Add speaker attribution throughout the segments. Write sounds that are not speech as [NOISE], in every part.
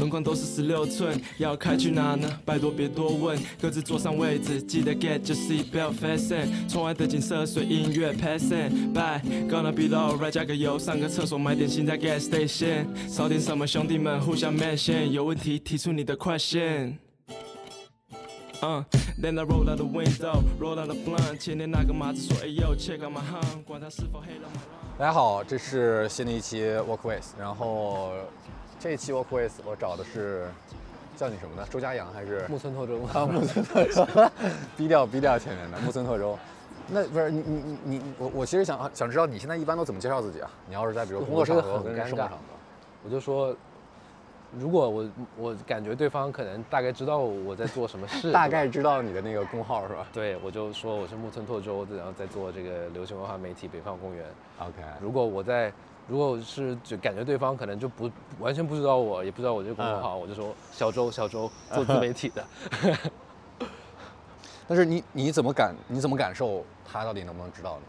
Speaker 1: 轮框都是十六寸，要开去哪呢？拜托别多问，各自坐上位置，记得 get 就 seat belt fasten。窗外的景色随音乐 passing by，gonna be alright，加个油，上个厕所，买点心在 gas station。少点什么，兄弟们互相 mention，有问题提出你的 question。嗯，Then I roll out the window, roll out the blunt。前天那个马子说，哎呦，check out my hum，管他是否黑了。
Speaker 2: 大家好，这是新的一期 Walk With，然后这一期 Walk With 我找的是叫你什么呢？周家阳还是
Speaker 3: 木村拓周？
Speaker 2: 啊，木村拓周，低调低调前面的木村拓周。那不是你你你你我我其实想想知道你现在一般都怎么介绍自己啊？你要是在比如工作场合跟生活场合，
Speaker 3: 我就说。如果我我感觉对方可能大概知道我在做什么事，[LAUGHS]
Speaker 2: 大概知道你的那个工号是吧？
Speaker 3: 对，我就说我是木村拓周，然后在做这个流行文化媒体北方公园。
Speaker 2: OK。
Speaker 3: 如果我在，如果是就感觉对方可能就不完全不知道我，也不知道我这个工作号，我就说小周小周做自媒体的。
Speaker 2: 但是你你怎么感你怎么感受他到底能不能知道呢？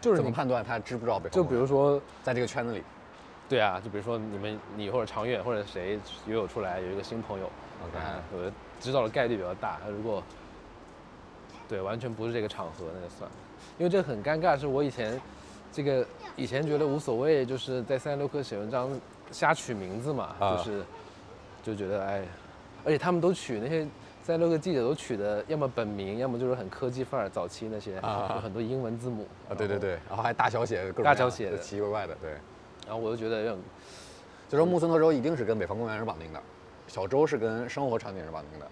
Speaker 2: 就是怎么判断他知不知道？
Speaker 3: 就比如说
Speaker 2: 在这个圈子里。
Speaker 3: 对啊，就比如说你们，你或者长远或者谁约我出来，有一个新朋友
Speaker 2: ，OK，
Speaker 3: 我知道的概率比较大。如果对完全不是这个场合，那就算了。因为这很尴尬，是我以前这个以前觉得无所谓，就是在三十六氪写文章瞎取名字嘛，就是就觉得哎，而且他们都取那些三十六氪记者都取的，要么本名，要么就是很科技范儿，早期那些有很多英文字母
Speaker 2: 啊，对对对，然后还大小写，
Speaker 3: 大小写
Speaker 2: 的，奇奇怪怪的，对。
Speaker 3: 然后我就觉得有点，
Speaker 2: 就说木村拓周一定是跟北方公园是绑定的，小周是跟生活场景是绑定的。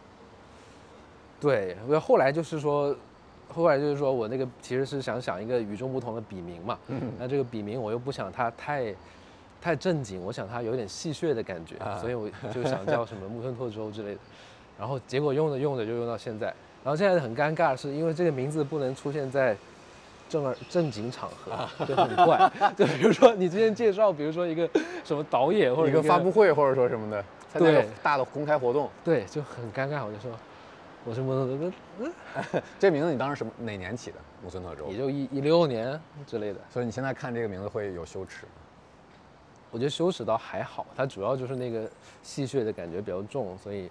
Speaker 3: 对，我后来就是说，后来就是说我那个其实是想想一个与众不同的笔名嘛。嗯。那这个笔名我又不想它太，太正经，我想它有点戏谑的感觉，所以我就想叫什么木村拓周之类的。然后结果用着用着就用到现在，然后现在很尴尬，是因为这个名字不能出现在。正儿正经场合就很怪，[LAUGHS] 就比如说你之前介绍，比如说一个什么导演或者
Speaker 2: 一个发布会或者说什么的，
Speaker 3: 对
Speaker 2: 大的公开活动，
Speaker 3: 对就很尴尬。我就说我是木村拓
Speaker 2: 哉，[LAUGHS] 这名字你当时什么哪年起的？木村拓哉，
Speaker 3: 也就一一六年之类的。
Speaker 2: 所以你现在看这个名字会有羞耻吗？
Speaker 3: 我觉得羞耻倒还好，它主要就是那个戏谑的感觉比较重，所以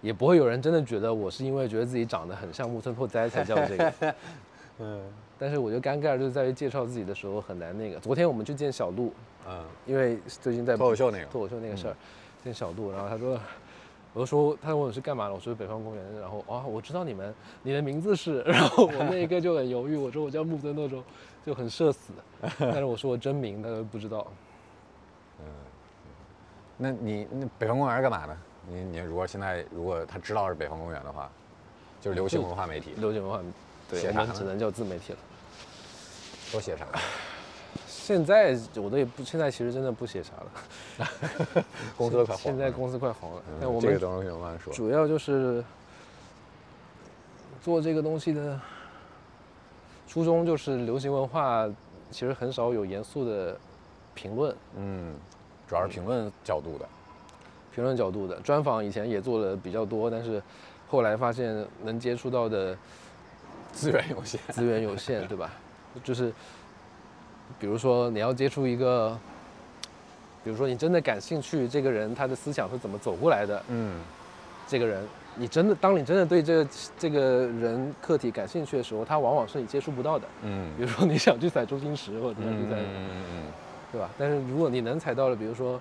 Speaker 3: 也不会有人真的觉得我是因为觉得自己长得很像木村拓哉才叫这个。[LAUGHS] 嗯。但是我觉得尴尬就是在于介绍自己的时候很难那个。昨天我们去见小鹿，嗯，因为最近在
Speaker 2: 脱口秀那个
Speaker 3: 脱口秀那个事儿，见小鹿，然后他说，我就说他问我是干嘛的，我说北方公园，然后啊我知道你们，你的名字是，[LAUGHS] 然后我那一个就很犹豫，我说我叫木村拓周，就很社死，[LAUGHS] 但是我说我真名，他都不知道。
Speaker 2: 嗯，那你那北方公园是干嘛的？你你如果现在如果他知道是北方公园的话，就是流行文化媒体，
Speaker 3: 流行文化，对，我们只能叫自媒体了。
Speaker 2: 都写啥？
Speaker 3: 现在我都也不，现在其实真的不写啥
Speaker 2: 了。[LAUGHS] 公司快黄了。
Speaker 3: 现在公司快黄了。那我
Speaker 2: 们这个东西慢慢说。
Speaker 3: 主要就是做这个东西的初衷，就是流行文化其实很少有严肃的评论。
Speaker 2: 嗯，主要是评论角度的。
Speaker 3: 评论角度的专访以前也做的比较多，但是后来发现能接触到的 [LAUGHS]
Speaker 2: 资源有限，
Speaker 3: 资源有限，对吧？就是，比如说你要接触一个，比如说你真的感兴趣这个人他的思想是怎么走过来的，嗯，这个人你真的当你真的对这个这个人客体感兴趣的时候，他往往是你接触不到的，嗯，比如说你想去踩周星驰或者想去踩，嗯嗯嗯，对吧？但是如果你能踩到了，比如说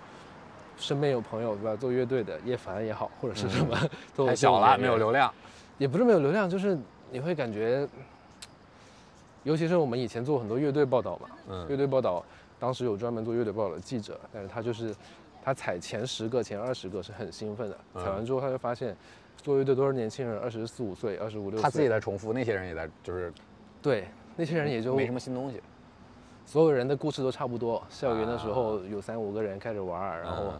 Speaker 3: 身边有朋友对吧，做乐队的叶凡也好，或者是什么，[LAUGHS]
Speaker 2: 太小了没有流量，
Speaker 3: 也不是没有流量，就是你会感觉。尤其是我们以前做很多乐队报道嘛，嗯，乐队报道，当时有专门做乐队报道的记者，但是他就是，他采前十个、前二十个是很兴奋的，采完之后他就发现，做乐队都是年轻人，二十四五岁、二十五六岁，
Speaker 2: 他自己在重复，那些人也在就是，
Speaker 3: 对，那些人也就
Speaker 2: 没什么新东西，
Speaker 3: 所有人的故事都差不多，校园的时候有三五个人开始玩，然后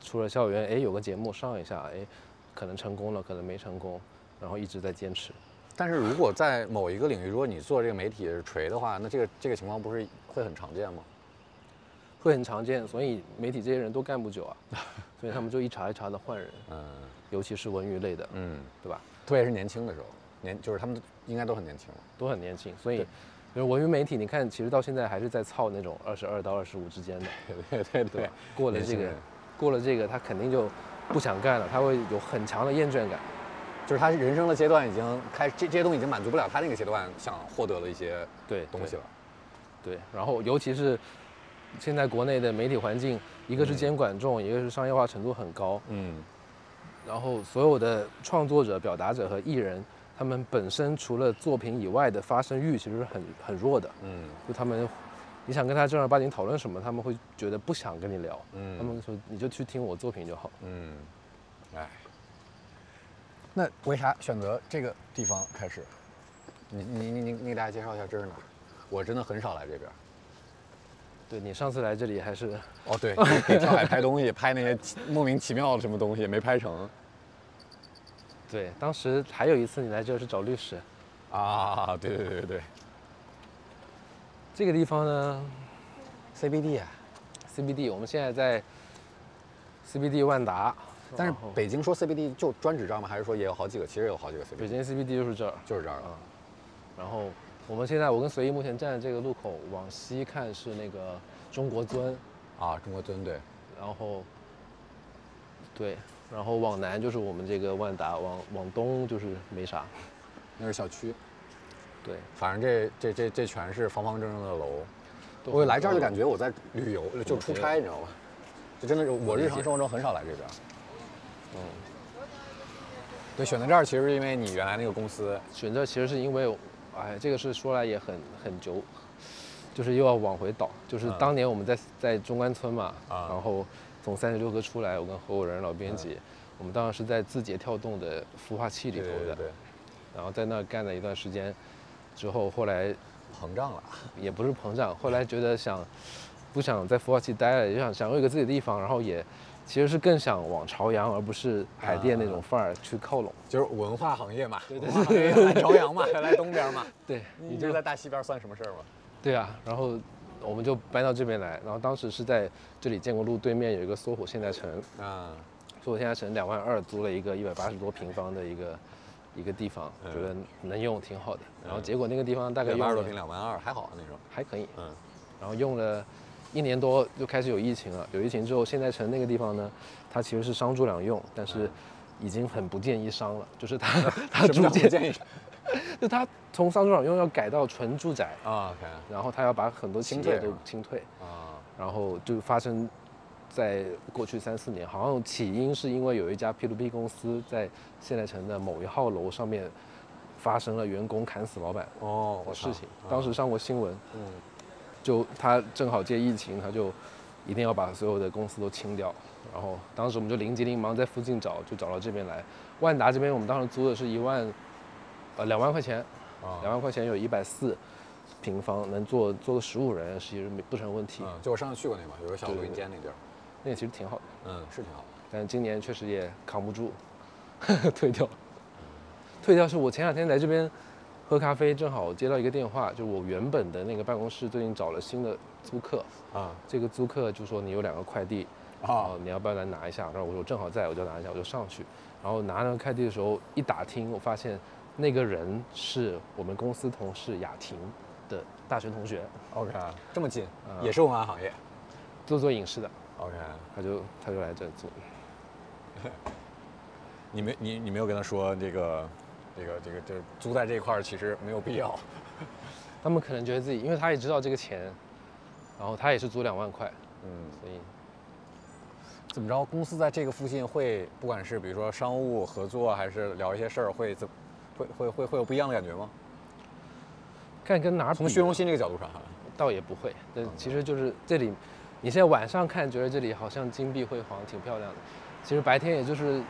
Speaker 3: 出了校园，哎，有个节目上一下，哎，可能成功了，可能没成功，然后一直在坚持。
Speaker 2: 但是如果在某一个领域，如果你做这个媒体是锤的话，那这个这个情况不是会很常见吗？
Speaker 3: 会很常见，所以媒体这些人都干不久啊，所以他们就一茬一茬的换人。[LAUGHS] 嗯，尤其是文娱类的，嗯，对吧？
Speaker 2: 特别是年轻的时候，年就是他们应该都很年轻，
Speaker 3: 都很年轻，所以就是文娱媒体，你看，其实到现在还是在操那种二十二到二十五之间的。
Speaker 2: 对对 [LAUGHS] 对，
Speaker 3: 过了这个，过了这个，他肯定就不想干了，他会有很强的厌倦感。
Speaker 2: 就是他人生的阶段已经开，这这些东西已经满足不了他那个阶段想获得的一些
Speaker 3: 对
Speaker 2: 东西了。
Speaker 3: 对，然后尤其是现在国内的媒体环境，一个是监管重，一个是商业化程度很高。嗯。然后所有的创作者、表达者和艺人。他们本身除了作品以外的发声欲其实是很很弱的，嗯，就他们，你想跟他正儿八经讨论什么，他们会觉得不想跟你聊，嗯，他们说你就去听我作品就好，嗯，哎，
Speaker 2: 那为啥选择这个地方开始？你你你你你给大家介绍一下这是哪？我真的很少来这边。
Speaker 3: 对你上次来这里还是
Speaker 2: 哦对，[LAUGHS] 上海拍东西，拍那些莫名其妙的什么东西没拍成。
Speaker 3: 对，当时还有一次你来这是找律师，
Speaker 2: 啊，对对对对对
Speaker 3: 这个地方呢
Speaker 2: ，CBD 啊
Speaker 3: ，CBD，我们现在在 CBD 万达，
Speaker 2: 但是北京说 CBD 就专指这儿吗？还是说也有好几个？其实有好几个 CBD。
Speaker 3: 北京 CBD 就是这儿，
Speaker 2: 就是这儿啊。
Speaker 3: 然后我们现在我跟随意目前站在这个路口，往西看是那个中国尊，
Speaker 2: 啊，中国尊对，
Speaker 3: 然后对。然后往南就是我们这个万达，往往东就是没啥，
Speaker 2: 那是小区。
Speaker 3: 对，
Speaker 2: 反正这这这这全是方方正正的楼。我来这儿就感觉我在旅游，就出差，你知道吗？就真的是我日常生活中很少来这边。嗯。对，选择这儿其实是因为你原来那个公司。
Speaker 3: 选择其实是因为，哎，这个是说来也很很久，就是又要往回倒，就是当年我们在在中关村嘛，然后。从三十六氪出来，我跟合伙人老编辑，我们当时是在字节跳动的孵化器里头的，然后在那干了一段时间，之后后来
Speaker 2: 膨胀了，
Speaker 3: 也不是膨胀，后来觉得想不想在孵化器待了，就想想有一个自己的地方，然后也其实是更想往朝阳而不是海淀那种范儿去靠拢，
Speaker 2: 就是文化行业嘛，对对对，来朝阳嘛，[LAUGHS] 来东边嘛，
Speaker 3: 对，
Speaker 2: 你就在大西边算什么事儿嘛？
Speaker 3: 对啊，然后。我们就搬到这边来，然后当时是在这里建国路对面有一个搜狐现代城啊，搜狐现代城两万二租了一个一百八十多平方的一个一个地方，觉得能用挺好的。然后结果那个地方大概
Speaker 2: 八十多平两万二还好那时候
Speaker 3: 还可以，嗯。然后用了一年多就开始有疫情了，有疫情之后现代城那个地方呢，它其实是商住两用，但是已经很不建议商了，[LAUGHS] 就是它 [LAUGHS] 它
Speaker 2: 逐渐。[LAUGHS]
Speaker 3: 就它从商住两用要改到纯住宅
Speaker 2: 啊，
Speaker 3: 然后它要把很多企业都清退啊，然后就发生在过去三四年，好像起因是因为有一家 P to P 公司在现代城的某一号楼上面发生了员工砍死老板哦的事情，当时上过新闻，嗯，就他正好借疫情，他就一定要把所有的公司都清掉，然后当时我们就灵急连忙在附近找，就找到这边来，万达这边我们当时租的是一万。呃，两万块钱，两万块钱有一百四平方，能坐坐个十五人，其实没不成问题。
Speaker 2: 嗯，就我上次去过那嘛，有个小录音间那地儿，
Speaker 3: 那个其实挺好的。
Speaker 2: 嗯，是挺好的。
Speaker 3: 但是今年确实也扛不住，[LAUGHS] 退掉。退掉是我前两天来这边喝咖啡，正好接到一个电话，就我原本的那个办公室最近找了新的租客啊，这个租客就说你有两个快递啊，你要不要来拿一下？然后我说正好在，我就拿一下，我就上去。然后拿那个快递的时候一打听，我发现。那个人是我们公司同事雅婷的大学同学。
Speaker 2: OK，这么近，也是文化行业，
Speaker 3: 做做影视的。
Speaker 2: OK，
Speaker 3: 他就他就来这做。[LAUGHS]
Speaker 2: 你没你你没有跟他说这个这个这个这租在这一块儿其实没有必要。[LAUGHS]
Speaker 3: 他们可能觉得自己，因为他也知道这个钱，然后他也是租两万块。嗯，所以
Speaker 2: 怎么着？公司在这个附近会，不管是比如说商务合作，还是聊一些事儿，会怎？会会会会有不一样的感觉吗？
Speaker 3: 看跟哪儿
Speaker 2: 从虚荣心这个角度上，
Speaker 3: 倒也不会。但其实就是这里，你现在晚上看，觉得这里好像金碧辉煌，挺漂亮的。其实白天也就是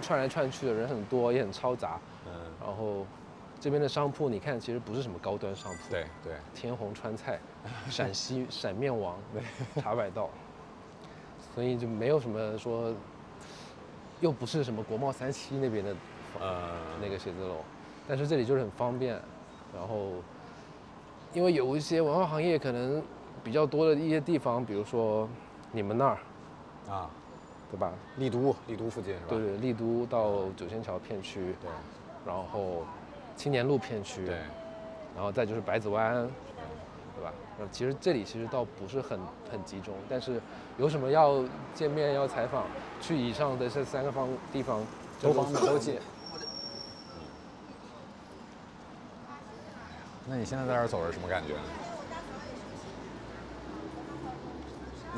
Speaker 3: 串来串去的人很多，也很嘈杂。嗯。然后这边的商铺，你看其实不是什么高端商铺。
Speaker 2: 对对。
Speaker 3: 天虹川菜，[LAUGHS] 陕西陕面王，茶百道。所以就没有什么说，又不是什么国贸三期那边的。呃，那个写字楼，但是这里就是很方便，然后，因为有一些文化行业可能比较多的一些地方，比如说你们那儿，啊，对吧？
Speaker 2: 丽都，丽都附近是吧？
Speaker 3: 对对，丽都到九仙桥片区，
Speaker 2: 对，
Speaker 3: 然后青年路片区，
Speaker 2: 对，
Speaker 3: 然后再就是百子湾，对吧？那其实这里其实倒不是很很集中，但是有什么要见面要采访，去以上的这三个方地方
Speaker 2: 都方便都近。那你现在在这儿走是什么感觉？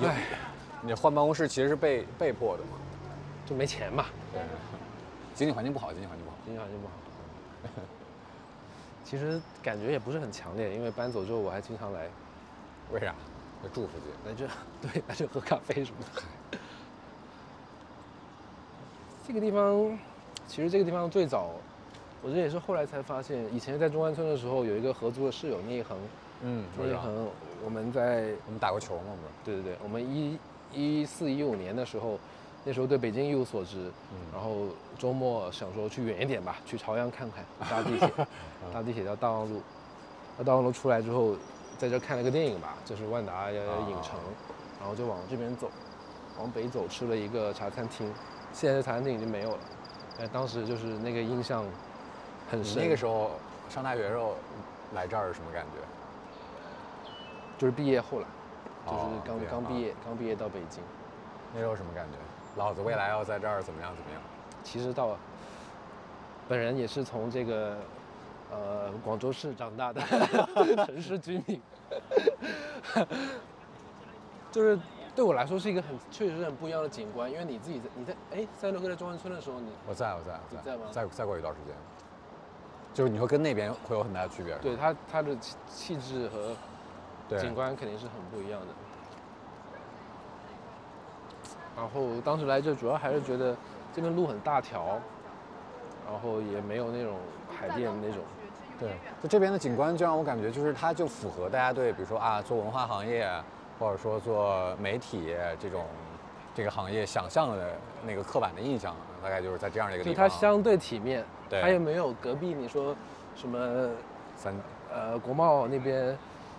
Speaker 3: 唉，
Speaker 2: 你换办公室其实是被被迫的嘛？
Speaker 3: 就没钱嘛，
Speaker 2: 对，经济环境不好，经济环境不好。
Speaker 3: 经济环境不好。[LAUGHS] 其实感觉也不是很强烈，因为搬走之后我还经常来，
Speaker 2: 为啥？在住附近。
Speaker 3: 来这 [LAUGHS] 对来这喝咖啡什么的。[LAUGHS] 这个地方，其实这个地方最早，我这也是后来才发现，以前在中关村的时候有一个合租的室友聂一恒，
Speaker 2: 嗯。
Speaker 3: 聂一恒，我们在
Speaker 2: 我们打过球嘛，不
Speaker 3: 对对对，我们一一四一五年的时候，那时候对北京一无所知，然后周末想说去远一点吧，去朝阳看看，搭地铁，[LAUGHS] 搭地铁到大望路，到大望路出来之后，在这看了个电影吧，就是万达影城，然后就往这边走，往北走吃了一个茶餐厅，现在茶餐厅已经没有了，但当时就是那个印象很深。
Speaker 2: 那个时候上大学的时候来这儿是什么感觉？
Speaker 3: 就是毕业后来，就是
Speaker 2: 哦
Speaker 3: 刚刚毕业，刚毕业到北京。
Speaker 2: 那时候什么感觉？老子未来要在这儿怎么样怎么样？
Speaker 3: 其实到本人也是从这个呃广州市长大的 [LAUGHS] 城市居民，就是对我来说是一个很确实是很不一样的景观，因为你自己在你在哎三六哥在中关村的时候，你
Speaker 2: 我在，我在，我
Speaker 3: 你在吗
Speaker 2: 再再过一段时间，就是你会跟那边会有很大的区别。
Speaker 3: 对它它的气气质和
Speaker 2: 对
Speaker 3: 景观肯定是很不一样的。然后当时来这主要还是觉得这边路很大条，然后也没有那种海淀那种。
Speaker 2: 对，就这边的景观就让我感觉，就是它就符合大家对，比如说啊，做文化行业，或者说做媒体这种这个行业想象的那个刻板的印象，大概就是在这样的一个地方。
Speaker 3: 它相对体面，
Speaker 2: 对
Speaker 3: 它又没有隔壁你说什么
Speaker 2: 三，
Speaker 3: 呃国贸那边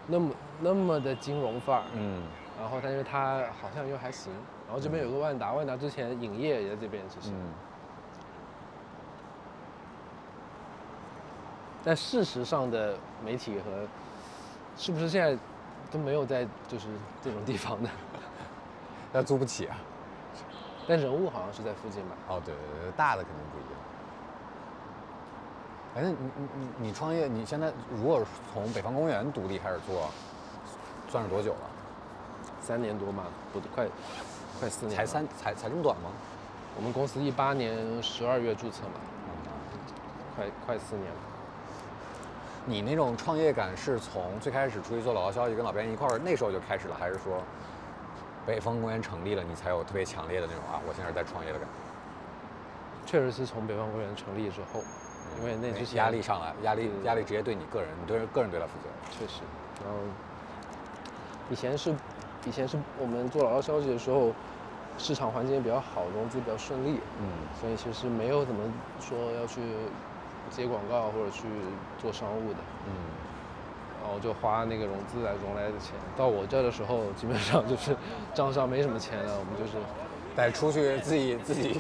Speaker 3: 那么那么的金融范儿，
Speaker 2: 嗯，
Speaker 3: 然后但是它好像又还行，然后这边有个万达，万达之前影业也在这边，其实，
Speaker 2: 嗯，
Speaker 3: 但事实上的媒体和是不是现在都没有在就是这种地方的，[LAUGHS]
Speaker 2: 那租不起啊。
Speaker 3: 但人物好像是在附近吧？
Speaker 2: 哦，对对对，大的肯定不一样。哎，正你你你你创业，你现在如果是从北方公园独立开始做，算是多久了？
Speaker 3: 三年多嘛，不快快四年，
Speaker 2: 才三，才才这么短吗？
Speaker 3: 我们公司一八年十二月注册嘛，快快四年了。
Speaker 2: 你那种创业感是从最开始出去做老高消息跟老编一块儿那时候就开始了，还是说北方公园成立了你才有特别强烈的那种啊，我现在是在创业的感觉？
Speaker 3: 确实是从北方公园成立之后，因为那之前
Speaker 2: 压力上来，压力压力直接对你个人，你对个人对他负责。
Speaker 3: 确实，然后以前是以前是我们做老高消息的时候，市场环境也比较好，融资比较顺利，
Speaker 2: 嗯，
Speaker 3: 所以其实没有怎么说要去接广告或者去做商务的，
Speaker 2: 嗯，
Speaker 3: 然后就花那个融资来融来的钱。到我这儿的时候，基本上就是账上没什么钱了，我们就是
Speaker 2: 得出去自己自己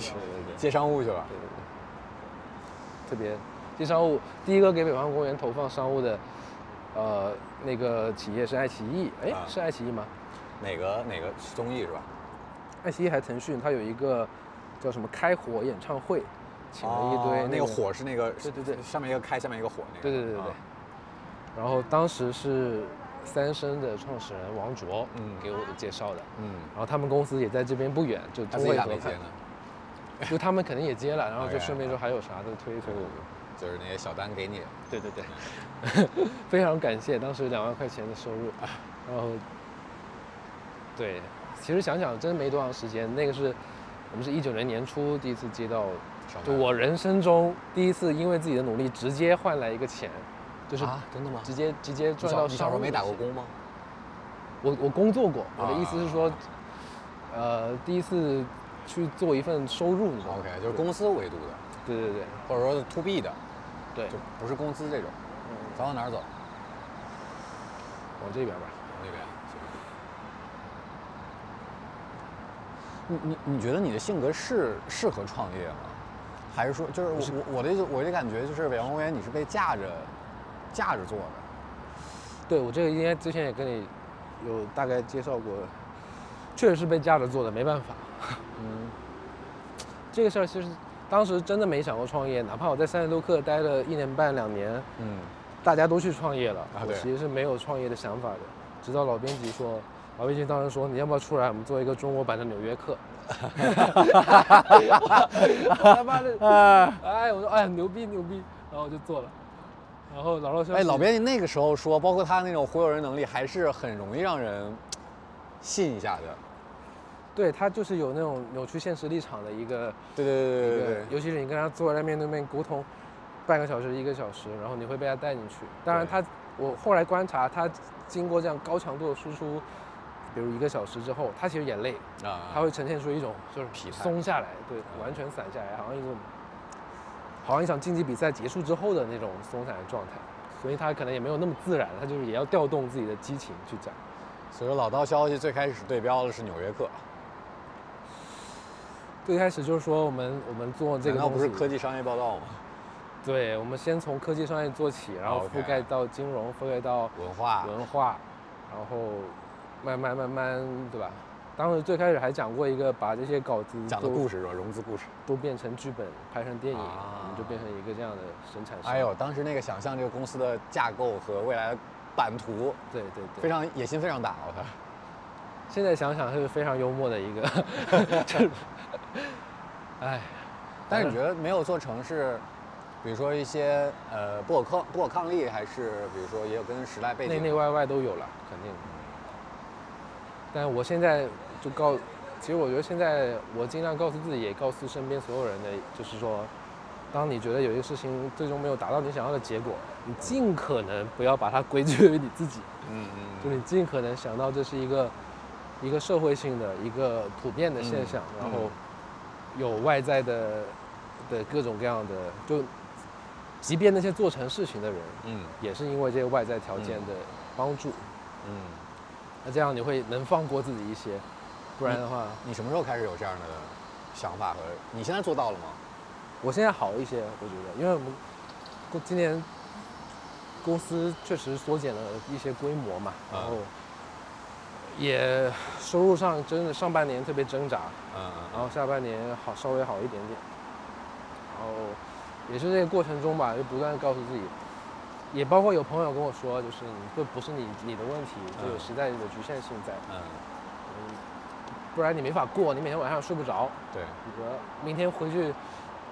Speaker 2: 接商务去了。
Speaker 3: 对对对，特别接商务，第一个给北方公园投放商务的，呃，那个企业是爱奇艺，哎，
Speaker 2: 啊
Speaker 3: 是爱奇艺吗？
Speaker 2: 哪个哪个综艺是吧？
Speaker 3: 爱奇艺还腾讯，它有一个叫什么开火演唱会，请了一堆、
Speaker 2: 哦那个，火是那个，
Speaker 3: 对对对
Speaker 2: 上面一个开，下面一个火那个。
Speaker 3: 对对对对。然后当时是三生的创始人王卓，
Speaker 2: 嗯
Speaker 3: 给我介绍的，
Speaker 2: 嗯，
Speaker 3: 然后他们公司也在这边不远，就中卫合拍
Speaker 2: 咋没接呢？[LAUGHS]
Speaker 3: 就他们肯定也接了，然后就 [LAUGHS] 顺便说还有啥的推一推我们。
Speaker 2: 就是那些小单给你。
Speaker 3: 对对对，[LAUGHS] 非常感谢当时两万块钱的收入，然后，对，其实想想真没多长时间，那个是我们是一九年年初第一次接到，就我人生中第一次因为自己的努力直接换来一个钱，就是
Speaker 2: 啊，真的吗？
Speaker 3: 直接直接赚到
Speaker 2: 小你小时候没？打过工吗？
Speaker 3: 我我工作过，我的意思是说
Speaker 2: 啊，
Speaker 3: 呃，第一次去做一份收入，你知道吗
Speaker 2: OK，就是公司维度的，
Speaker 3: 对对对
Speaker 2: 或者说是 to B 的，
Speaker 3: 对，
Speaker 2: 就不是公司这种。
Speaker 3: 嗯
Speaker 2: 咱往哪儿走？
Speaker 3: 往这边吧。
Speaker 2: 那边。你你你觉得你的性格是适合创业吗？还是说，就是我我我的我的感觉就是北方公园你是被架着架着做的，
Speaker 3: 对我这个应该之前也跟你有大概介绍过，确实是被架着做的，没办法。嗯，这个事儿其实当时真的没想过创业，哪怕我在三十多克待了一年半两年，
Speaker 2: 嗯，
Speaker 3: 大家都去创业了，我
Speaker 2: 啊对
Speaker 3: 其实是没有创业的想法的。直到老编辑说，老编辑当时说你要不要出来，我们做一个中国版的纽约客。[LAUGHS] 我 [LAUGHS] 他妈的，哎，我说哎牛逼牛逼，然后我就做了，然后老老消息，
Speaker 2: 哎，老编辑那个时候说，包括他那种忽悠人能力，还是很容易让人信一下的。
Speaker 3: 对他就是有那种扭曲现实立场的一个
Speaker 2: 对对对对对，对，
Speaker 3: 尤其是你跟他坐在面对面沟通半个小时一个小时，然后你会被他带进去。当然他，我后来观察他经过这样高强度的输出，比如一个小时之后，他其实也累，
Speaker 2: 啊，
Speaker 3: 他会呈现出一种就是
Speaker 2: 疲
Speaker 3: 松下来，对，完全散下来，好像一种好像一场竞技比赛结束之后的那种松散的状态。所以他可能也没有那么自然，他就是也要调动自己的激情去讲。
Speaker 2: 所以说老道消息最开始对标的是纽约客，
Speaker 3: 最开始就是说我们我们做这个东西，
Speaker 2: 不是科技商业报道吗？[LAUGHS]
Speaker 3: 对，我们先从科技商业做起，然后覆盖到金融，覆盖到
Speaker 2: 文化，
Speaker 3: 文化，然后慢慢慢慢，对吧？当时最开始还讲过一个，把这些稿子
Speaker 2: 讲的故事是吧？融资故事。
Speaker 3: 都变成剧本，拍成电影，
Speaker 2: 啊
Speaker 3: 我们就变成一个这样的生产线。
Speaker 2: 哎呦，当时那个想象这个公司的架构和未来的版图，
Speaker 3: 对对对，
Speaker 2: 非常野心非常大，我操。[LAUGHS]
Speaker 3: 现在想想是非常幽默的一个，[LAUGHS] 就是，哎，[LAUGHS]
Speaker 2: 但是你觉得没有做成是，比如说一些呃不可抗不可抗力，还是比如说也有跟时代背景
Speaker 3: 内内外外都有了，肯定。但我现在就告，其实我觉得现在我尽量告诉自己，也告诉身边所有人的，就是说，当你觉得有一个事情最终没有达到你想要的结果，你尽可能不要把它归咎于你自己，
Speaker 2: 嗯嗯
Speaker 3: 就你尽可能想到这是一个一个社会性的一个普遍的现象，
Speaker 2: 嗯
Speaker 3: 然后有外在的的各种各样的，就即便那些做成事情的人，
Speaker 2: 嗯
Speaker 3: 也是因为这些外在条件的帮助。
Speaker 2: 嗯。
Speaker 3: 那这样你会能放过自己一些，不然的话，
Speaker 2: 你什么时候开始有这样的想法和？你现在做到了吗？
Speaker 3: 我现在好一些，我觉得，因为我们今年公司确实缩减了一些规模嘛，
Speaker 2: 嗯
Speaker 3: 然后也收入上真的上半年特别挣扎，
Speaker 2: 嗯
Speaker 3: 然后下半年好稍微好一点点，然后也是这个过程中吧，就不断地告诉自己，也包括有朋友跟我说，就是你这不是你你的问题，就有
Speaker 2: 嗯
Speaker 3: 时代的局限性在，
Speaker 2: 嗯，
Speaker 3: 嗯，不然你没法过，你每天晚上睡不着，
Speaker 2: 对，
Speaker 3: 你说明天回去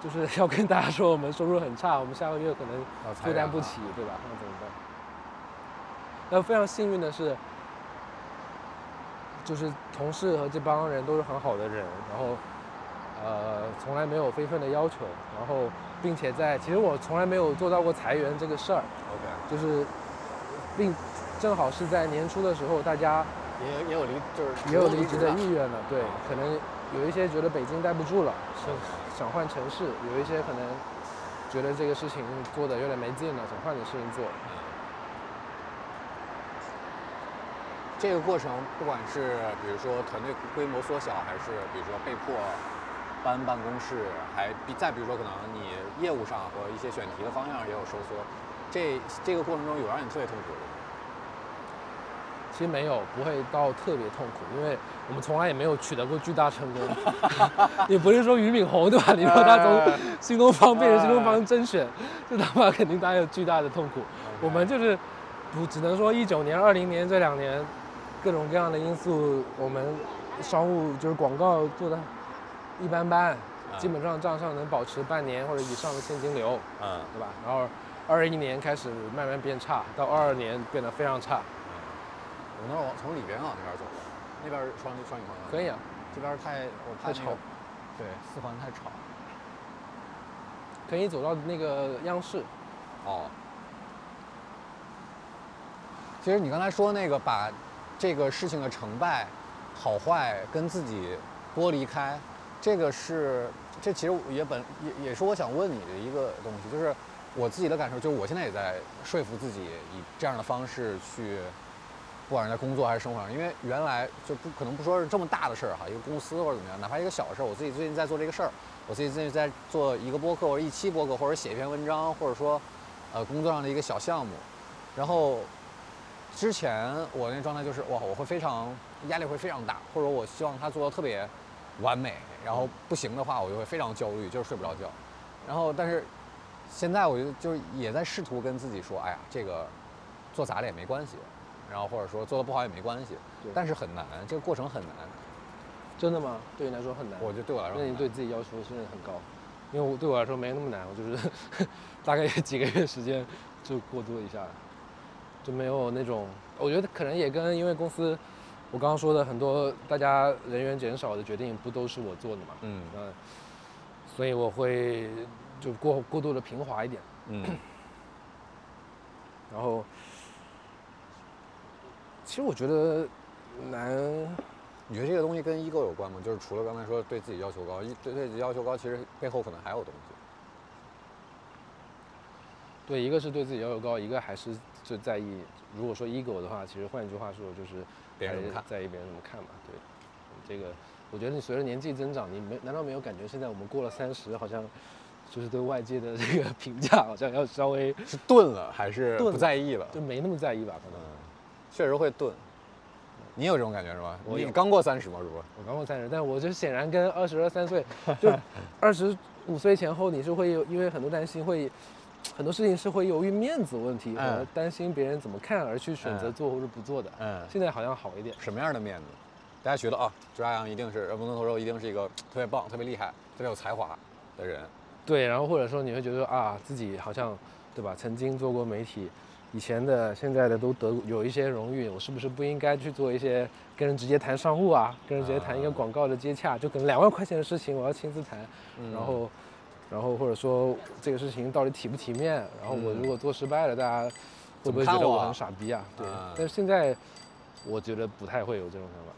Speaker 3: 就是 [LAUGHS] 要跟大家说我们收入很差，我们下个月可能负担不起，对吧？那怎么办？那非常幸运的是，就是同事和这帮人都是很好的人，然后呃从来没有非分的要求，然后并且在其实我从来没有做到过裁员这个事儿
Speaker 2: ，OK，
Speaker 3: 就是并正好是在年初的时候，大家
Speaker 2: 也也有离就是
Speaker 3: 也有离职的
Speaker 2: 的
Speaker 3: 意愿了，对，可能有一些觉得北京待不住了，是。想换城市；有一些可能觉得这个事情做的有点没劲了，想换点事情做。
Speaker 2: 这个过程，不管是比如说团队规模缩小，还是比如说被迫搬办公室，还比再比如说可能你业务上和一些选题的方向也有收缩，这这个过程中有让你特别痛苦的吗？
Speaker 3: 其实没有，不会到特别痛苦，因为我们从来也没有取得过巨大成功。[LAUGHS] 也不是说俞敏洪对吧？你说他从新东方变成新东方甄选，这他妈肯定大家有巨大的痛苦。我们就是不只能说一九年、二零年这两年各种各样的因素，我们商务就是广告做的一般般，基本上账上能保持半年或者以上的现金流，
Speaker 2: 嗯，
Speaker 3: 对吧？然后二一年开始慢慢变差，到二二年变得非常差。
Speaker 2: 我那儿往从里边往那边走的，那边双双影棚
Speaker 3: 可以啊，
Speaker 2: 这边太我怕
Speaker 3: 太吵，
Speaker 2: 对，四环太吵。
Speaker 3: 可以走到那个央视。
Speaker 2: 哦。其实你刚才说那个把这个事情的成败、好坏跟自己剥离开，这个是这其实也本也也是我想问你的一个东西，就是我自己的感受，就是我现在也在说服自己以这样的方式去，不管是在工作还是生活上，因为原来就不可能不说是这么大的事儿哈，一个公司或者怎么样，哪怕一个小事儿，我自己最近在做这个事儿，我自己最近在做一个播客或者一期播客，或者写一篇文章，或者说呃工作上的一个小项目，然后之前我那状态就是哇，我会非常压力会非常大，或者我希望他做到特别完美，然后不行的话，我就会非常焦虑，就是睡不着觉。然后但是现在我就就是也在试图跟自己说，哎呀，这个做砸了也没关系，然后或者说做的不好也没关系，但是很难，这个过程很难。
Speaker 3: 真的吗？对你来说很难？
Speaker 2: 我觉得对我来说，
Speaker 3: 那你对自己要求是很高，因为我对我来说没那么难，我就是 [LAUGHS] 大概几个月时间就过渡一下，就没有那种，我觉得可能也跟因为公司，我刚刚说的很多大家人员减少的决定不都是我做的嘛，嗯，那所以我会就过过度的平滑一点，嗯，[CLEARS THROAT] 然后其实我觉得难。
Speaker 2: 你觉得这个东西跟 ego 有关吗？就是除了刚才说对自己要求高，一对对自己要求高，其实背后可能还有东西。
Speaker 3: 对，一个是对自己要求高，一个还是就在意。如果说 ego 的话，其实换一句话说就是
Speaker 2: 别人怎么看，
Speaker 3: 在意别人怎么看嘛。对，这个我觉得你随着年纪增长，你没难道没有感觉现在我们过了三十，好像就是对外界的这个评价好像要稍微
Speaker 2: 是钝了，还是不在意了？
Speaker 3: 就没那么在意吧？可能
Speaker 2: 确实会钝。你有这种感觉是吧？我刚过三十吗？是不？
Speaker 3: 我刚过三十，但我就显然跟二十二三岁，就二十五岁前后，你是会有因为很多担心，会很多事情是会由于面子问题和担心别人怎么看而去选择做或者不做的。嗯，现在好像好一点。
Speaker 2: 什么样的面子？大家觉得啊，朱亚阳一定是呃，蒙头肉一定是一个特别棒、特别厉害、特别有才华的人。
Speaker 3: 对，然后或者说你会觉得啊，自己好像对吧？曾经做过媒体。以前的、现在的都得有一些荣誉，我是不是不应该去做一些跟人直接谈商务啊？跟人直接谈一个广告的接洽，就可能两万块钱的事情，我要亲自谈，然后，然后或者说这个事情到底体不体面？然后我如果做失败了，大家会不会觉得我很傻逼啊？对。但是现在我觉得不太会有这种想法。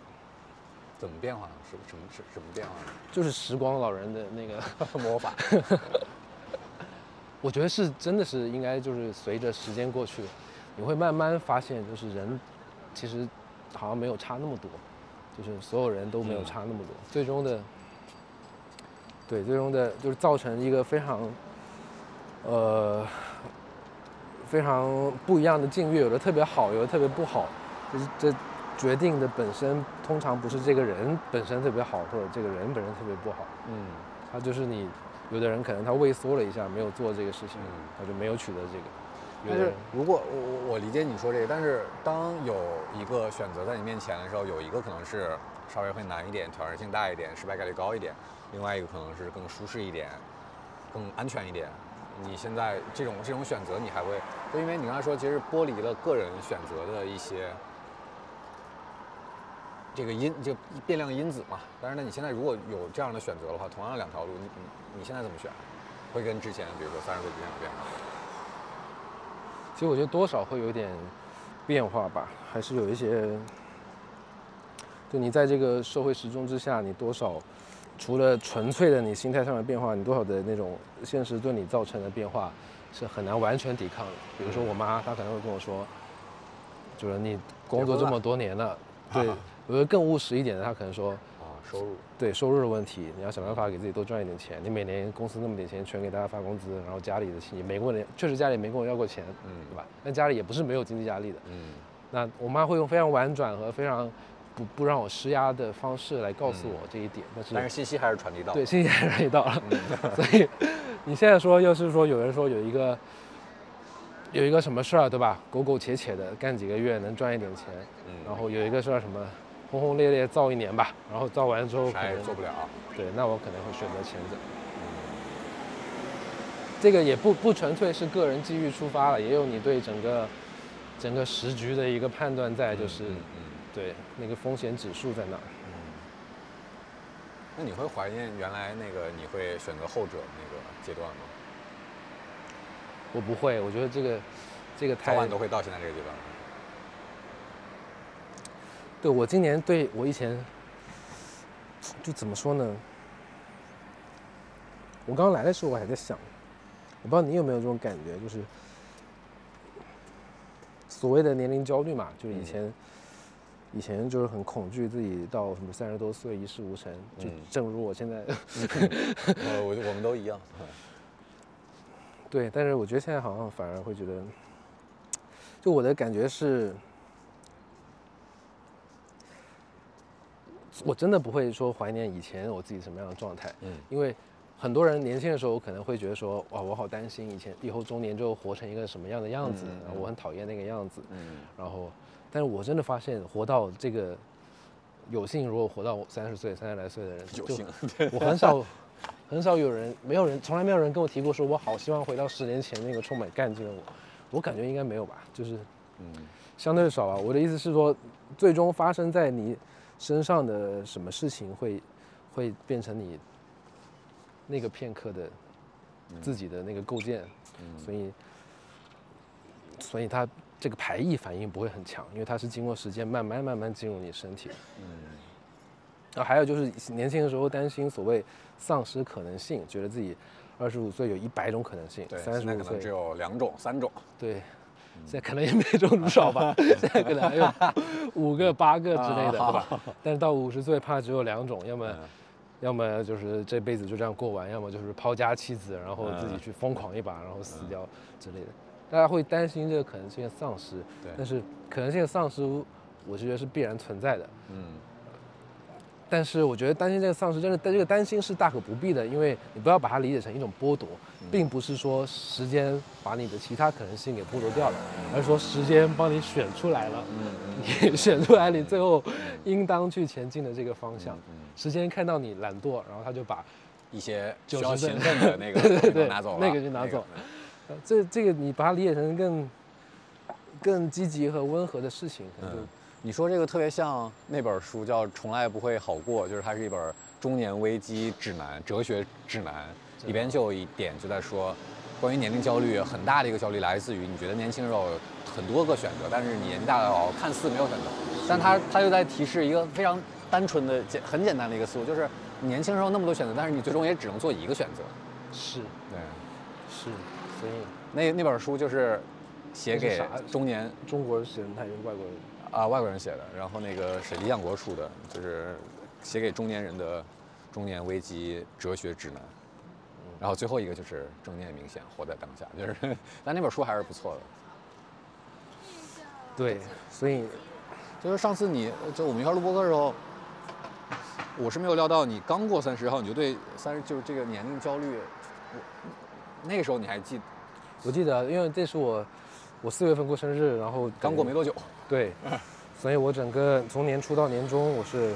Speaker 2: 怎么变化了？什什么什什么变化呢？
Speaker 3: 就是时光老人的那个 [LAUGHS]
Speaker 2: 魔法。
Speaker 3: 我觉得是真的是应该就是随着时间过去，你会慢慢发现，就是人其实好像没有差那么多，就是所有人都没有差那么多。最终的，对，最终的就是造成一个非常呃非常不一样的境遇，有的特别好，有的特别不好。就是这决定的本身通常不是这个人本身特别好，或者这个人本身特别不好。嗯，他就是你。有的人可能他畏缩了一下，没有做这个事情，他就没有取得这个。
Speaker 2: 但是如果我我我理解你说这个，但是当有一个选择在你面前的时候，有一个可能是稍微会难一点，挑战性大一点，失败概率高一点；另外一个可能是更舒适一点，更安全一点。你现在这种这种选择，你还会？就因为你刚才说，其实剥离了个人选择的一些。这个因就变量因子嘛，但是呢，你现在如果有这样的选择的话，同样两条路，你你现在怎么选？会跟之前，比如说三十岁之前有变化？
Speaker 3: 其实我觉得多少会有点变化吧，还是有一些。就你在这个社会时钟之下，你多少除了纯粹的你心态上的变化，你多少的那种现实对你造成的变化是很难完全抵抗的。比如说我妈，她可能会跟我说，就是你工作这么多年了，[LAUGHS] 对。我觉得更务实一点的，她可能说
Speaker 2: 啊，收入
Speaker 3: 对收入的问题，你要想办法给自己多赚一点钱。你每年公司那么点钱，全给大家发工资，然后家里的亲戚没问题，确实家里没跟我要过钱，嗯，对吧？但家里也不是没有经济压力的，嗯。那我妈会用非常婉转和非常不不让我施压的方式来告诉我这一点，但是
Speaker 2: 但是信息还是传递到
Speaker 3: 对信息还是传递到了，[LAUGHS] 所以你现在说，要是说有人说有一个有一个什么事儿，对吧？苟苟且且的干几个月能赚一点钱，嗯，然后有一个事儿什么。轰轰烈烈造一年吧，然后造完之后
Speaker 2: 啥也做不了。
Speaker 3: 对，那我可能会选择前者。这个也不不纯粹是个人机遇出发了，也有你对整个整个时局的一个判断在，就是对那个风险指数在那儿。
Speaker 2: 那你会怀念原来那个你会选择后者那个阶段吗？
Speaker 3: 我不会，我觉得这个这个早
Speaker 2: 晚都会到现在这个阶段。
Speaker 3: 对我今年对我以前就怎么说呢？我刚刚来的时候我还在想，我不知道你有没有这种感觉，就是所谓的年龄焦虑嘛，就是以前以前就是很恐惧自己到什么三十多岁一事无成，就正如我现在，[LAUGHS]
Speaker 2: 呃，我我们都一样，
Speaker 3: 对，但是我觉得现在好像反而会觉得，就我的感觉是，我真的不会说怀念以前我自己什么样的状态，嗯，因为很多人年轻的时候可能会觉得说，哇，我好担心以前以后中年之后活成一个什么样的样子，我很讨厌那个样子，嗯，然后。但是我真的发现活到这个有幸如果活到三十岁、三十来岁的人，
Speaker 2: 有幸，
Speaker 3: 我很少 [LAUGHS] 很少有人，没有人，从来没有人跟我提过说我好希望回到十年前那个充满干劲的我，我感觉应该没有吧，就是，嗯，相对少吧。我的意思是说，最终发生在你。身上的什么事情会，会变成你那个片刻的自己的那个构建，所以，所以它这个排异反应不会很强，因为它是经过时间慢慢慢慢进入你身体。嗯。然后还有就是年轻的时候担心所谓丧失可能性，觉得自己二十五岁有一百种可能性，三十五岁
Speaker 2: 只有两种、三种。
Speaker 3: 对。现在可能也没这么少吧，[LAUGHS] 现在可能还有五个、八个之类的，对吧？但是到五十岁怕只有两种，要么，要么就是这辈子就这样过完，要么就是抛家弃子，然后自己去疯狂一把，然后死掉之类的。大家会担心这个可能性的丧失，但是可能性的丧失，我是觉得是必然存在的。嗯。但是我觉得担心这个丧失，真的，但这个担心是大可不必的，因为你不要把它理解成一种剥夺，并不是说时间把你的其他可能性给剥夺掉了，而是说时间帮你选出来了，[LAUGHS] 你选出来你最后应当去前进的这个方向。时间看到你懒惰，然后他就把
Speaker 2: 一些需要勤奋的那个 [LAUGHS] 拿走了，
Speaker 3: 那个就拿走。这这个你把它理解成更更积极和温和的事情，可能就。
Speaker 2: 你说这个特别像那本书，叫《从来不会好过》，就是它是一本中年危机指南、哲学指南，里边就有一点就在说，关于年龄焦虑，很大的一个焦虑来自于你觉得年轻时候很多个选择，但是你年纪大了看似没有选择，但他他又在提示一个非常单纯的简很简单的一个思路，就是你年轻时候那么多选择，但是你最终也只能做一个选择。
Speaker 3: 是，
Speaker 2: 对，
Speaker 3: 是，所以
Speaker 2: 那那本书就是写给中年
Speaker 3: 中国人写的，还是外国人？
Speaker 2: 啊，外国人写的，然后那个是李想国出的，就是写给中年人的中年危机哲学指南。然后最后一个就是正念冥想，活在当下，就是，但那本书还是不错的。
Speaker 3: 对，所以
Speaker 2: 就是上次你就我们一块录播课的时候，我是没有料到你刚过三十号你就对三十就是这个年龄焦虑，我那个时候你还记得？
Speaker 3: 我记得，因为这是我我四月份过生日，然后
Speaker 2: 刚过没多久。
Speaker 3: 对，所以我整个从年初到年终，我是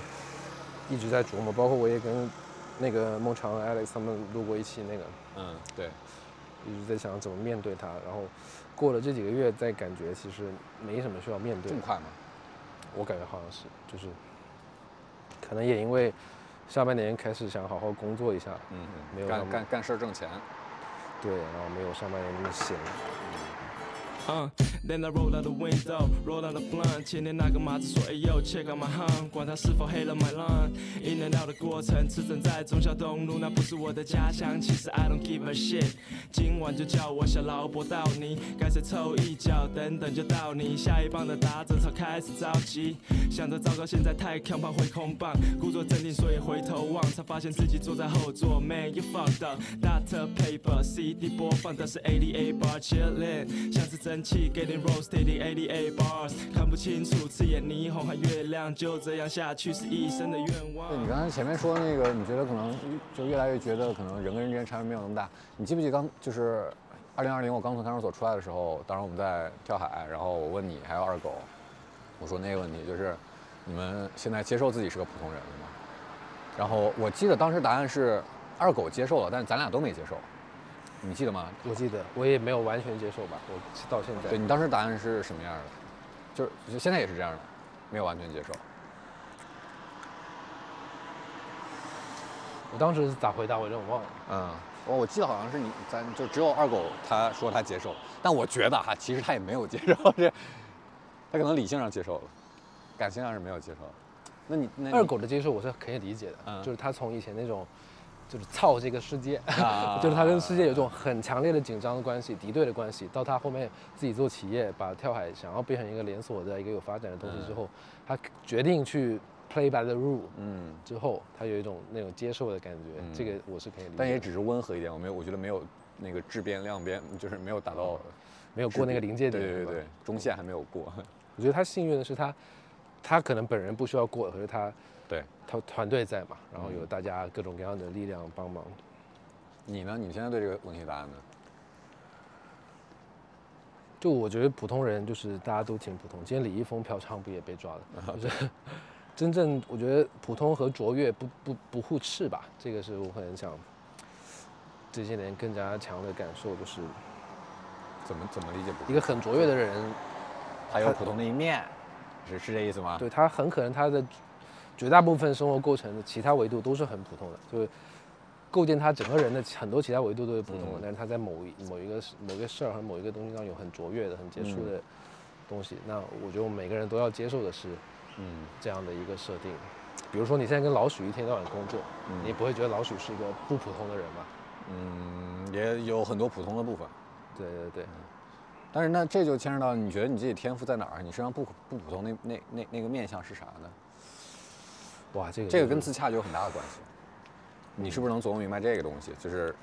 Speaker 3: 一直在琢磨，包括我也跟那个孟尝、Alex 他们录过一期那个，
Speaker 2: 嗯，对，
Speaker 3: 一直在想怎么面对他。然后过了这几个月，再感觉其实没什么需要面对。
Speaker 2: 这么快吗？
Speaker 3: 我感觉好像是，就是可能也因为下半年开始想好好工作一下，嗯，没有
Speaker 2: 干干干事挣钱，
Speaker 3: 对，然后没有上半年那么闲。
Speaker 1: Uh, then I roll out the window, roll out the blunt。前天那个马子说，哎呦，check out my hum，管他是否黑了 my line。in and out 的过程，驰骋在忠孝东路，那不是我的家乡。其实 I don't give a shit。今晚就叫我小老伯到你，该谁凑一脚，等等就到你。下一棒的打者才开始着急，想着糟糕，现在太强，怕会空棒。故作镇定，所以回头望，才发现自己坐在后座。Man you fucked up。Data paper CD 播放的是 ADA bar chillin，像是蒸汽给真。Getting roasted in 88 bars，看不清楚，刺眼霓虹和月亮，就这样下去是一生的愿望。
Speaker 2: 对你刚才前面说那个，你觉得可能就越来越觉得可能人跟人之间差别没有那么大。你记不记刚就是2020我刚从看守所出来的时候，当时我们在跳海，然后我问你还有二狗，我说那个问题就是你们现在接受自己是个普通人了吗？然后我记得当时答案是二狗接受了，但是咱俩都没接受。你记得吗？
Speaker 3: 我记得，我也没有完全接受吧。我到现在，
Speaker 2: 对你当时答案是什么样的？就是就现在也是这样的，没有完全接受。
Speaker 3: 我当时咋回答？我有点忘了。
Speaker 2: 嗯，我我记得好像是你，咱就只有二狗他说他接受，但我觉得哈，其实他也没有接受，这 [LAUGHS] 他可能理性上接受了，感性上是没有接受。那你那
Speaker 3: 二狗的接受我是可以理解的，嗯，就是他从以前那种。就是操这个世界，[LAUGHS] 就是他跟世界有一种很强烈的紧张的关系、敌对的关系。到他后面自己做企业，把跳海想要变成一个连锁的一个有发展的东西之后，他决定去 play by the rule。嗯，之后他有一种那种接受的感觉，这个我是可以理解。
Speaker 2: 但也只是温和一点，我没有，我觉得没有那个质变量变，就是没有达到，
Speaker 3: 没有过那个临界点。
Speaker 2: 对对对，中线还没有过。[LAUGHS]
Speaker 3: 我觉得他幸运的是他。他可能本人不需要过，可是他
Speaker 2: 对
Speaker 3: 他团队在嘛，然后有大家各种各样的力量帮忙。
Speaker 2: 你呢？你现在对这个问题答案呢？
Speaker 3: 就我觉得普通人就是大家都挺普通。今天李易峰嫖娼不也被抓了？[LAUGHS] 就是真正我觉得普通和卓越不不不互斥吧。这个是我很想这些年更加强的感受，就是
Speaker 2: 怎么怎么理解？
Speaker 3: 一个很卓越的人，
Speaker 2: 他有普通的一面，是是这意思吗？
Speaker 3: 对他很可能他的绝大部分生活构成的其他维度都是很普通的，就是。构建他整个人的很多其他维度都是普通的，但是他在某一某一个某一个事儿和某一个东西上有很卓越的、很杰出的东西。那我觉得我们每个人都要接受的是，嗯，这样的一个设定。比如说你现在跟老许一天到晚工作，你不会觉得老许是一个不普通的人吧？
Speaker 2: 嗯，也有很多普通的部分。
Speaker 3: 对对对。
Speaker 2: 但是那这就牵扯到你觉得你自己天赋在哪儿？你身上不不普通那那那那个面相是啥呢？
Speaker 3: 哇，这个
Speaker 2: 这个跟自洽就有很大的关系。你是不是能琢磨明白这个东西？就是，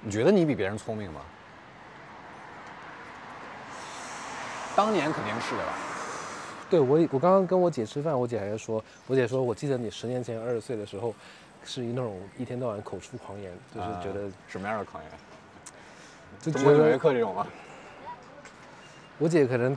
Speaker 2: 你觉得你比别人聪明吗？当年肯定是的吧。
Speaker 3: 对我，我刚刚跟我姐吃饭，我姐还说，我姐说我记得你十年前二十岁的时候，是一那种一天到晚口出狂言，就是觉得
Speaker 2: 什么样的狂言？
Speaker 3: 就
Speaker 2: 中国哲学课这种吗？
Speaker 3: 我姐可能。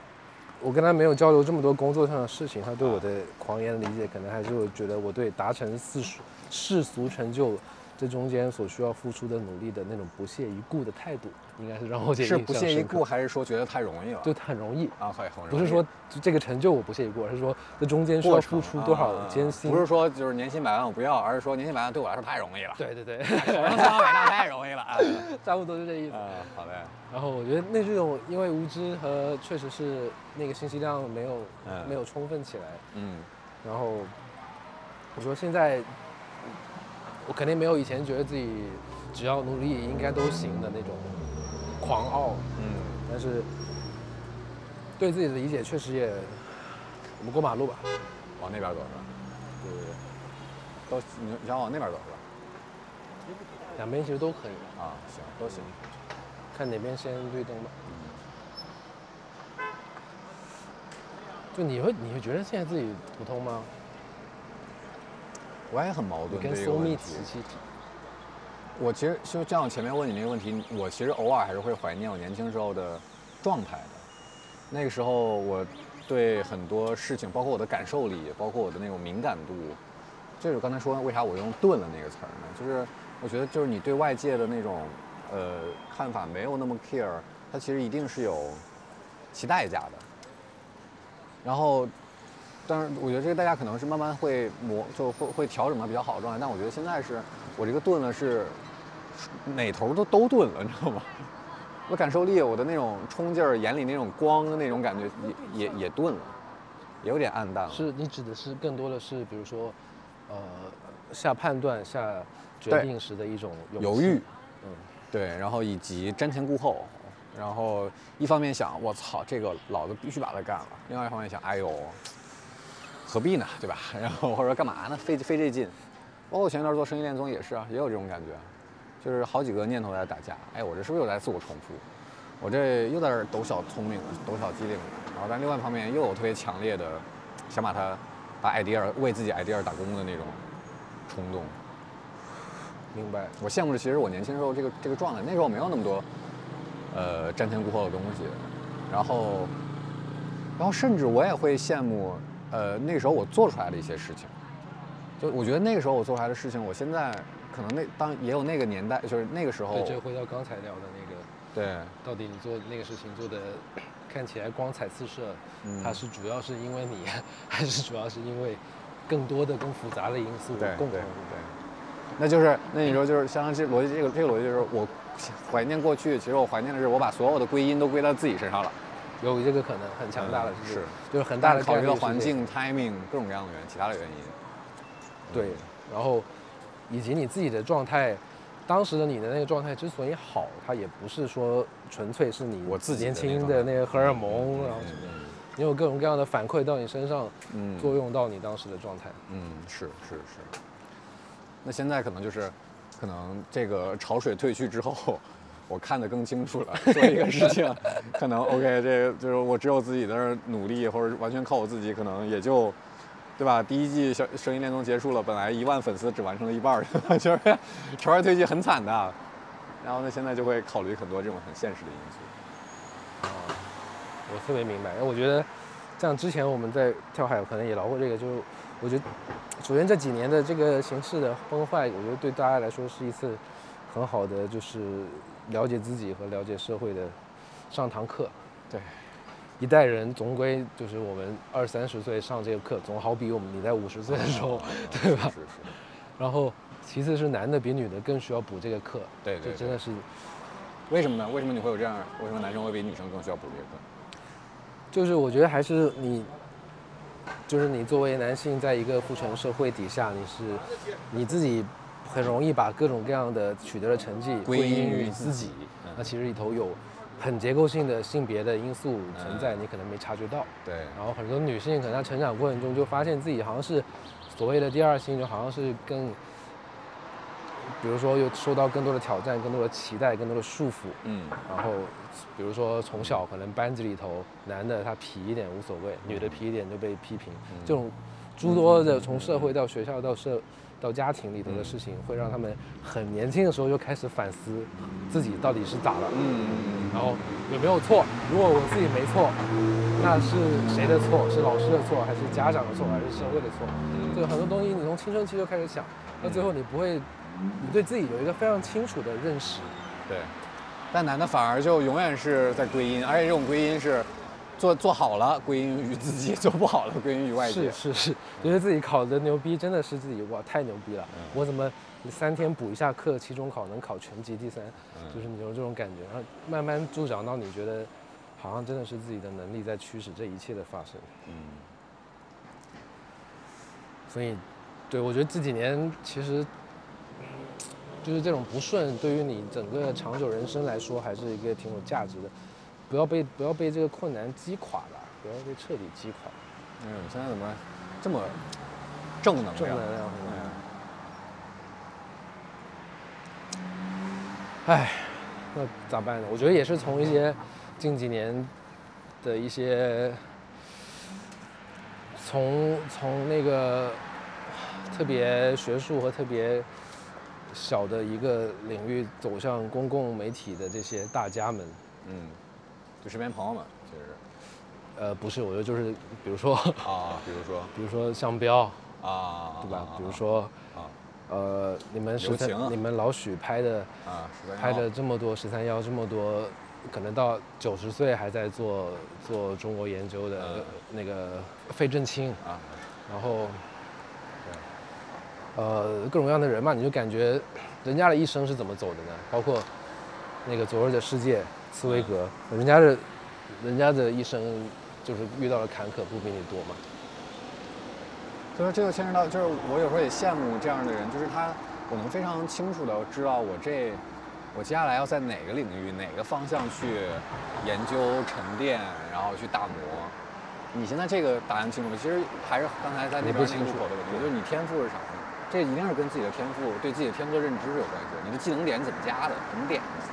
Speaker 3: 我跟他没有交流这么多工作上的事情，他对我的狂言理解，可能还是觉得我对达成世俗世俗成就。这中间所需要付出的努力的那种不屑一顾的态度，应该是让我觉得
Speaker 2: 是不屑一顾，还是说觉得太容易了？
Speaker 3: 就太容易
Speaker 2: 啊，很很容易。
Speaker 3: 不是说这个成就我不屑一顾，而是说这中间需要付出多少艰辛。
Speaker 2: 不是说就是年薪百万我不要，而是说年薪百万对我来说太容易了。
Speaker 3: 对对对，
Speaker 2: 手上三伟大太容易了啊，[LAUGHS]
Speaker 3: 差不多就这意思。
Speaker 2: 好嘞。
Speaker 3: 然后我觉得那这种因为无知和确实是那个信息量没有没有充分起来，嗯，然后我说现在。我肯定没有以前觉得自己只要努力应该都行的那种狂傲，嗯，但是对自己的理解确实也，我们过马路吧，
Speaker 2: 往那边走是吧？对对对，都你你想往那边走是吧？
Speaker 3: 两边其实都可以
Speaker 2: 啊，行都行，
Speaker 3: 看哪边先绿灯吧。就你会你会觉得现在自己普通吗？
Speaker 2: 我也很矛盾，
Speaker 3: 跟
Speaker 2: 松密体
Speaker 3: 系
Speaker 2: 我其实就像我前面问你那个问题，我其实偶尔还是会怀念我年轻时候的状态的。那个时候，我对很多事情，包括我的感受力，包括我的那种敏感度，就是刚才说为啥我用“钝了”那个词儿呢？就是我觉得，就是你对外界的那种呃看法没有那么 care，它其实一定是有其代价的。然后。但是我觉得这个代价可能是慢慢会磨，就会会调整到比较好的状态。但我觉得现在是我这个钝了是哪头都都钝了，你知道吗？[LAUGHS] 我感受力，我的那种冲劲儿，眼里那种光的那种感觉也也也钝了，也有点暗淡了。
Speaker 3: 是你指的是更多的是比如说，呃，下判断、下决定时的一种
Speaker 2: 犹豫，嗯，对，然后以及瞻前顾后，然后一方面想我操这个老子必须把它干了，另外一方面想哎呦。何必呢，对吧？[LAUGHS] 然后或者说干嘛呢？费费这劲，包括前一段做生意恋综也是啊，也有这种感觉，就是好几个念头在打架。哎，我这是不是又在自我重复？我这又在这抖小聪明了，抖小机灵了。然后但另外一方面又有特别强烈的想把它把 idea 为自己 idea 打工的那种冲动。
Speaker 3: 明白。
Speaker 2: 我羡慕的其实我年轻时候这个这个状态，那时候没有那么多呃瞻前顾后的东西。然后然后甚至我也会羡慕。呃，那个时候我做出来的一些事情，就我觉得那个时候我做出来的事情，我现在可能那当也有那个年代，就是那个时候。
Speaker 3: 对，就回到刚才聊的那个。
Speaker 2: 对。
Speaker 3: 到底你做那个事情做的看起来光彩四射，它是主要是因为你，[LAUGHS] 还是主要是因为更多的更复杂的因素共同？对。
Speaker 2: 那就是那你说就是相当于逻辑，这个这个逻辑就是我怀念过去，其实我怀念的是我把所有的归因都归到自己身上了。
Speaker 3: 有这个可能很强大的，是就是很大的
Speaker 2: 考虑到环境、timing 各种各样的原因，其他的原因。
Speaker 3: 对，然后以及你自己的状态，当时的你的那个状态之所以好，它也不是说纯粹是你
Speaker 2: 我自己
Speaker 3: 年轻的那个荷尔蒙，然后你有各种各样的反馈到你身上，嗯，作用到你当时的状态。
Speaker 2: 嗯，是是是。那现在可能就是，可能这个潮水退去之后。我看得更清楚了，做一个事情，可能 OK，这个就是我只有自己在那努力，或者完全靠我自己，可能也就，对吧？第一季《声声音恋综》结束了，本来一万粉丝只完成了一半儿，[LAUGHS] 就是朝外推进很惨的。然后呢，现在就会考虑很多这种很现实的因素。
Speaker 3: 啊，我特别明白，因为我觉得，像之前我们在跳海可能也聊过这个，就是我觉得，首先这几年的这个形势的崩坏，我觉得对大家来说是一次很好的就是了解自己和了解社会的上堂课。
Speaker 2: 对，
Speaker 3: 一代人总归就是我们二三十岁上这个课，总好比我们你在五十岁的时候，[LAUGHS] 对吧？
Speaker 2: 是是。
Speaker 3: 然后。其次是男的比女的更需要补这个课，
Speaker 2: 对对，
Speaker 3: 真的是，
Speaker 2: 为什么呢？为什么你会有这样？为什么男生会比女生更需要补这个课？
Speaker 3: 就是我觉得还是你，就是你作为男性，在一个父权社会底下，你是你自己很容易把各种各样的取得的成绩
Speaker 2: 归因于
Speaker 3: 自己，那其实里头有很结构性的性别的因素存在，你可能没察觉到。
Speaker 2: 对。
Speaker 3: 然后很多女性可能在成长过程中就发现自己好像是所谓的第二性，就好像是更。比如说，又受到更多的挑战、更多的期待、更多的束缚。嗯。然后，比如说从小可能班级里头，男的他皮一点无所谓，女的皮一点就被批评。这种诸多的从社会到学校到社到家庭里头的事情，会让他们很年轻的时候就开始反思自己到底是咋了。嗯。然后有没有错？如果我自己没错，那是谁的错？是老师的错，还是家长的错，还是社会的错？就很多东西，你从青春期就开始想，到最后你不会。你对自己有一个非常清楚的认识，
Speaker 2: 对，但男的反而就永远是在归因，而且这种归因是做做好了归因于自己，做不好了归因于外
Speaker 3: 界。是是是，觉得自己考的牛逼，真的是自己哇太牛逼了，我怎么三天补一下课，期中考能考全级第三，就是你有这种感觉，然后慢慢助长到你觉得好像真的是自己的能力在驱使这一切的发生。嗯，所以，对我觉得这几年其实。就是这种不顺，对于你整个长久人生来说，还是一个挺有价值的。不要被不要被这个困难击垮了，不要被彻底击垮。
Speaker 2: 嗯，现在怎么这么正能量？
Speaker 3: 正能量。哎，那咋办呢？我觉得也是从一些近几年的一些，从从那个特别学术和特别。小的一个领域走向公共媒体的这些大家们，
Speaker 2: 嗯，就身边朋友们，其实，
Speaker 3: 呃，不是，我觉得就是，比如说
Speaker 2: 啊，[LAUGHS] 比如说，
Speaker 3: 比如说向标
Speaker 2: 啊，
Speaker 3: 对吧？比如说啊，呃，你们十三，你们老许拍的
Speaker 2: 啊，
Speaker 3: 拍的这么多十三幺，这么多，可能到九十岁还在做做中国研究的那个费正清
Speaker 2: 啊，
Speaker 3: 然后。呃，各种各样的人嘛，你就感觉人家的一生是怎么走的呢？包括那个昨日的世界，茨威格，人家的，人家的一生就是遇到了坎坷，不比你多嘛。
Speaker 2: 所以说，这就牵扯到，就是我有时候也羡慕这样的人，就是他，我能非常清楚的知道我这，我接下来要在哪个领域、哪个方向去研究、沉淀，然后去打磨。你现在这个答案清楚吗？其实还是刚才在那边
Speaker 3: 不清楚
Speaker 2: 的问题，就是你天赋是啥？这一定是跟自己的天赋、对自己的天赋的认知是有关系的。你的技能点怎么加的？怎么点？
Speaker 3: 嗯，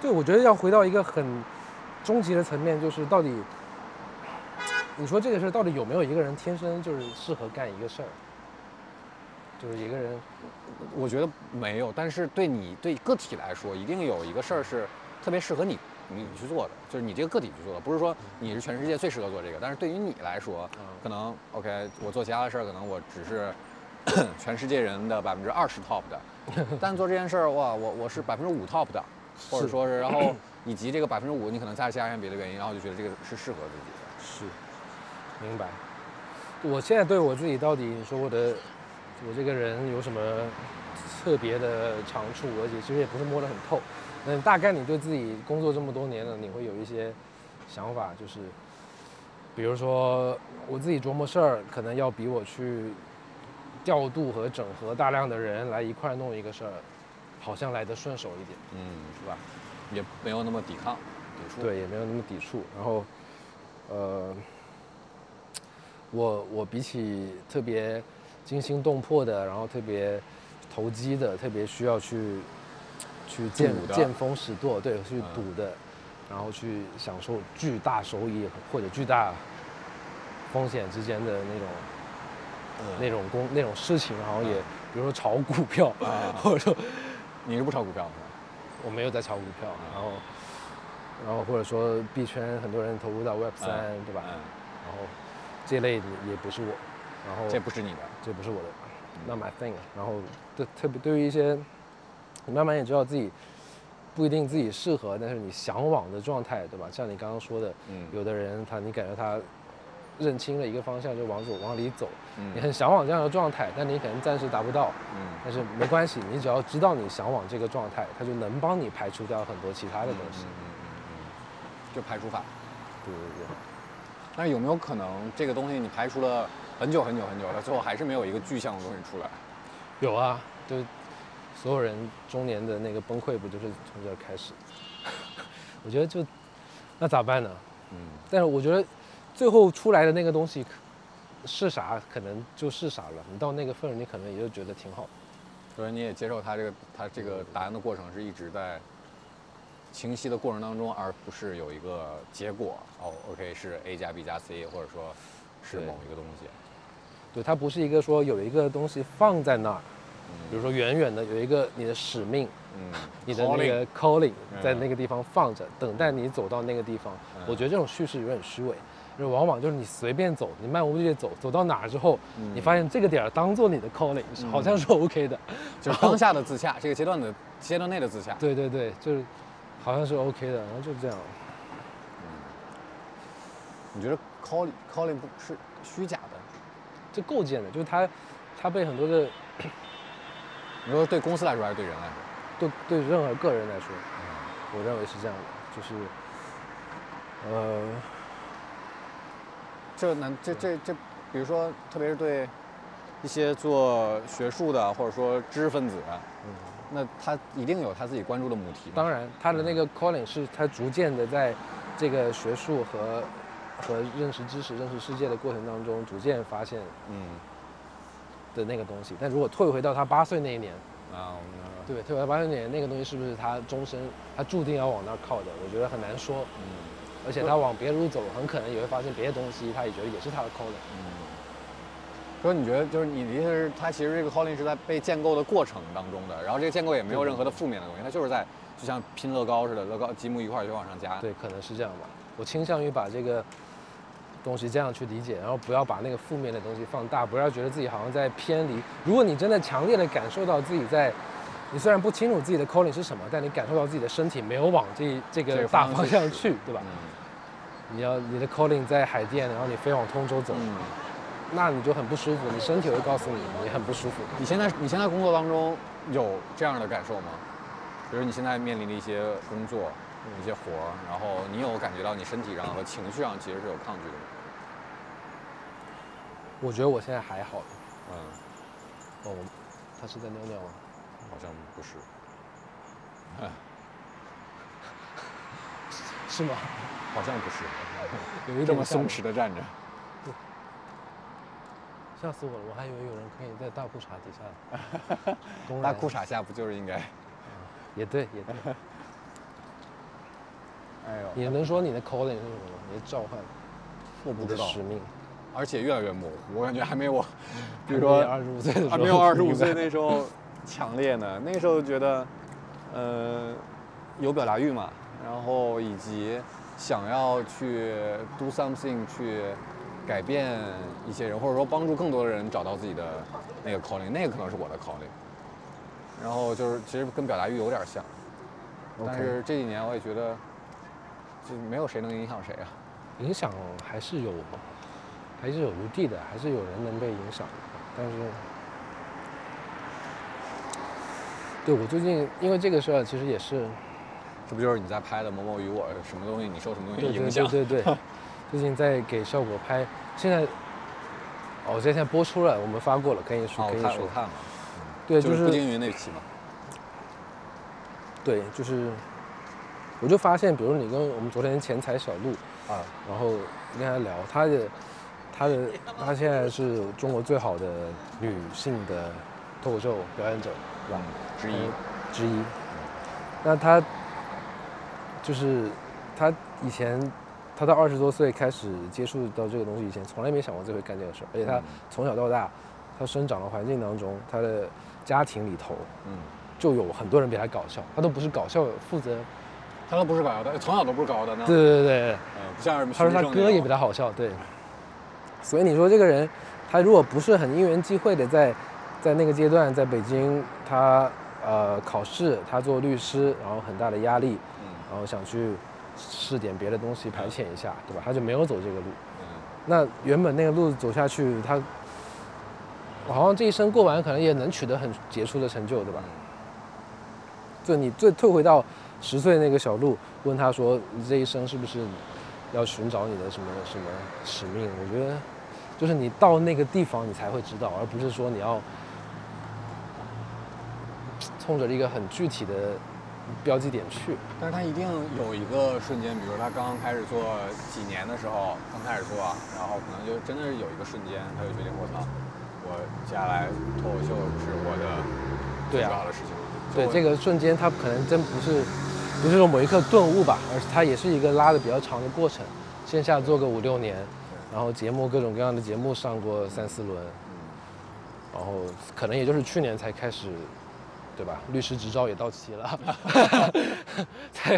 Speaker 3: 对，我觉得要回到一个很终极的层面，就是到底，你说这个事儿到底有没有一个人天生就是适合干一个事儿？就是一个人，
Speaker 2: 我觉得没有。但是对你对个体来说，一定有一个事儿是特别适合你你去做的，就是你这个个体去做的。不是说你是全世界最适合做这个，但是对于你来说，可能 OK，我做其他的事儿，可能我只是。[COUGHS] 全世界人的百分之二十 top 的，但做这件事儿哇，我我是百分之五 top 的，或者说是，然后以及这个百分之五，你可能再加上别的原因，然后就觉得这个是适合自己的。
Speaker 3: 是，明白。我现在对我自己到底，你说我的，我这个人有什么特别的长处，而且其实也不是摸得很透。嗯，大概你对自己工作这么多年了，你会有一些想法，就是，比如说我自己琢磨事儿，可能要比我去。调度和整合大量的人来一块弄一个事儿，好像来得顺手一点，
Speaker 2: 嗯，是吧？也没有那么抵抗、抵触。
Speaker 3: 对，也没有那么抵触。然后，呃，我我比起特别惊心动魄的，然后特别投机的，特别需要去去见见风使舵，对，去
Speaker 2: 嗯
Speaker 3: 赌的，然后去享受巨大收益或者巨大风险之间的那种那种工那种事情，然后也比如说炒股票，
Speaker 2: 啊
Speaker 3: 或者说
Speaker 2: 你是不炒股票吗？
Speaker 3: 我没有在炒股票，然后然后或者说币圈很多人投入到 Web 三，对吧？
Speaker 2: 嗯，
Speaker 3: 然后这类的也不是我，然后
Speaker 2: 这不是你的。
Speaker 3: 这不是我的，not my thing。然后对特别对于一些，你慢慢也知道自己不一定自己适合，但是你向往的状态，对吧？像你刚刚说的，
Speaker 2: 嗯
Speaker 3: 有的人他你感觉他认清了一个方向就往左往里走，
Speaker 2: 嗯
Speaker 3: 你很向往这样的状态，但你可能暂时达不到，
Speaker 2: 嗯
Speaker 3: 但是没关系，你只要知道你向往这个状态，它就能帮你排除掉很多其他的东西。
Speaker 2: 嗯嗯嗯就排除法。
Speaker 3: 对对对。
Speaker 2: 那有没有可能这个东西你排除了很久很久很久了，最后还是没有一个具象的东西出来？
Speaker 3: 有啊，就所有人中年的那个崩溃，不就是从这儿开始？[LAUGHS] 我觉得就那咋办呢？
Speaker 2: 嗯
Speaker 3: 但是我觉得最后出来的那个东西是啥，可能就是啥了。你到那个份儿，你可能也就觉得挺好。
Speaker 2: 所以你也接受他这个他这个答案的过程是一直在清晰的过程当中，而不是有一个结果。哦，OK，是 A 加 B 加 C，或者说是某一个东西。
Speaker 3: 对，它不是一个说有一个东西放在那儿，比如
Speaker 2: 嗯
Speaker 3: 说远远的有一个你的使命，
Speaker 2: 嗯，
Speaker 3: 你的那个 calling
Speaker 2: 嗯
Speaker 3: 在那个地方放着，等待你走到那个地方。
Speaker 2: 嗯
Speaker 3: 我觉得这种叙事有点虚伪，就是往往就是你随便走，你漫无目的地走，走到哪儿之后，
Speaker 2: 嗯
Speaker 3: 你发现这个点儿当做你的 calling，是好像是 OK 的。
Speaker 2: 就是当下的自洽，这个阶段的阶段内的自洽。[LAUGHS]
Speaker 3: 对对对，就是好像是 OK 的，然后就这样。
Speaker 2: 你觉得 calling calling 不是虚假的？
Speaker 3: 这构建的，就是它，它被很多的
Speaker 2: 你说对公司来说还是对人来说？
Speaker 3: 对对任何个人来说，我认为是这样的，就是，呃，
Speaker 2: 这难这这这，比如说，特别是对一些做学术的或者说知识分子，嗯那他一定有他自己关注的母题。
Speaker 3: 当然，他的那个 calling 是他逐渐的在这个学术和和认识知识、认识世界的过程当中，逐渐发现
Speaker 2: 嗯
Speaker 3: 的那个东西。但如果退回到他八岁那一年，
Speaker 2: 啊，我们
Speaker 3: 对，退回到八岁那年，那个东西是不是他终身他注定要往那儿靠的？我觉得很难说。
Speaker 2: 嗯
Speaker 3: 而且他往别的路走，很可能也会发现别的东西，他也觉得也是他的 calling。
Speaker 2: 嗯，说你觉得就是你的意思是，他其实这个 calling 是在被建构的过程当中的，然后这个建构也没有任何的负面的东西，它就是在就像拼乐高似的，乐高积木一块儿就往上加。
Speaker 3: 对，可能是这样吧。我倾向于把这个东西这样去理解，然后不要把那个负面的东西放大，不要觉得自己好像在偏离。如果你真的强烈的感受到自己在，你虽然不清楚自己的 calling 是什么，但你感受到自己的身体没有往这这
Speaker 2: 这个
Speaker 3: 个大方
Speaker 2: 向去，
Speaker 3: 对吧？
Speaker 2: 嗯
Speaker 3: 你要你的 calling 在海淀，然后你飞往通州走，
Speaker 2: 嗯，
Speaker 3: 那你就很不舒服，你身体会告诉你你很不舒服。
Speaker 2: 你现在你现在工作当中有这样的感受吗？比如你现在面临的一些工作、一些活儿，然后你有感觉到你身体上和情绪上其实是有抗拒的吗？
Speaker 3: 我觉得我现在还好。
Speaker 2: 嗯，
Speaker 3: 哦，他是在尿尿吗？
Speaker 2: 好像不是。[LAUGHS]
Speaker 3: 是吗？
Speaker 2: 好像不是，[LAUGHS]
Speaker 3: 有一
Speaker 2: 这么松弛的站着。
Speaker 3: 吓死我了！我还以为有人可以在大裤衩底下 [LAUGHS]
Speaker 2: 大裤衩下不就是应该？
Speaker 3: 也对，也对。[LAUGHS]
Speaker 2: 哎呦，
Speaker 3: 你能说你的 calling 是什么吗？你的召唤，
Speaker 2: 我不知道，
Speaker 3: 使命。
Speaker 2: 而且越来越模糊，我感觉还没我，比如说
Speaker 3: 二十五岁的时候，
Speaker 2: 还没有二十五岁那时候强烈呢。那时候觉得，呃，有表达欲嘛，然后以及想要去 do something 去改变一些人，或者说帮助更多的人找到自己的那个 calling，那个可能是我的 calling。然后就是其实跟表达欲有点像，但是这几年我也觉得，就没有谁能影响谁啊。
Speaker 3: 影响还是有，还是有余地的，还是有人能被影响的。但是，对我最近因为这个事儿，其实也是
Speaker 2: 这不就是你在拍的《某某与我》什么东西，你受什么东西
Speaker 3: 对对
Speaker 2: 影响？
Speaker 3: 对对对，[LAUGHS] 最近在给效果拍，现在哦，这现在播出了，我们发过了，可以说
Speaker 2: 哦，
Speaker 3: 可以说
Speaker 2: 我看了，
Speaker 3: 对，
Speaker 2: 就
Speaker 3: 就是是
Speaker 2: 不经云那期嘛。
Speaker 3: 对，就是，我就发现，比如你跟我们昨天前采小鹿，
Speaker 2: 啊，
Speaker 3: 然后跟他聊，他的，他的，他现在是中国最好的女性的脱口秀表演者，对吧？
Speaker 2: 之一
Speaker 3: 嗯之一。那他就是他以前，他到二十多岁开始接触到这个东西以前，从来没想过自己会干这个事儿。而且他从小到大，他生长的环境当中，他的家庭里头，嗯，就有很多人比他搞笑，他都不是搞笑负责，
Speaker 2: 他都不是搞笑的，从小都不是搞笑的呢。
Speaker 3: 对对对，
Speaker 2: 嗯，不像什么。
Speaker 3: 他说他哥也比他好笑，对。所以你说这个人，他如果不是很因缘际会的在，在那个阶段在北京，他呃考试，他做律师，然后很大的压力，然后想去试点别的东西排遣一下，对吧？他就没有走这个路。那原本那个路走下去，他好像这一生过完，可能也能取得很杰出的成就，对吧？就你最退回到十岁那个小路，问他说：“你这一生是不是要寻找你的什么什么使命？”我觉得。就是你到那个地方，你才会知道，而不是说你要冲着一个很具体的标记点去。
Speaker 2: 但是他一定有一个瞬间，比如他刚刚开始做几年的时候，刚开始做，然后可能就真的是有一个瞬间，他就决定我操，我接下来脱口秀是我的最重要的事情。
Speaker 3: 对这个瞬间，他可能真不是不是说某一刻顿悟吧，而是他也是一个拉的比较长的过程。线下做个五六年。然后节目各种各样的节目上过三四轮，然后可能也就是去年才开始，对吧？律师执照也到期了，[LAUGHS] 才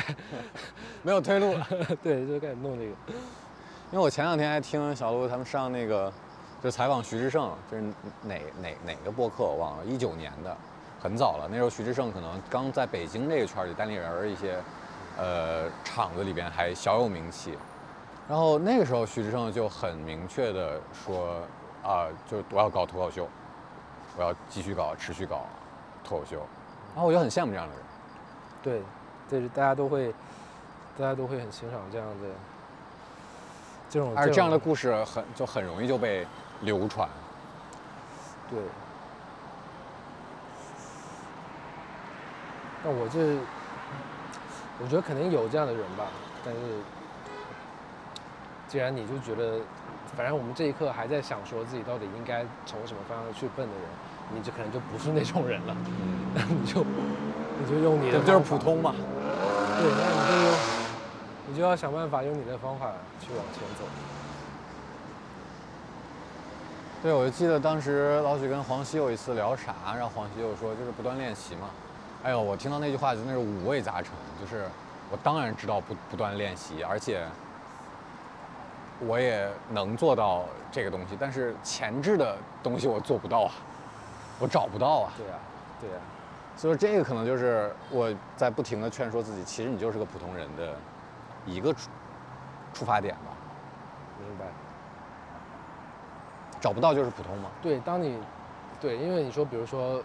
Speaker 2: 没有退路了。[LAUGHS]
Speaker 3: 对，就开始弄这个。
Speaker 2: 因为我前两天还听小鹿他们上那个，就采访徐志胜，就是哪哪哪个播客我忘了，一九年的，很早了。那时候徐志胜可能刚在北京这个圈里，单立人一些，呃，厂子里边还小有名气。然后那个时候，徐志胜就很明确的说：“啊，就我要搞脱口秀，我要继续搞，持续搞脱口秀。”然后我就很羡慕这样的人。
Speaker 3: 对，这是大家都会，大家都会很欣赏这样的这种。
Speaker 2: 而这样的故事很就很容易就被流传。
Speaker 3: 对。那我这，我觉得肯定有这样的人吧，但是。既然你就觉得，反正我们这一刻还在想说自己到底应该从什么方向去奔的人，你就可能就不是那种人了。嗯，那 [LAUGHS] 你就你就用你的，
Speaker 2: 就是普通嘛。
Speaker 3: 对，那你就用你就要想办法用你的方法去往前走。
Speaker 2: 对，我就记得当时老许跟黄西有一次聊啥，然后黄西又说就是不断练习嘛。哎呦，我听到那句话真的是五味杂陈。就是我当然知道不不断练习，而且。我也能做到这个东西，但是前置的东西我做不到啊，我找不到啊。
Speaker 3: 对呀，对呀，
Speaker 2: 所以这个可能就是我在不停的劝说自己，其实你就是个普通人的一个出出发点吧。
Speaker 3: 明白。
Speaker 2: 找不到就是普通吗？
Speaker 3: 对，当你，对，因为你说，比如说，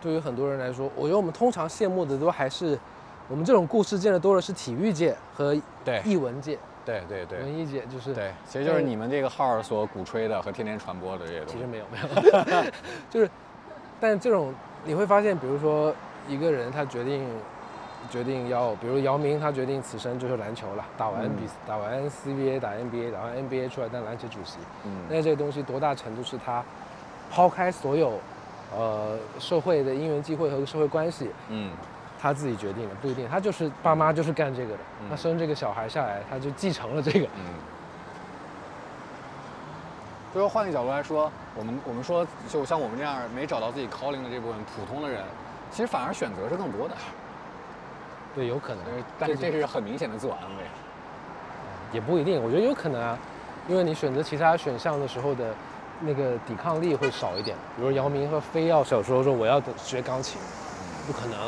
Speaker 3: 对于很多人来说，我觉得我们通常羡慕的都还是我们这种故事见的多的是体育界和
Speaker 2: 对
Speaker 3: 艺文界。
Speaker 2: 对对对，
Speaker 3: 文艺姐就是
Speaker 2: 对，其实就是你们这个号所鼓吹的和天天传播的这些东西。
Speaker 3: 其实没有没有，[LAUGHS] 就是，但这种你会发现，比如说一个人他决定决定要，比如姚明他决定此生就是篮球了，打完比打完 CBA 打 NBA，打完 NBA 出来当篮球主席。嗯。那这个东西多大程度是他抛开所有呃社会的因缘机会和社会关系？嗯。他自己决定的不一定，他就是爸妈就是干这个的，他生这个小孩下来，他就继承了这个。嗯。
Speaker 2: 就说换个角度来说，我们我们说，就像我们这样没找到自己 calling 的这部分普通的人，其实反而选择是更多的。
Speaker 3: 对，有可能，
Speaker 2: 但是这是很明显的自我安慰。
Speaker 3: 也不一定，我觉得有可能啊，因为你选择其他选项的时候的那个抵抗力会少一点。比如姚明和非要小时候说我要学钢琴，不可能。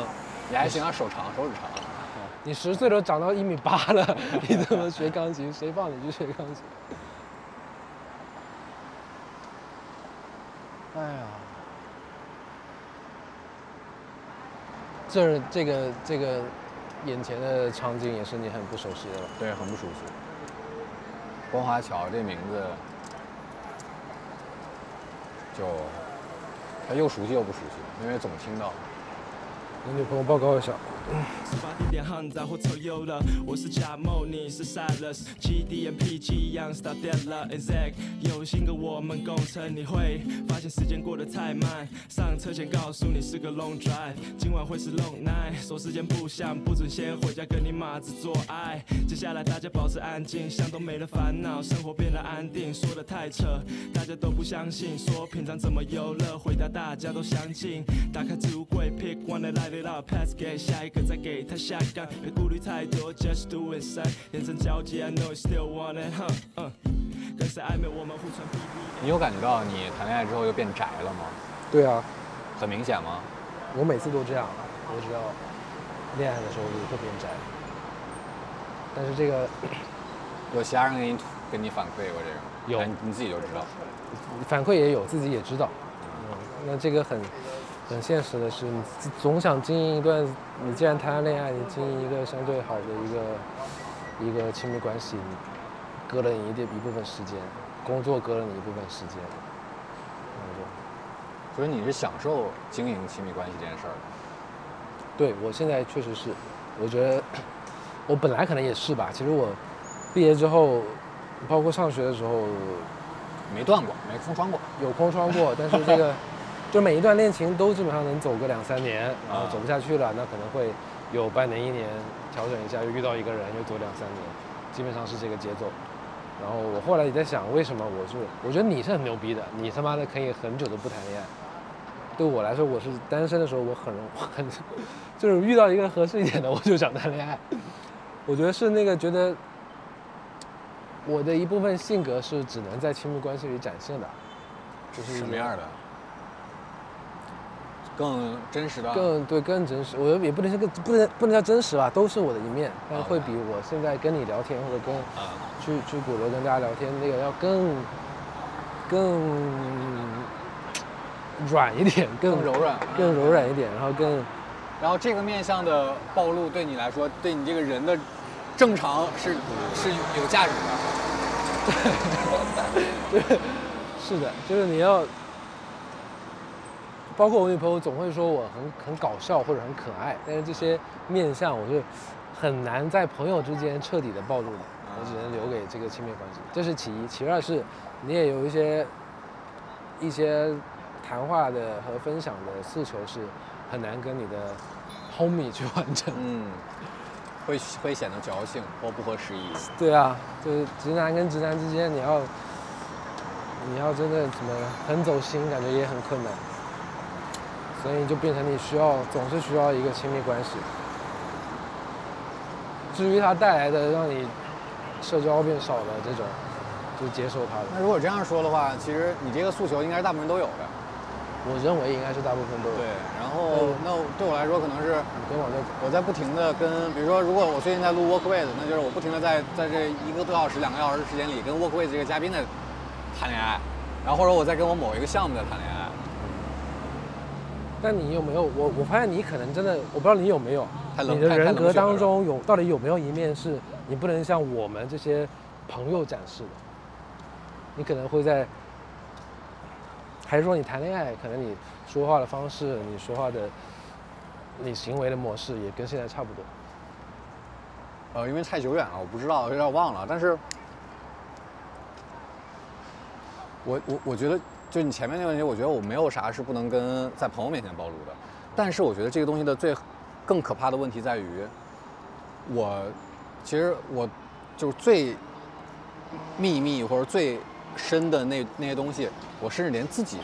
Speaker 2: 你还行啊，手长，手指长。[LAUGHS]
Speaker 3: 你十岁都长到一米八了，你怎么学钢琴？谁放你去学钢琴？哎呀，这这个这个眼前的场景也是你很不熟悉的了。
Speaker 2: 对，很不熟悉。光华桥这名字，就他又熟悉又不熟悉，因为总听到。
Speaker 3: 跟女朋友报告一下。
Speaker 1: 十八地点航在火车有了，我是贾某，你是 Silas，七 D M P G 一样 start dead 了，Exact，有心跟我们共乘，你会发现时间过得太慢。上车前告诉你是个 long drive，今晚会是 long night，说时间不响，不准先回家跟你妈子做爱。接下来大家保持安静，想都没了烦恼，生活变得安定，说的太扯，大家都不相信，说平常怎么游乐，回答大家都相信。打开置物柜，pick one and light it up，pass 给下一个个。再给他下岗，别顾虑太多，just do it，眼神，I know you still want it，嗯，跟谁暧昧我们互传 BB。
Speaker 2: 你有感觉到你谈恋爱之后又变宅了吗？
Speaker 3: 对啊，
Speaker 2: 很明显吗？
Speaker 3: 我每次都这样，我只要恋爱的时候也会变宅。但是这个 [COUGHS]
Speaker 2: 有其他人给你给你反馈过这
Speaker 3: 个？有，
Speaker 2: 你自己就知道。
Speaker 3: 反馈也有，自己也知道。嗯，那这个很。很现实的是，你总想经营一段，你既然谈了恋爱，你经营一个相对好的一个一个亲密关系，你割了你一点一部分时间，工作割了你一部分时间，
Speaker 2: 所以你是享受经营亲密关系这件事儿的。
Speaker 3: 对我现在确实是，我觉得我本来可能也是吧。其实我毕业之后，包括上学的时候，
Speaker 2: 没断过，没空窗过，
Speaker 3: 有空窗过，但是这个。就每一段恋情都基本上能走个两三年，然后走不下去了，那可能会有半年一年调整一下，又遇到一个人又走两三年，基本上是这个节奏。然后我后来也在想，为什么我是？我觉得你是很牛逼的，你他妈的可以很久都不谈恋爱。对我来说，我是单身的时候，我很容很就是遇到一个合适一点的，我就想谈恋爱。[LAUGHS] 我觉得是那个觉得我的一部分性格是只能在亲密关系里展现的，就是
Speaker 2: 什么样的？更真实的，
Speaker 3: 更对，更真实。我觉得也不能是更不能不能叫真实吧，都是我的一面，但会比我现在跟你聊天或者跟去去鼓楼跟大家聊天那个要更更软一点，
Speaker 2: 更柔软，
Speaker 3: 更柔软一点，然后更，
Speaker 2: 然后这个面相的暴露对你来说，对你这个人的正常是是有价值
Speaker 3: 的。[LAUGHS] 对，是的，就是你要。包括我女朋友总会说我很很搞笑或者很可爱，但是这些面相我是很难在朋友之间彻底的暴露的，我只能留给这个亲密关系。这是其一，其二是你也有一些一些谈话的和分享的诉求是很难跟你的 homie 去完成，
Speaker 2: 嗯，会会显得矫情或不合时宜。
Speaker 3: 对啊，就是直男跟直男之间，你要你要真的怎么很走心，感觉也很困难。所以就变成你需要总是需要一个亲密关系。至于它带来的让你社交变少了这种，就接受它的。
Speaker 2: 那如果这样说的话，其实你这个诉求应该是大部分都有的。
Speaker 3: 我认为应该是大部分都有。
Speaker 2: 对，然后那对我来说可能是
Speaker 3: 跟我在
Speaker 2: 我在不停的跟，比如说如果我最近在录 Work With，那就是我不停的在在这一个多小时、两个小时的时间里跟 Work With 这个嘉宾在谈恋爱，然后或者我在跟我某一个项目在谈恋爱。
Speaker 3: 但你有没有我？我发现你可能真的，我不知道你有没有，你的人格当中有到底有没有一面是你不能像我们这些朋友展示的？你可能会在，还是说你谈恋爱，可能你说话的方式，你说话的，你行为的模式也跟现在差不多。
Speaker 2: 呃，因为太久远了，我不知道，有点忘了。但是，我我我觉得。就你前面那个问题，我觉得我没有啥是不能跟在朋友面前暴露的，但是我觉得这个东西的最更可怕的问题在于，我其实我就是最秘密或者最深的那那些东西，我甚至连自己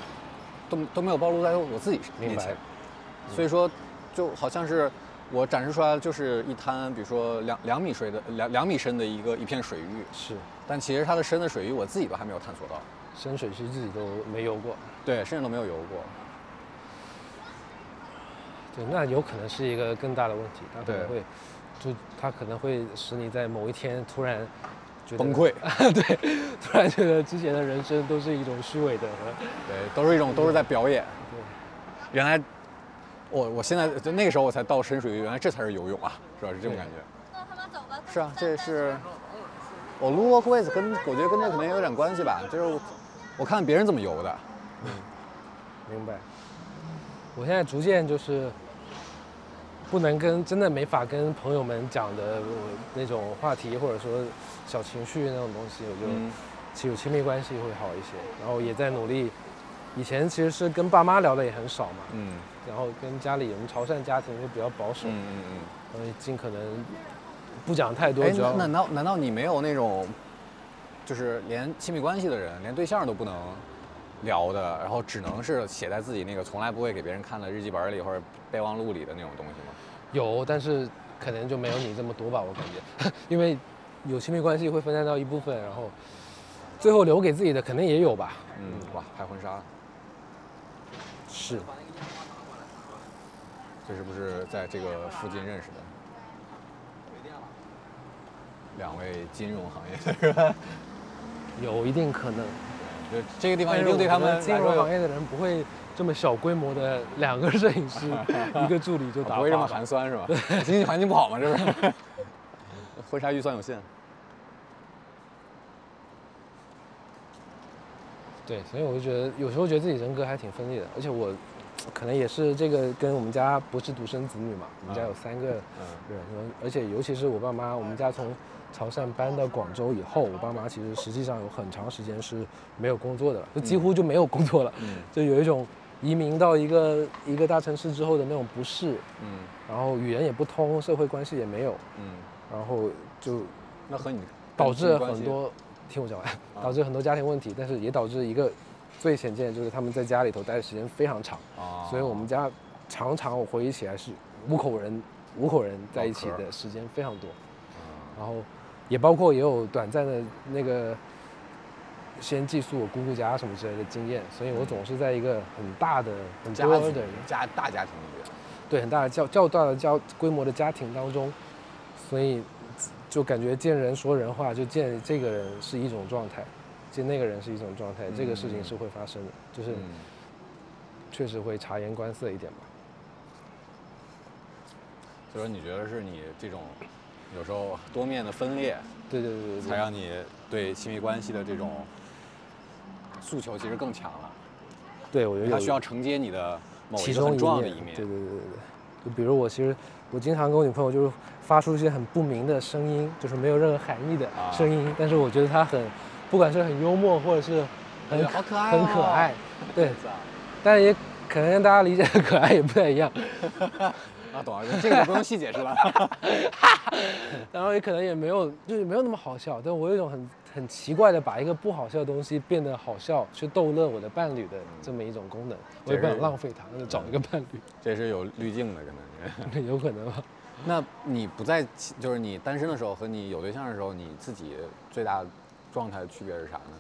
Speaker 2: 都都没有暴露在我自己面前，所以说就好像是我展示出来的就是一滩，比如说两两米水的两两米深的一个一片水域，
Speaker 3: 是，
Speaker 2: 但其实它的深的水域我自己都还没有探索到。
Speaker 3: 深水区自己都没游过，
Speaker 2: 对，甚至都没有游过。
Speaker 3: 对，那有可能是一个更大的问题，它可能会，就它可能会使你在某一天突然
Speaker 2: 崩溃，[LAUGHS]
Speaker 3: 对，突然觉得之前的人生都是一种虚伪的，
Speaker 2: 对，都是一种都是在表演。
Speaker 3: 对，
Speaker 2: 原来我我现在就那个时候我才到深水区，原来这才是游泳啊，是吧？是这种感觉。那他们走吧。是啊，这是我撸 walk ways，跟我觉得跟这可能有点关系吧，就是。我看别人怎么游的，
Speaker 3: 嗯，明白。我现在逐渐就是不能跟真的没法跟朋友们讲的那种话题，或者说小情绪那种东西，我就其实亲密关系会好一些。然后也在努力，以前其实是跟爸妈聊的也很少嘛，嗯，然后跟家里人潮汕家庭就比较保守，嗯嗯嗯，所以尽可能不讲太多。
Speaker 2: 难道难道你没有那种，就是连亲密关系的人，连对象都不能？聊的，然后只能是写在自己那个从来不会给别人看的日记本里或者备忘录里的那种东西吗？
Speaker 3: 有，但是可能就没有你这么多吧，我感觉，[LAUGHS] 因为有亲密关系会分散到一部分，然后最后留给自己的肯定也有吧。
Speaker 2: 嗯，哇，拍婚纱，
Speaker 3: 是，
Speaker 2: 这是不是在这个附近认识的？两位金融行业的是吧？
Speaker 3: 有一定可能。
Speaker 2: 就这个地方一定对他们
Speaker 3: 金融行业的人不会这么小规模的两个摄影师 [LAUGHS] 一个助理就打
Speaker 2: 不会这么寒酸是吧？经济环境不好嘛？这不是？婚纱预算有限。
Speaker 3: 对，所以我就觉得有时候觉得自己人格还挺分裂的，而且我可能也是这个跟我们家不是独生子女嘛，我们家有三个人，而且尤其是我爸妈，我们家从。潮汕搬到广州以后，我爸妈其实实际上有很长时间是没有工作的了，就几乎就没有工作了，[LAUGHS] 就有一种移民到一个一个大城市之后的那种不适，嗯，然后语言也不通，社会关系也没有，嗯，然后就
Speaker 2: 那和你
Speaker 3: 导致很多，听我讲完，[LAUGHS] 导致很多家庭问题，但是也导致一个最显见就是他们在家里头待的时间非常长，啊，所以我们家常常我回忆起来是五口人五口人在一起的时间非常多，然后。也包括也有短暂的那个先寄宿我姑姑家什么之类的经验，所以我总是在一个很大的、很
Speaker 2: 家的家大家庭里面，
Speaker 3: 对很大的较较大的较规模的家庭当中，所以就感觉见人说人话，就见这个人是一种状态，见那个人是一种状态，这个事情是会发生的，就是确实会察言观色一点吧。
Speaker 2: 所以说你觉得是你这种？有时候多面的分裂，
Speaker 3: 对对对对，
Speaker 2: 才让你对亲密关系的这种诉求其实更强了。
Speaker 3: 对，我觉得
Speaker 2: 它需要承接你的某
Speaker 3: 一个
Speaker 2: 重要的一面。
Speaker 3: 对对对对对。就比如我其实我经常跟我女朋友就是发出一些很不明的声音，就是没有任何含义的声音，但是我觉得她很，不管是很幽默或者是很
Speaker 2: 好可爱，
Speaker 3: 很可爱。对。[LAUGHS] 但是也可能跟大家理解的可爱也不太一样。[LAUGHS]
Speaker 2: 懂了，这个就不用细解释了。[LAUGHS]
Speaker 3: 然后也可能也没有，就是没有那么好笑。但我有一种很很奇怪的，把一个不好笑的东西变得好笑，去逗乐我的伴侣的这么一种功能。我也不想浪费它，那就找一个伴侣。
Speaker 2: 这是有滤镜的，可
Speaker 3: 能。[LAUGHS] 有可能吧。
Speaker 2: 那你不在，就是你单身的时候和你有对象的时候，你自己最大状态的区别是啥呢？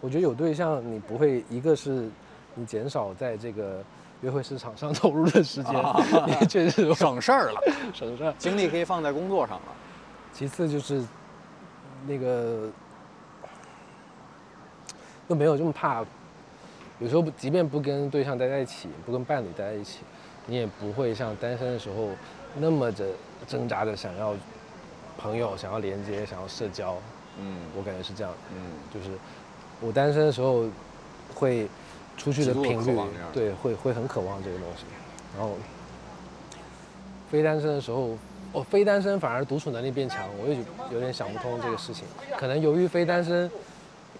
Speaker 3: 我觉得有对象，你不会一个是你减少在这个。约会市场上投入的时间 [LAUGHS] 也确实
Speaker 2: 省事儿了，
Speaker 3: 省事儿，
Speaker 2: 精力可以放在工作上了。
Speaker 3: 其次就是那个又没有这么怕，有时候即便不跟对象待在一起，不跟伴侣待在一起，你也不会像单身的时候那么的挣扎着想要朋友、想要连接、想要社交。嗯，我感觉是这样。嗯，就是我单身的时候会。出去的频率，对，会会很渴望这个东西。然后，非单身的时候，哦，非单身反而独处能力变强，我也有点想不通这个事情。可能由于非单身，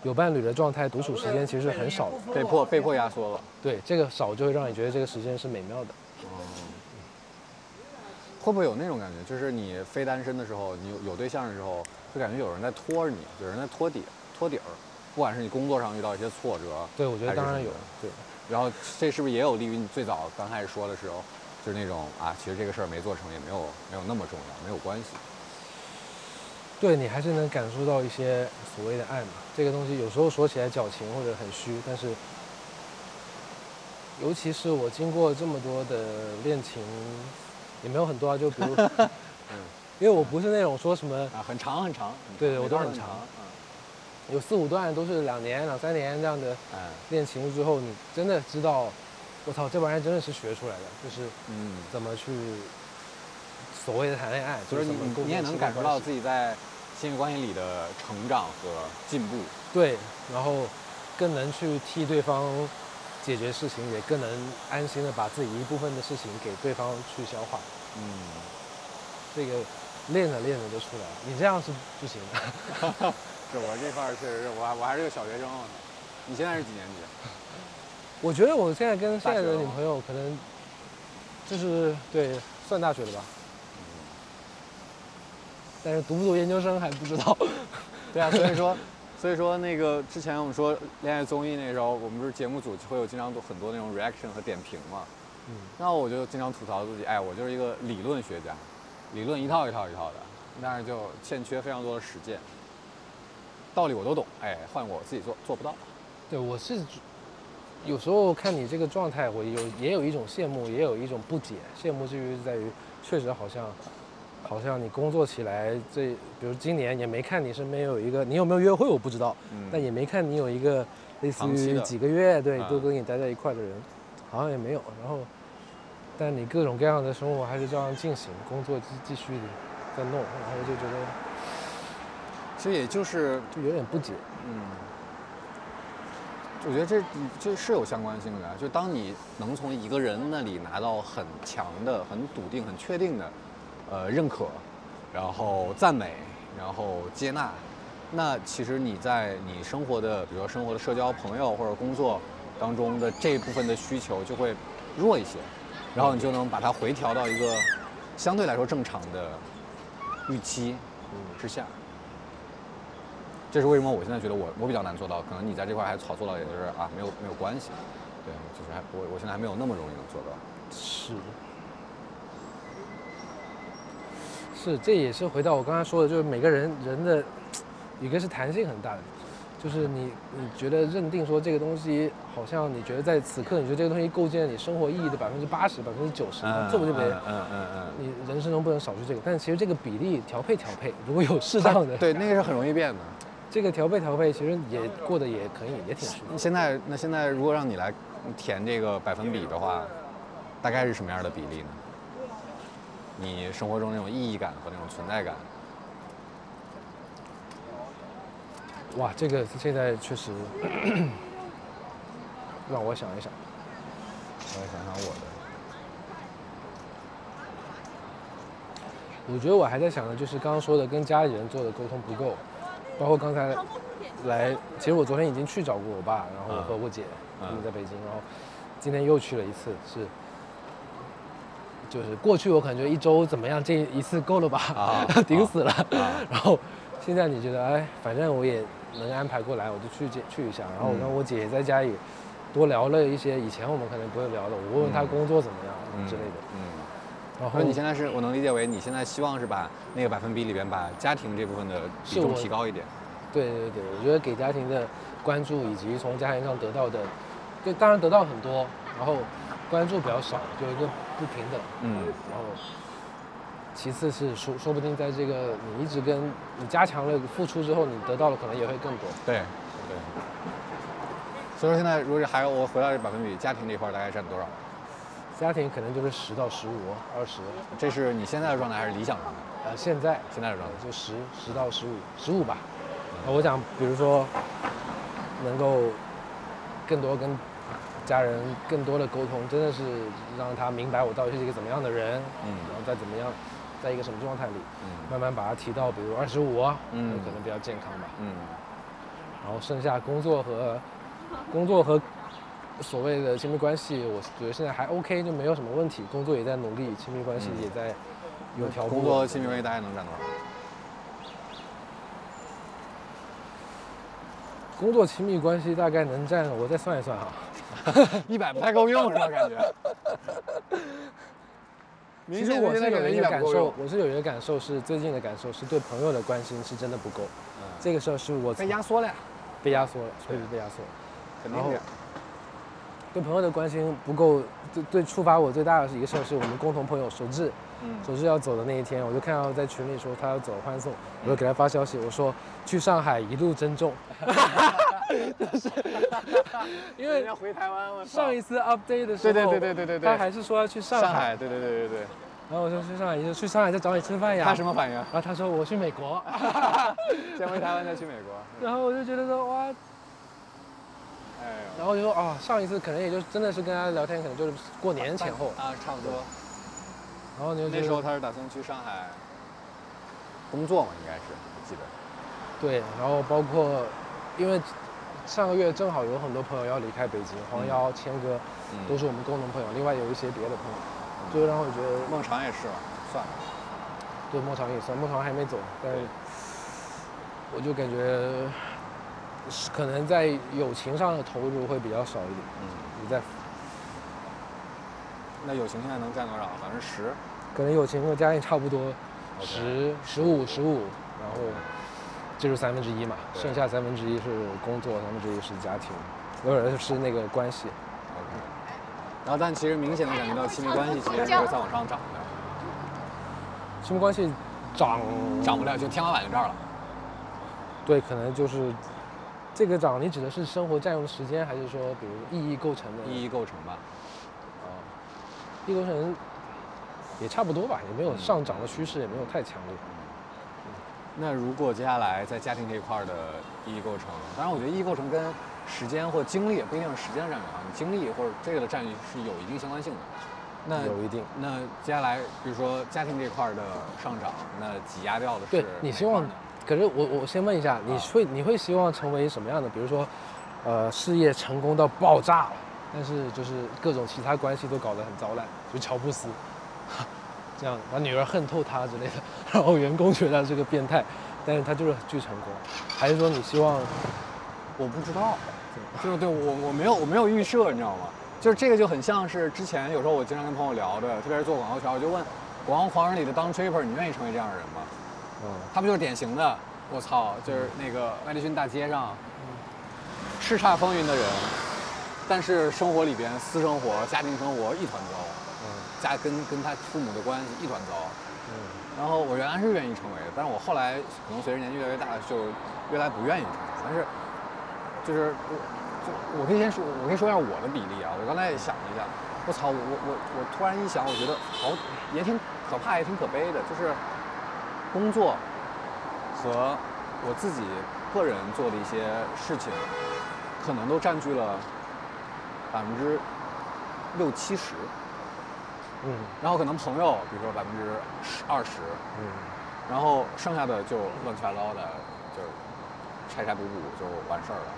Speaker 3: 有伴侣的状态，独处时间其实很少的，
Speaker 2: 被迫被迫压缩了。
Speaker 3: 对，这个少就会让你觉得这个时间是美妙的。哦。
Speaker 2: 会不会有那种感觉，就是你非单身的时候，你有有对象的时候，会感觉有人在拖着你，有人在托底托底儿。不管是你工作上遇到一些挫折，
Speaker 3: 对我觉得当然有，对。
Speaker 2: 然后这是不是也有利于你最早刚开始说的时候，就是那种啊，其实这个事儿没做成也没有没有那么重要，没有关系。
Speaker 3: 对你还是能感受到一些所谓的爱嘛。这个东西有时候说起来矫情或者很虚，但是，尤其是我经过这么多的恋情，也没有很多啊，就比如，[LAUGHS] 嗯，因为我不是那种说什么
Speaker 2: 啊很长很长，
Speaker 3: 对对，我都很长。有四五段都是两年、两三年这样的练琴之后，你真的知道，我操，这玩意儿真的是学出来的，就是嗯，怎么去所谓的谈恋爱，就是你
Speaker 2: 你也能感受到自己在亲密关系里的成长和进步。
Speaker 3: 对，然后更能去替对方解决事情，也更能安心的把自己一部分的事情给对方去消化。
Speaker 2: 嗯，
Speaker 3: 这个练着练着就出来了。你这样是不行的。[LAUGHS]
Speaker 2: 是我这块儿确实是我我还是个小学生。你现在是几年级？[LAUGHS]
Speaker 3: 我觉得我现在跟现在的女朋友可能就是对算大学的吧。[LAUGHS] 但是读不读研究生还不知道。[LAUGHS]
Speaker 2: 对啊，所以说，所以说那个之前我们说恋爱综艺那时候，我们不是节目组会有经常多很多那种 reaction 和点评嘛。嗯。那我就经常吐槽自己，哎，我就是一个理论学家，理论一套一套一套的，但是就欠缺非常多的实践。道理我都懂，哎，换我自己做做不到。
Speaker 3: 对，我是有时候看你这个状态，我有也有一种羡慕，也有一种不解。羡慕之余在于，确实好像。好像你工作起来，这比如今年也没看你身边有一个，你有没有约会我不知道，但也没看你有一个类似于几个月对都跟你待在一块的人，好像也没有。然后，但你各种各样的生活还是照样进行，工作继继续的在弄，然后就觉得，
Speaker 2: 其实也就是
Speaker 3: 就有点不解。
Speaker 2: 嗯，我觉得这这是有相关性的，就当你能从一个人那里拿到很强的、很笃定、很确定的。呃，认可，然后赞美，然后接纳，那其实你在你生活的，比如说生活的社交、朋友或者工作当中的这部分的需求就会弱一些，然后你就能把它回调到一个相对来说正常的预期之下。这是为什么？我现在觉得我我比较难做到，可能你在这块还好做到，也就是啊，没有没有关系，对，就是还我我现在还没有那么容易能做到。
Speaker 3: 是。是，这也是回到我刚才说的，就是每个人人的一个是弹性很大的，就是你你觉得认定说这个东西好像你觉得在此刻你觉得这个东西构建了你生活意义的百分之八十百分之九十，这不就没？嗯嗯嗯。你人生中不能少去这个，但其实这个比例调配调配，如果有适当的，
Speaker 2: 对那个是很容易变的。
Speaker 3: 这个调配调配其实也过得也可以，也挺舒服。
Speaker 2: 现在那现在如果让你来填这个百分比的话，大概是什么样的比例呢？你生活中那种意义感和那种存在感，
Speaker 3: 哇，这个现在确实 [CLEARS THROAT] 让我想一想，
Speaker 2: 我来想想我的。
Speaker 3: 我觉得我还在想的就是刚刚说的跟家里人做的沟通不够，包括刚才来，其实我昨天已经去找过我爸，然后我和我姐他们在北京，然后今天又去了一次，是。就是过去我感觉一周怎么样，这一次够了吧，[LAUGHS] 顶死了。[LAUGHS] 然后现在你觉得，哎，反正我也能安排过来，我就去去一下。然后我跟我姐在家里多聊了一些以前我们可能不会聊的，我问问她工作怎么样之类的。嗯。然后
Speaker 2: 你现在是我能理解为你现在希望是把那个百分比里边把家庭这部分的比重提高一点。
Speaker 3: 对对对，我觉得给家庭的关注以及从家庭上得到的，就，当然得到很多，然后关注比较少，就一个。不平等，嗯，然后，其次是说，说不定在这个你一直跟你加强了付出之后，你得到的可能也会更多。
Speaker 2: 对，对。所以说现在如果是还有我回到这百分比，家庭这块大概占多少？
Speaker 3: 家庭可能就是十到十五，二十。
Speaker 2: 这是你现在的状态还是理想状态？
Speaker 3: 呃，现在
Speaker 2: 现在的状态
Speaker 3: 就十十到十五，十五吧。我想，比如说，能够更多跟。家人更多的沟通，真的是让他明白我到底是一个怎么样的人，嗯，然后再怎么样，在一个什么状态里，嗯，慢慢把他提到，比如二十五，嗯，可能比较健康吧，嗯，然后剩下工作和工作和所谓的亲密关系，我觉得现在还 OK，就没有什么问题，工作也在努力，亲密关系也在有条。
Speaker 2: 工作亲密关系大概能占多少？
Speaker 3: 工作亲密关系大概能占，我再算一算哈。[LAUGHS]
Speaker 2: 一百不太够用是吧？感觉。[LAUGHS]
Speaker 3: 其实我是有一个感受，我是有一个感受，是最近的感受，是对朋友的关心是真的不够。这个事儿是我
Speaker 2: 被压缩了呀，
Speaker 3: 被压缩了，确实被压缩了。
Speaker 2: 肯定的。
Speaker 3: 对朋友的关心不够，最最，触发我最大的是一个事儿，是我们共同朋友守志，守志要走的那一天，我就看到在群里说他要走欢送，我就给他发消息，我说去上海一路珍重。[LAUGHS] 就是，因为
Speaker 2: 要回台湾了。
Speaker 3: 上一次 update 的时候，
Speaker 2: 对对对对对对对，
Speaker 3: 他还是说要去上
Speaker 2: 海。对对对对对。
Speaker 3: 然后我说去上海，就去上海再找你吃饭呀。
Speaker 2: 他什么反应？然
Speaker 3: 后他说我去美国。
Speaker 2: 先回台湾再去美国。[LAUGHS]
Speaker 3: 然后我就觉得说哇，
Speaker 2: 哎，
Speaker 3: 然然后就说啊，上一次可能也就真的是跟他聊天，可能就是过年前后，
Speaker 2: 啊，差不多。
Speaker 3: 然后你就
Speaker 2: 那时候他是打算去上海。工作嘛，应该是，我记得。
Speaker 3: 对，然后包括因为上个月正好有很多朋友要离开北京，黄瑶、谦哥都是我们共同朋友，另外有一些别的朋友，就让我觉得
Speaker 2: 孟尝也是了，算了。
Speaker 3: 对孟尝也算，孟尝还没走，但是我就感觉是可能在友情上的投入会比较少一点。
Speaker 2: 嗯，
Speaker 3: 你在
Speaker 2: 那友情现在能占多少？百分之十？
Speaker 3: 可能友情和家庭差不多，十、十五、十五，然后这就是三分之一嘛，剩下三分之一是工作，三分之一是家庭，有人是那个关系。
Speaker 2: OK。然后，但其实明显的感觉到亲密关系其实是在往上涨的，
Speaker 3: 亲密关系涨
Speaker 2: 涨不了，就天花板就这儿了。
Speaker 3: 对，可能就是这个涨，你指的是生活占用的时间，还是说比如意义构成的？
Speaker 2: 意义构成吧。
Speaker 3: 啊，意义构成也差不多吧，也没有
Speaker 2: 嗯
Speaker 3: 上涨的趋势，也没有太强烈。
Speaker 2: 那如果接下来在家庭这一块儿的意义构成，当然我觉得意义构成跟时间或精力也不一定是时间的占有啊，你精力或者这个的占有是有一定相关性的。那
Speaker 3: 有一定。
Speaker 2: 那接下来比如说家庭这块儿的上涨，那挤压掉的是
Speaker 3: 对你希望可是我我先问一下，你
Speaker 2: 啊
Speaker 3: 会你会希望成为什么样的？比如说，呃，事业成功到爆炸了，但是就是各种其他关系都搞得很糟烂，就乔布斯 [LAUGHS] 这样，把女儿恨透他之类的，然后员工觉得他是个变态，但是他就是巨成功。还是说你希望
Speaker 2: 我不知道，就是对我我没有我没有预设，你知道吗？就是这个就很像是之前有时候我经常跟朋友聊的，特别是做广告圈，我就问《广告狂人》里的当 tripper，你愿意成为这样的人吗？
Speaker 3: 嗯
Speaker 2: 他不就是典型的，我操，就是那个麦迪逊大街上叱咤风云的人，但是生活里边私生活、家庭生活一团糟，
Speaker 3: 嗯
Speaker 2: 家跟跟他父母的关系一团糟。
Speaker 3: 嗯
Speaker 2: 然后我原来是愿意成为的，但是我后来可能随着年纪越来越大，就越来不愿意成为。但是就是我就我可以先说，我可以说一下我的比例啊。我刚才也想了一下，我操，我我我我突然一想，我觉得好也挺可怕，也挺可悲的，就是工作和我自己个人做的一些事情，可能都占据了百分之六七十。
Speaker 3: 嗯
Speaker 2: 然后可能朋友，比如说百分之十二十，
Speaker 3: 嗯
Speaker 2: 然后剩下的就乱七八糟的，就是拆拆补补就完事儿了。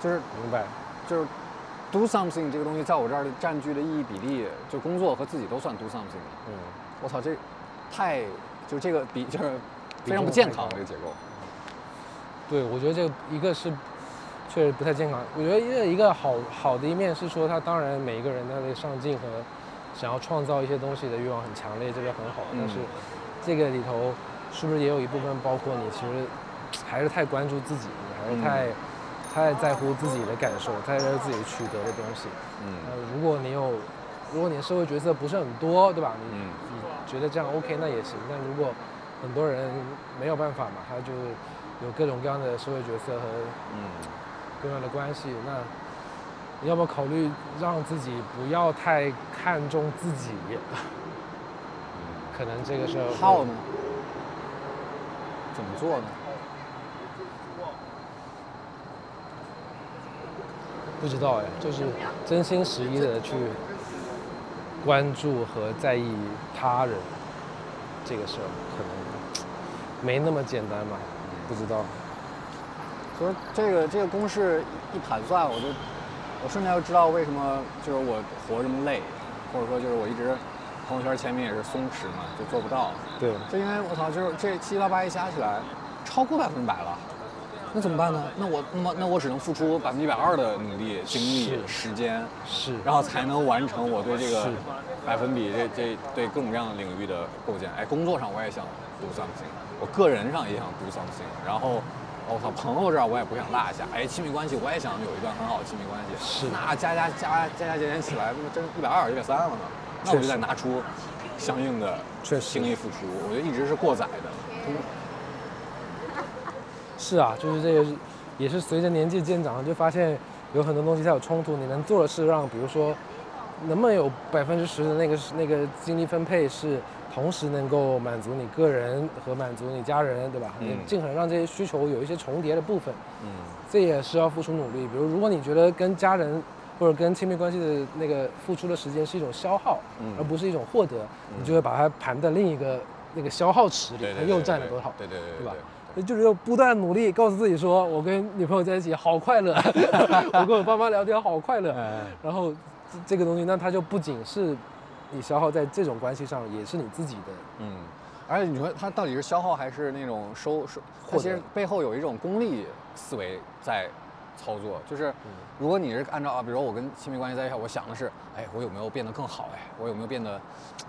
Speaker 2: 就是
Speaker 3: 明白。
Speaker 2: 就是 do something 这个东西，在我这儿的占据的意义比例，就工作和自己都算 do something。
Speaker 3: 嗯，
Speaker 2: 我操，这太就这个比 [LAUGHS] 就是非常不健康这个结构。
Speaker 3: 对，我觉得这个一个是确实不太健康。我觉得一个一个好好的一面是说，他当然每一个人他的上进和想要创造一些东西的欲望很强烈，这个很好。但是
Speaker 2: 嗯
Speaker 3: 这个里头是不是也有一部分包括你其实还是太关注自己，你还是太、太在乎自己的感受，太在乎自己取得的东西。
Speaker 2: 嗯
Speaker 3: 呃，如果你有，如果你的社会角色不是很多，对吧？
Speaker 2: 嗯
Speaker 3: 你觉得这样 OK 那也行。但如果很多人没有办法嘛，他就有各种各样的社会角色和
Speaker 2: 嗯，
Speaker 3: 各样的关系，那你要不要考虑让自己不要太看重自己？可能这个是
Speaker 2: how 呢？怎么做呢？
Speaker 3: 不知道哎，就是真心实意的去关注和在意他人这个事儿，可能没那么简单吧？不知道。
Speaker 2: 所以这个这个公式一盘算，我就我瞬间就知道为什么就是我活这么累，或者说就是我一直朋友圈签名也是松弛嘛，就做不到。
Speaker 3: 对，
Speaker 2: 就因为我操，就是这七七八八一加起来，超过百分之百了。那怎么办呢？那我那么那我只能付出百分之一百二的努力、精力、时间，
Speaker 3: 是，
Speaker 2: 然后才能完成我对这个百分比这这对各种各样的领域的构建。哎，工作上我也想 do something，我个人上也想 do something，然后我操，朋友这儿我也不想落下。哎，亲密关系我也想有一段很好的亲密关系。
Speaker 3: 是
Speaker 2: 那加加加加加减减起来，那么真一百二、一百三了呢。那我就
Speaker 3: 确实
Speaker 2: 得拿出相应的精力付出。我觉得一直是过载的。
Speaker 3: 是啊，就是这个，也是随着年纪渐长，就发现有很多东西它有冲突。你能做的是让，比如说，能不能有百分之十的那个那个精力分配是同时能够满足你个人和满足你家人，对吧？
Speaker 2: 嗯
Speaker 3: 你尽可能让这些需求有一些重叠的部分，
Speaker 2: 嗯
Speaker 3: 这也是要付出努力。比如，如果你觉得跟家人或者跟亲密关系的那个付出的时间是一种消耗，
Speaker 2: 嗯
Speaker 3: 而不是一种获得，你就会把它盘在另一个那个消耗池里，它又占了多少？
Speaker 2: 对对对
Speaker 3: 对吧
Speaker 2: 对
Speaker 3: 就是要不断努力，告诉自己说，我跟女朋友在一起好快乐，[LAUGHS] 我跟我爸妈聊天好快乐。
Speaker 2: 哎
Speaker 3: 然后这这个东西，那它就不仅是你消耗在这种关系上，也是你自己的。
Speaker 2: 嗯，而且你说它到底是消耗还是那种收收？它其实背后有一种功利思维在操作，就是如果你是按照啊，比如说我跟亲密关系在一起，我想的是，哎，我有没有变得更好？哎，我有没有变得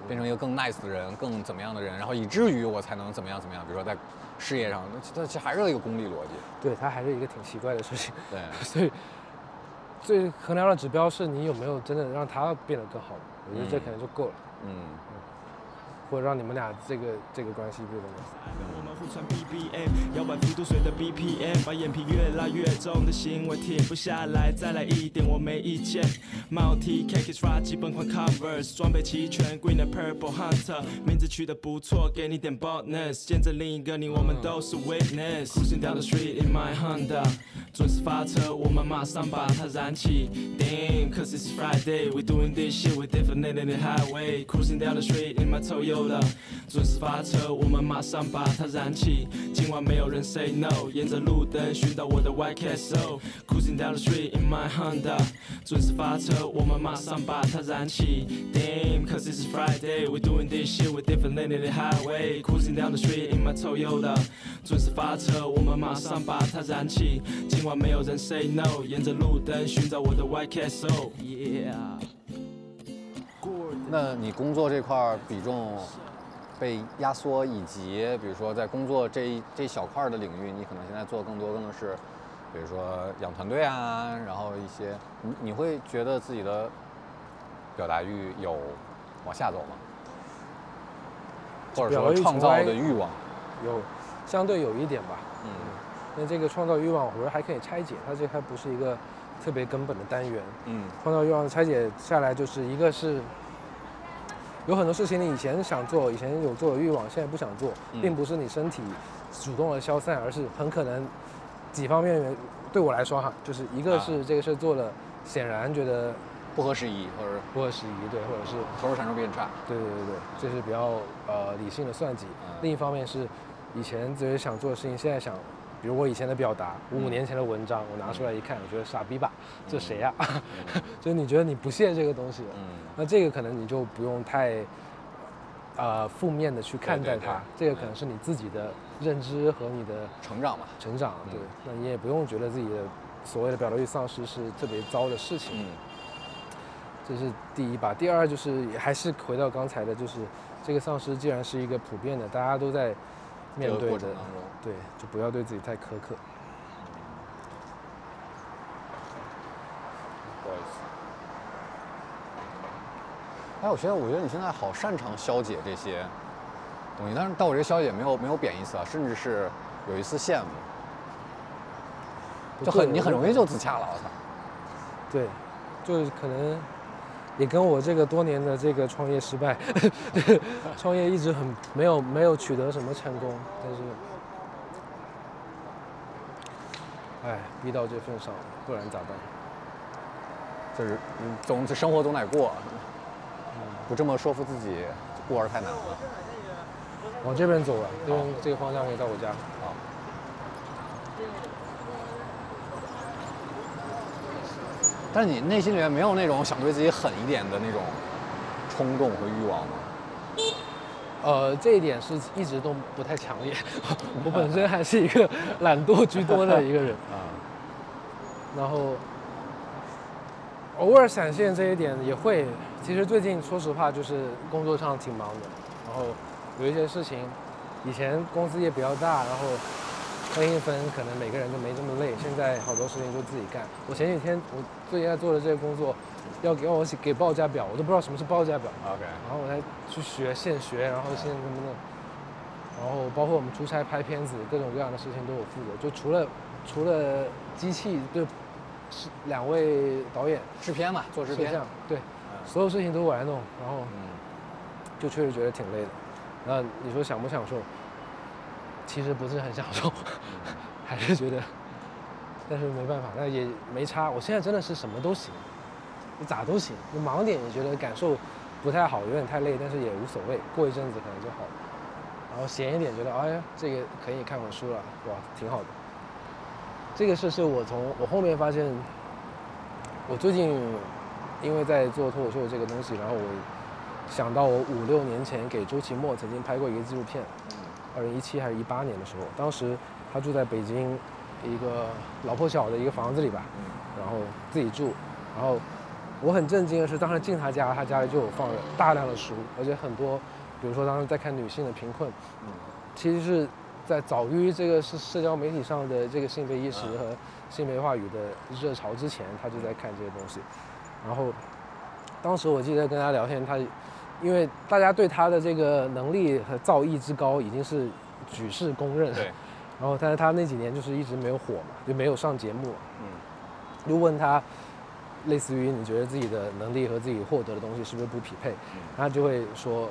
Speaker 2: 变成一个更 nice 的人，更怎么样的人？然后以至于我才能怎么样怎么样？比如说在事业上，那它其实还是一个功利逻辑。
Speaker 3: 对，它还是一个挺奇怪的事情。
Speaker 2: 对，[LAUGHS]
Speaker 3: 所以最衡量的指标是你有没有真的让它变得更好。我觉得这可能就够了，
Speaker 2: 嗯，
Speaker 3: 或者让你们俩这个这个关系变得更好。
Speaker 1: 我们互传 BBM，摇摆幅度随着 BPM，把眼皮越拉越重的行为停不下来，再来一点我没意见。帽 T、K、K、基本款 Covers，装备齐全，Green and Purple Hunter，名字取得不错，给你点 bonus，见证另一个你，我们都是 witness。Cruising down the street in my Honda，准时发车，我们马上把它燃起。Damn，cause it's Friday，we doing this shit，we definitely the highway。Cruising down the street in my Toyota，准时发车，我们马上把它燃起。今晚没有人 say no，沿着路灯寻找我的 White Castle。Cruising down the street in my Honda，准时发车，我们马上把它燃起。Damn，cause it's Friday，we doing this shit，we definitely the highway。Cruising down the street in my Toyota，准时发车，我们马上把它燃起。今 晚没有人 say no，沿着路灯寻找我的 White Castle。Yeah。
Speaker 2: 那你工作这块儿比重被压缩，以及比如说在工作这一这小块儿的领域，你可能现在做更多更多是，比如说养团队啊，然后一些你你会觉得自己的表达欲有往下走吗？或者说创造的欲望？
Speaker 3: 有相对有一点吧。
Speaker 2: 嗯
Speaker 3: 那这个创造欲望，我觉得还可以拆解，它这还不是一个特别根本的单元。
Speaker 2: 嗯
Speaker 3: 创造欲望拆解下来，就是一个是有很多事情你以前想做，以前有做的欲望，现在不想做，
Speaker 2: 嗯
Speaker 3: 并不是你身体主动的消散，而是很可能几方面原对我来说哈，就是一个
Speaker 2: 啊
Speaker 3: 是这个事做了，显然觉得
Speaker 2: 不合时宜，或者
Speaker 3: 不合时宜，对，或者是
Speaker 2: 投入产出比很差。
Speaker 3: 对对对对，这是比较呃理性的算计。
Speaker 2: 嗯
Speaker 3: 另一方面是以前觉得想做的事情，现在想，比如我以前的表达，五年前的文章，我拿出来一看，我觉得傻逼吧，这谁呀、
Speaker 2: 嗯。[LAUGHS]
Speaker 3: 就是你觉得你不屑这个东西那这个可能你就不用太呃负面的去看待它，这个可能是你自己的认知和你的
Speaker 2: 成长嘛。
Speaker 3: 成长，
Speaker 2: 嗯。
Speaker 3: 对，那你也不用觉得自己的所谓的表达欲丧失是特别糟的事情。
Speaker 2: 嗯。
Speaker 3: 这是第一吧。第二就是还是回到刚才的，就是这个丧失既然是一个普遍的，大家都在面对的
Speaker 2: 过程当中，
Speaker 3: 对，就不要对自己太苛刻。
Speaker 2: 不好意思。哎，我觉得，我觉得你现在好擅长消解这些东西，但是但我这个消解没有没有贬义词啊，甚至是有一丝羡慕，就很你很容易就自洽了，我操。
Speaker 3: 对，就是可能也跟我这个多年的这个创业失败，[LAUGHS] 创业一直很没有没有取得什么成功，但是，哎，逼到这份上，不然咋办？
Speaker 2: 就是嗯总是生活总得过，不这么说服自己过儿太难了。
Speaker 3: 往这边走了，这边这个方向可以到我家。
Speaker 2: 但是你内心里面没有那种想对自己狠一点的那种冲动和欲望吗？
Speaker 3: 呃，这一点是一直都不太强烈。[LAUGHS] 我本身还是一个懒惰居多的一个人，[LAUGHS]
Speaker 2: 啊，
Speaker 3: 然后偶尔闪现这一点也会。其实最近说实话，就是工作上挺忙的，然后有一些事情，以前公司也比较大，然后分一分，可能每个人就没这么累。现在好多事情就自己干。我前几天我最近在做的这些工作，要给我写给报价表，我都不知道什么是报价表。
Speaker 2: OK，
Speaker 3: 然后我才去学现学，然后现怎么弄，然后包括我们出差拍片子，各种各样的事情都我负责。就除了除了机器，对，是两位导演
Speaker 2: 制片嘛，做制片
Speaker 3: 摄像，对，所有事情都我来弄，然后
Speaker 2: 嗯，
Speaker 3: 就确实觉得挺累的。那你说享不享受？其实不是很享受，[LAUGHS] 还是觉得，但是没办法，那也没差。我现在真的是什么都行，你咋都行。你忙点，也觉得感受不太好，有点太累，但是也无所谓，过一阵子可能就好了。然后闲一点，觉得哎呀，这个可以看会书了，哇，挺好的。这个事是我从我后面发现，我最近因为在做脱口秀这个东西，然后我想到我五六年前给周奇墨曾经拍过一个纪录片。二零一七还是一八年的时候，当时他住在北京一个老破小的一个房子里吧，然后自己住，然后我很震惊的是，当时进他家，他家里就有放着大量的书，而且很多，比如说当时在看女性的贫困，其实是在早于这个是社交媒体上的这个性别意识和性别话语的热潮之前，他就在看这些东西，然后当时我记得跟他聊天，他。因为大家对他的这个能力和造诣之高已经是举世公认。
Speaker 2: 对。
Speaker 3: 然后，但是他那几年就是一直没有火嘛，就没有上节目。嗯。又问他，类似于你觉得自己的能力和自己获得的东西是不是不匹配？他就会说，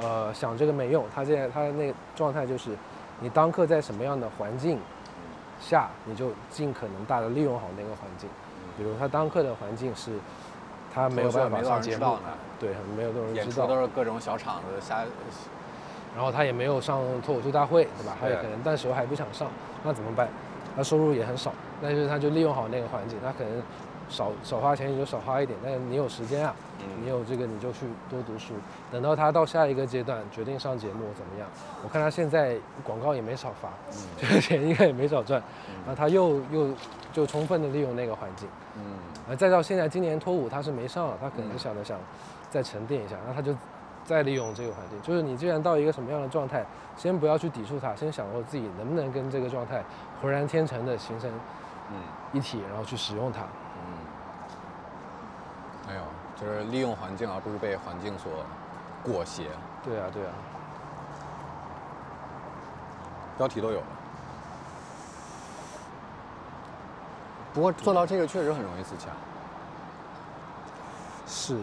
Speaker 3: 呃，想这个没用。他现在他的那个状态就是，你当刻在什么样的环境下，你就尽可能大的利用好那个环境。比如他当课的环境是。他没有办法上节目，对，没有多少人知道。
Speaker 2: 都是各种小厂子瞎。
Speaker 3: 然后他也没有上脱口秀大会，对吧？他也可能，但时候还不想上，那怎么办？他收入也很少，但是他就利用好那个环境，他可能少少花钱，你就少花一点。但是你有时间啊，你有这个你就去多读书。等到他到下一个阶段决定上节目怎么样？我看他现在广告也没少发，这个 [LAUGHS] 钱应该也没少赚。然后他又又就充分的利用那个环境。嗯。再到现在，今年脱五他是没上了，他可能是想着想再沉淀一下，然后他就再利用这个环境。就是你既然到一个什么样的状态，先不要去抵触它，先想说自己能不能跟这个状态浑然天成的形成嗯一体，然后去使用它。嗯，
Speaker 2: 哎呦，就是利用环境，而不是被环境所裹挟。
Speaker 3: 对啊，对啊。
Speaker 2: 标题都有了。不过做到这个确实很容易自洽。
Speaker 3: 是。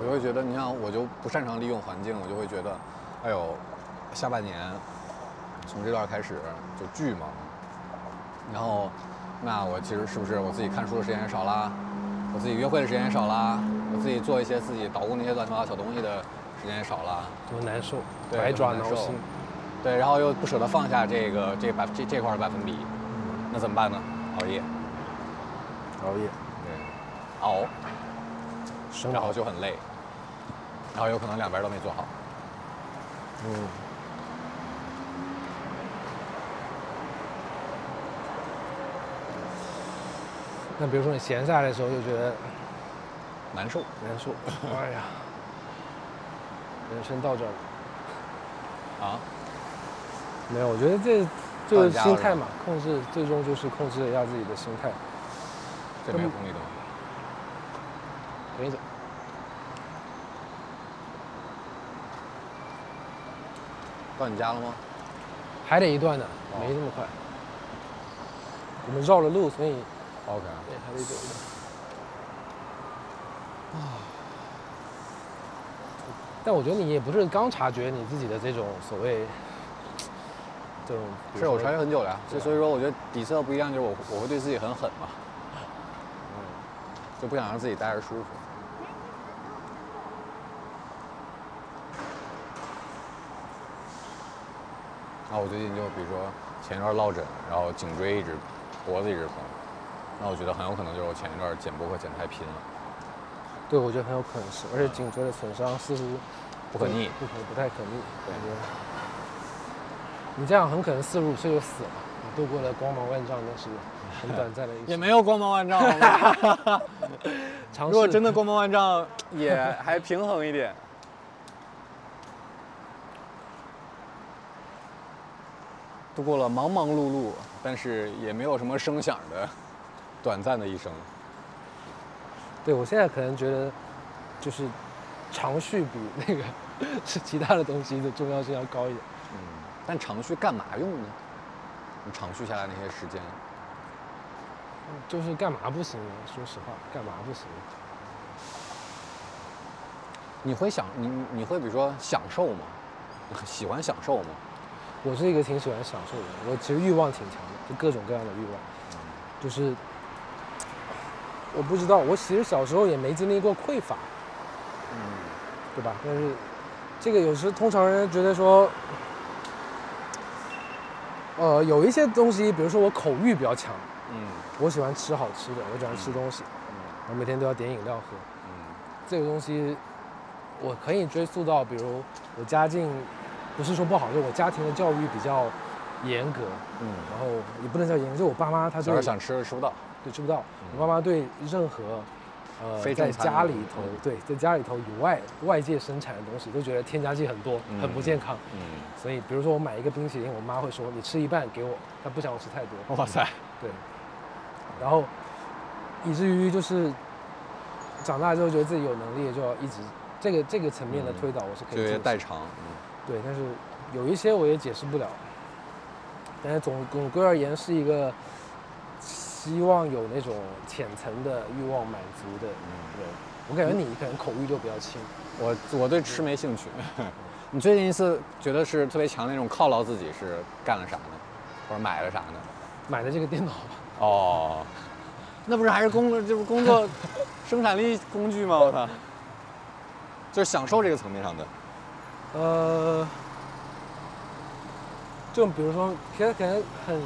Speaker 2: 我就会觉得，你像我就不擅长利用环境，我就会觉得，哎呦，下半年从这段开始就巨忙。然后，那我其实是不是我自己看书的时间也少啦？我自己约会的时间也少啦？我自己做一些自己捣鼓那些乱七八糟小东西的时间也少了？
Speaker 3: 多难受，百爪挠心。
Speaker 2: 对，然后又不舍得放下这个这百这这块的百分比，那怎么办呢？熬夜，
Speaker 3: 熬夜，
Speaker 2: 对，熬，然后就很累，然后有可能两边都没做好。嗯。
Speaker 3: 那比如说你闲下来的时候，就觉得
Speaker 2: 难受，
Speaker 3: 难受。[LAUGHS] 哎呀，人生到这儿了。啊？没有，我觉得这就是心态嘛，控制最终就是控制一下自己的心态。
Speaker 2: 这没有红绿灯。
Speaker 3: 等你走。
Speaker 2: 到你家了吗？
Speaker 3: 还得一段呢，没那么快。我们绕了路，所以。
Speaker 2: OK。
Speaker 3: 对，还得走一段。啊。但我觉得你也不是刚察觉你自己的这种所谓这种。
Speaker 2: 是我察觉很久了呀，就所以说我觉得底色不一样，就是我我会对自己很狠嘛，嗯，就不想让自己待着舒服。然后我最近就比如说前一段落枕，然后颈椎一直、脖子一直疼，那我觉得很有可能就是我前一段剪播客剪太拼了。
Speaker 3: 对，我觉得很有可能是，而且颈椎的损伤似乎
Speaker 2: 不可逆，
Speaker 3: 不可不太可逆，感觉。你这样很可能四十五岁就死了。你度过了光芒万丈，但是很短暂的一
Speaker 2: 也没有光芒万丈。[LAUGHS] 如果真的光芒万丈，也还平衡一点。度过了忙忙碌碌，但是也没有什么声响的短暂的一生。
Speaker 3: 对，我现在可能觉得，就是长续比那个 [LAUGHS] 是其他的东西的重要性要高一点。
Speaker 2: 嗯但长续干嘛用呢？你长续下来那些时间，
Speaker 3: 就是干嘛不行？说实话，干嘛不行？
Speaker 2: 你会想你你会比如说享受吗？喜欢享受吗？
Speaker 3: 我是一个挺喜欢享受的人，我其实欲望挺强的，就各种各样的欲望，就是我不知道，我其实小时候也没经历过匮乏，
Speaker 2: 嗯，
Speaker 3: 对吧？但是这个有时通常人觉得说，呃，有一些东西，比如说我口欲比较强，
Speaker 2: 嗯
Speaker 3: 我喜欢吃好吃的，我喜欢吃东西，嗯我每天都要点饮料喝。
Speaker 2: 嗯
Speaker 3: 这个东西，我可以追溯到，比如我家境不是说不好，就我家庭的教育比较严格，
Speaker 2: 嗯。
Speaker 3: 然后也不能叫严格，就我爸妈他
Speaker 2: 就是想吃吃不到，
Speaker 3: 对吃不到，我爸妈对任何呃在家里头
Speaker 2: 嗯。
Speaker 3: 对在家里头以外外界生产的东西都觉得添加剂很多，很不健康。
Speaker 2: 嗯，
Speaker 3: 所以比如说我买一个冰淇淋，我妈会说你吃一半给我，她不想我吃太多。
Speaker 2: 哇塞，
Speaker 3: 对，然后以至于就是长大之后觉得自己有能力，就要一直这个这个层面的推导我是可
Speaker 2: 就
Speaker 3: 以接
Speaker 2: 代偿，嗯
Speaker 3: 对，但是有一些我也解释不了。但是总总归而言是一个希望有那种浅层的欲望满足的人。我感觉你可能口欲就比较轻。
Speaker 2: 我我对吃没兴趣。[LAUGHS] 你最近一次觉得是特别强的那种犒劳自己是干了啥呢？或者买了啥呢？
Speaker 3: 买的这个电脑吧，
Speaker 2: 哦，那不是还是工作，这不工作 [LAUGHS] 生产力工具吗？我操，就是享受这个层面上的。
Speaker 3: 呃，就比如说，其实可能很，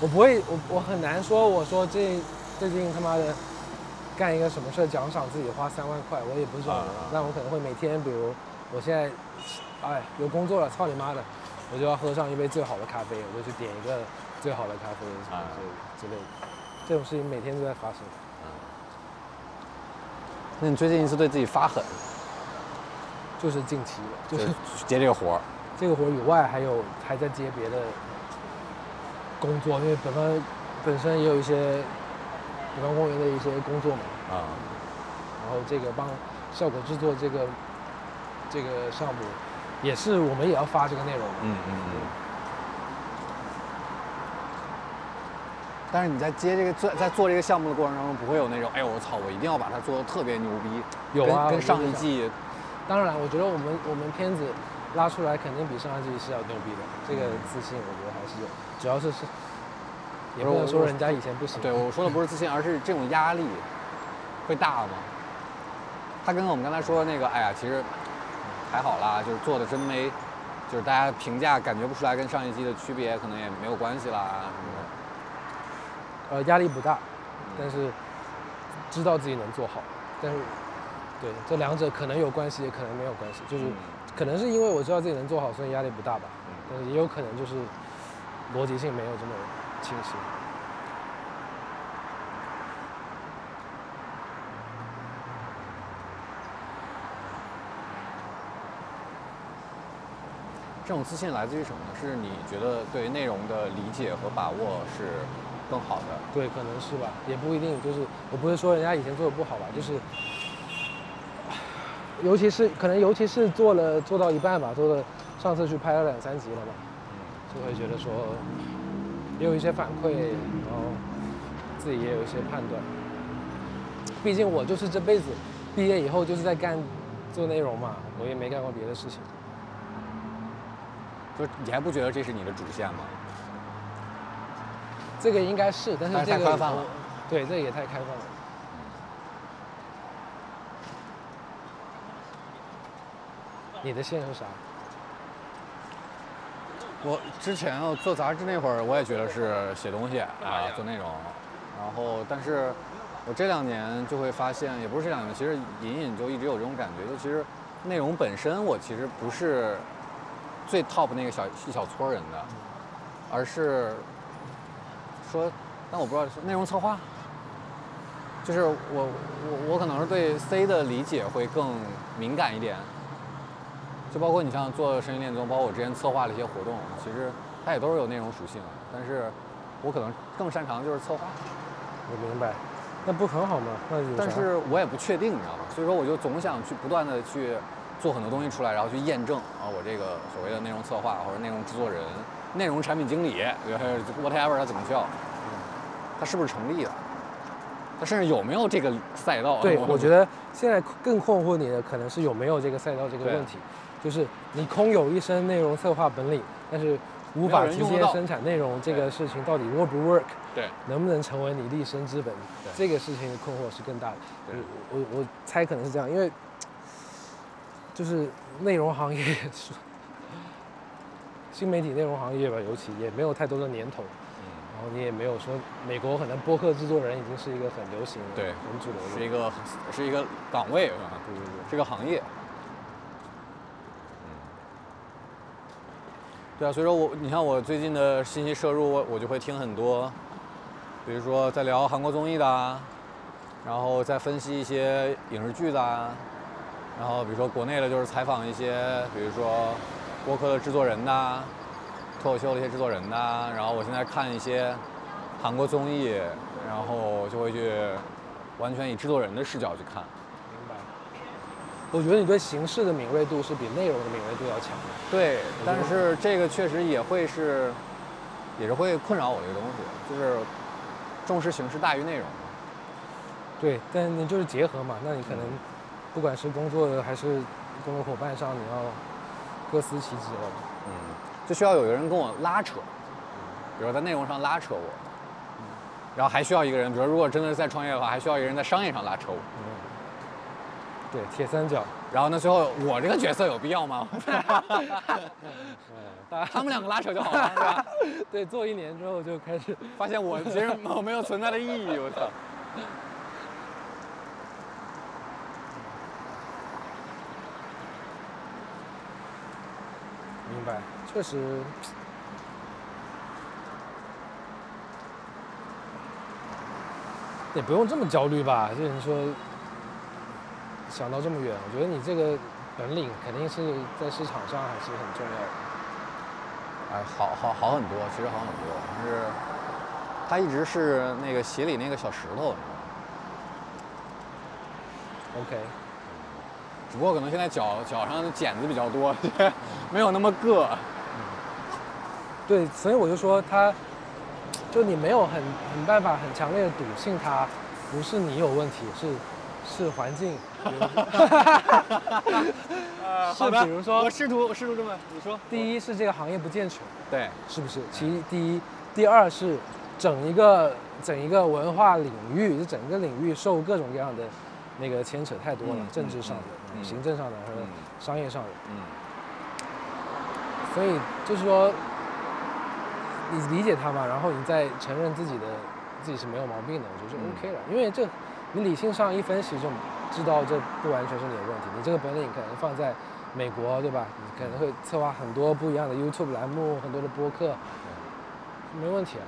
Speaker 3: 我不会，我我很难说，我说这最近他妈的干一个什么事儿奖赏自己花三万块，我也不是这种人
Speaker 2: 啊。
Speaker 3: 那我可能会每天，比如我现在，哎，有工作了，操你妈的，我就要喝上一杯最好的咖啡，我就去点一个最好的咖啡什么
Speaker 2: 啊
Speaker 3: 之类之类的，这种事情每天都在发生。
Speaker 2: 那你最近是对自己发狠，
Speaker 3: 就是近期的，就是
Speaker 2: 接这个活儿，[LAUGHS]
Speaker 3: 这个活儿以外，还有还在接别的工作，因为本方本身也有一些北方公园的一些工作嘛，
Speaker 2: 啊，
Speaker 3: 然后这个帮效果制作这个这个项目，也是我们也要发这个内容嘛，
Speaker 2: 嗯嗯嗯。但是你在接这个做在做这个项目的过程当中，不会有那种，哎呦我操，我一定要把它做的特别牛逼，
Speaker 3: 有啊，
Speaker 2: 跟跟上一季，
Speaker 3: 当然，我觉得我们我们片子拉出来肯定比上一季是要牛逼的，这个自信我觉得还是有，主要是是也不能说人家以前不行，
Speaker 2: 对我说的不是自信，而是这种压力会大吗？他跟我们刚才说的那个，哎呀，其实还好啦，就是做的真没，就是大家评价感觉不出来跟上一季的区别，可能也没有关系啦什么的。
Speaker 3: 呃，压力不大，但是知道自己能做好，但是对这两者可能有关系，也可能没有关系，就是
Speaker 2: 嗯
Speaker 3: 可能是因为我知道自己能做好，所以压力不大吧，
Speaker 2: 嗯
Speaker 3: 但是也有可能就是逻辑性没有这么清晰。
Speaker 2: 这种自信来自于什么呢？是你觉得对内容的理解和把握是更好的。
Speaker 3: 对，可能是吧，也不一定。就是我不是说人家以前做的不好吧，就是，尤其是可能尤其是做了做到一半吧，做了上次去拍了两三集了吧，就会觉得说也有一些反馈，然后自己也有一些判断。毕竟我就是这辈子毕业以后就是在干做内容嘛，我也没干过别的事情。
Speaker 2: 就你还不觉得这是你的主线吗？
Speaker 3: 这个应该是，但是这个
Speaker 2: 太开放了
Speaker 3: 对，这个也太开放了。你的线是啥？
Speaker 2: 我之前啊做杂志那会儿，我也觉得是写东西啊，做内容。然后，但是我这两年就会发现，也不是这两年，其实隐隐就一直有这种感觉，就其实内容本身我其实不是最 top 那个小一小撮人的，而是说，但我不知道是内容策划，就是我我我可能是对 C 的理解会更敏感一点。就包括你像做声音恋综，包括我之前策划了一些活动，其实它也都是有内容属性，但是我可能更擅长就是策划，
Speaker 3: 我明白，那不很好吗？那有
Speaker 2: 但是我也不确定，你知道吗？所以说我就总想去不断的去做很多东西出来，然后去验证啊，我这个所谓的内容策划或者内容制作人、内容产品经理，whatever 它怎么叫，它是不是成立的？它甚至有没有这个赛道？
Speaker 3: 对，[LAUGHS] 我觉得现在更困惑你的可能是有没有这个赛道这个问题，就是你空有一身内容策划本领，但是无法直接生产内容，这个事情到底 work 不 work？
Speaker 2: 对，
Speaker 3: 能不能成为你立身之本？这个事情的困惑是更大的。我我我猜可能是这样，因为就是内容行业，新媒体内容行业吧，尤其也没有太多的年头。然后你也没有说，美国可能播客制作人已经是一个很流行、
Speaker 2: 对，
Speaker 3: 很主流
Speaker 2: 的，是一个是一个岗位是吧？
Speaker 3: 对对对，
Speaker 2: 这个行业。对啊，所以说我你看我最近的信息摄入，我我就会听很多，比如说在聊韩国综艺的，然后再分析一些影视剧的，然后比如说国内的，就是采访一些，比如说播客的制作人呐。脱口秀的一些制作人呐，然后我现在看一些韩国综艺，然后就会去完全以制作人的视角去看。
Speaker 3: 我觉得你对形式的敏锐度是比内容的敏锐度要强的。
Speaker 2: 对，但是这个确实也会是，也是会困扰我的一个东西，就是重视形式大于内容。
Speaker 3: 对，但你就是结合嘛，那你可能不管是工作还是工作伙伴上，你要各司其职了。嗯。
Speaker 2: 就需要有一个人跟我拉扯，比如在内容上拉扯我，然后还需要一个人，比如如果真的是在创业的话，还需要一个人在商业上拉扯我。
Speaker 3: 对，铁三角。
Speaker 2: 然后呢最后我这个角色有必要吗？[LAUGHS] 他们两个拉扯就好了，是吧？[LAUGHS]
Speaker 3: 对，做一年之后就开始
Speaker 2: 发现我其实我没有存在的意义，我操。
Speaker 3: 明白，确实也不用这么焦虑吧。就是说想到这么远，我觉得你这个本领肯定是在市场上还是很重要的。
Speaker 2: 哎，好好好很多，其实好很多。是他一直是那个鞋里那个小石头。
Speaker 3: OK。
Speaker 2: 只不过可能现在脚脚上的茧子比较多，[LAUGHS] 没有那么硌。
Speaker 3: 对，所以我就说他，就你没有很很办法很强烈的笃信他，不是你有问题，是是环境。[LAUGHS]
Speaker 2: 是比如说，我试图我试图这么你说。
Speaker 3: 第一是这个行业不健全，
Speaker 2: 对，
Speaker 3: 是不是？其第一，第二是整一个整一个文化领域，就整个领域受各种各样的那个牵扯太多了，政治上的。行政上的和商业上的，嗯，所以就是说，你理解他嘛，然后你再承认自己的自己是没有毛病的，我觉得就 OK 了。因为这你理性上一分析就知道这不完全是你的问题。你这个本领可能放在美国，对吧？你可能会策划很多不一样的 YouTube 栏目，很多的播客，没问题啊。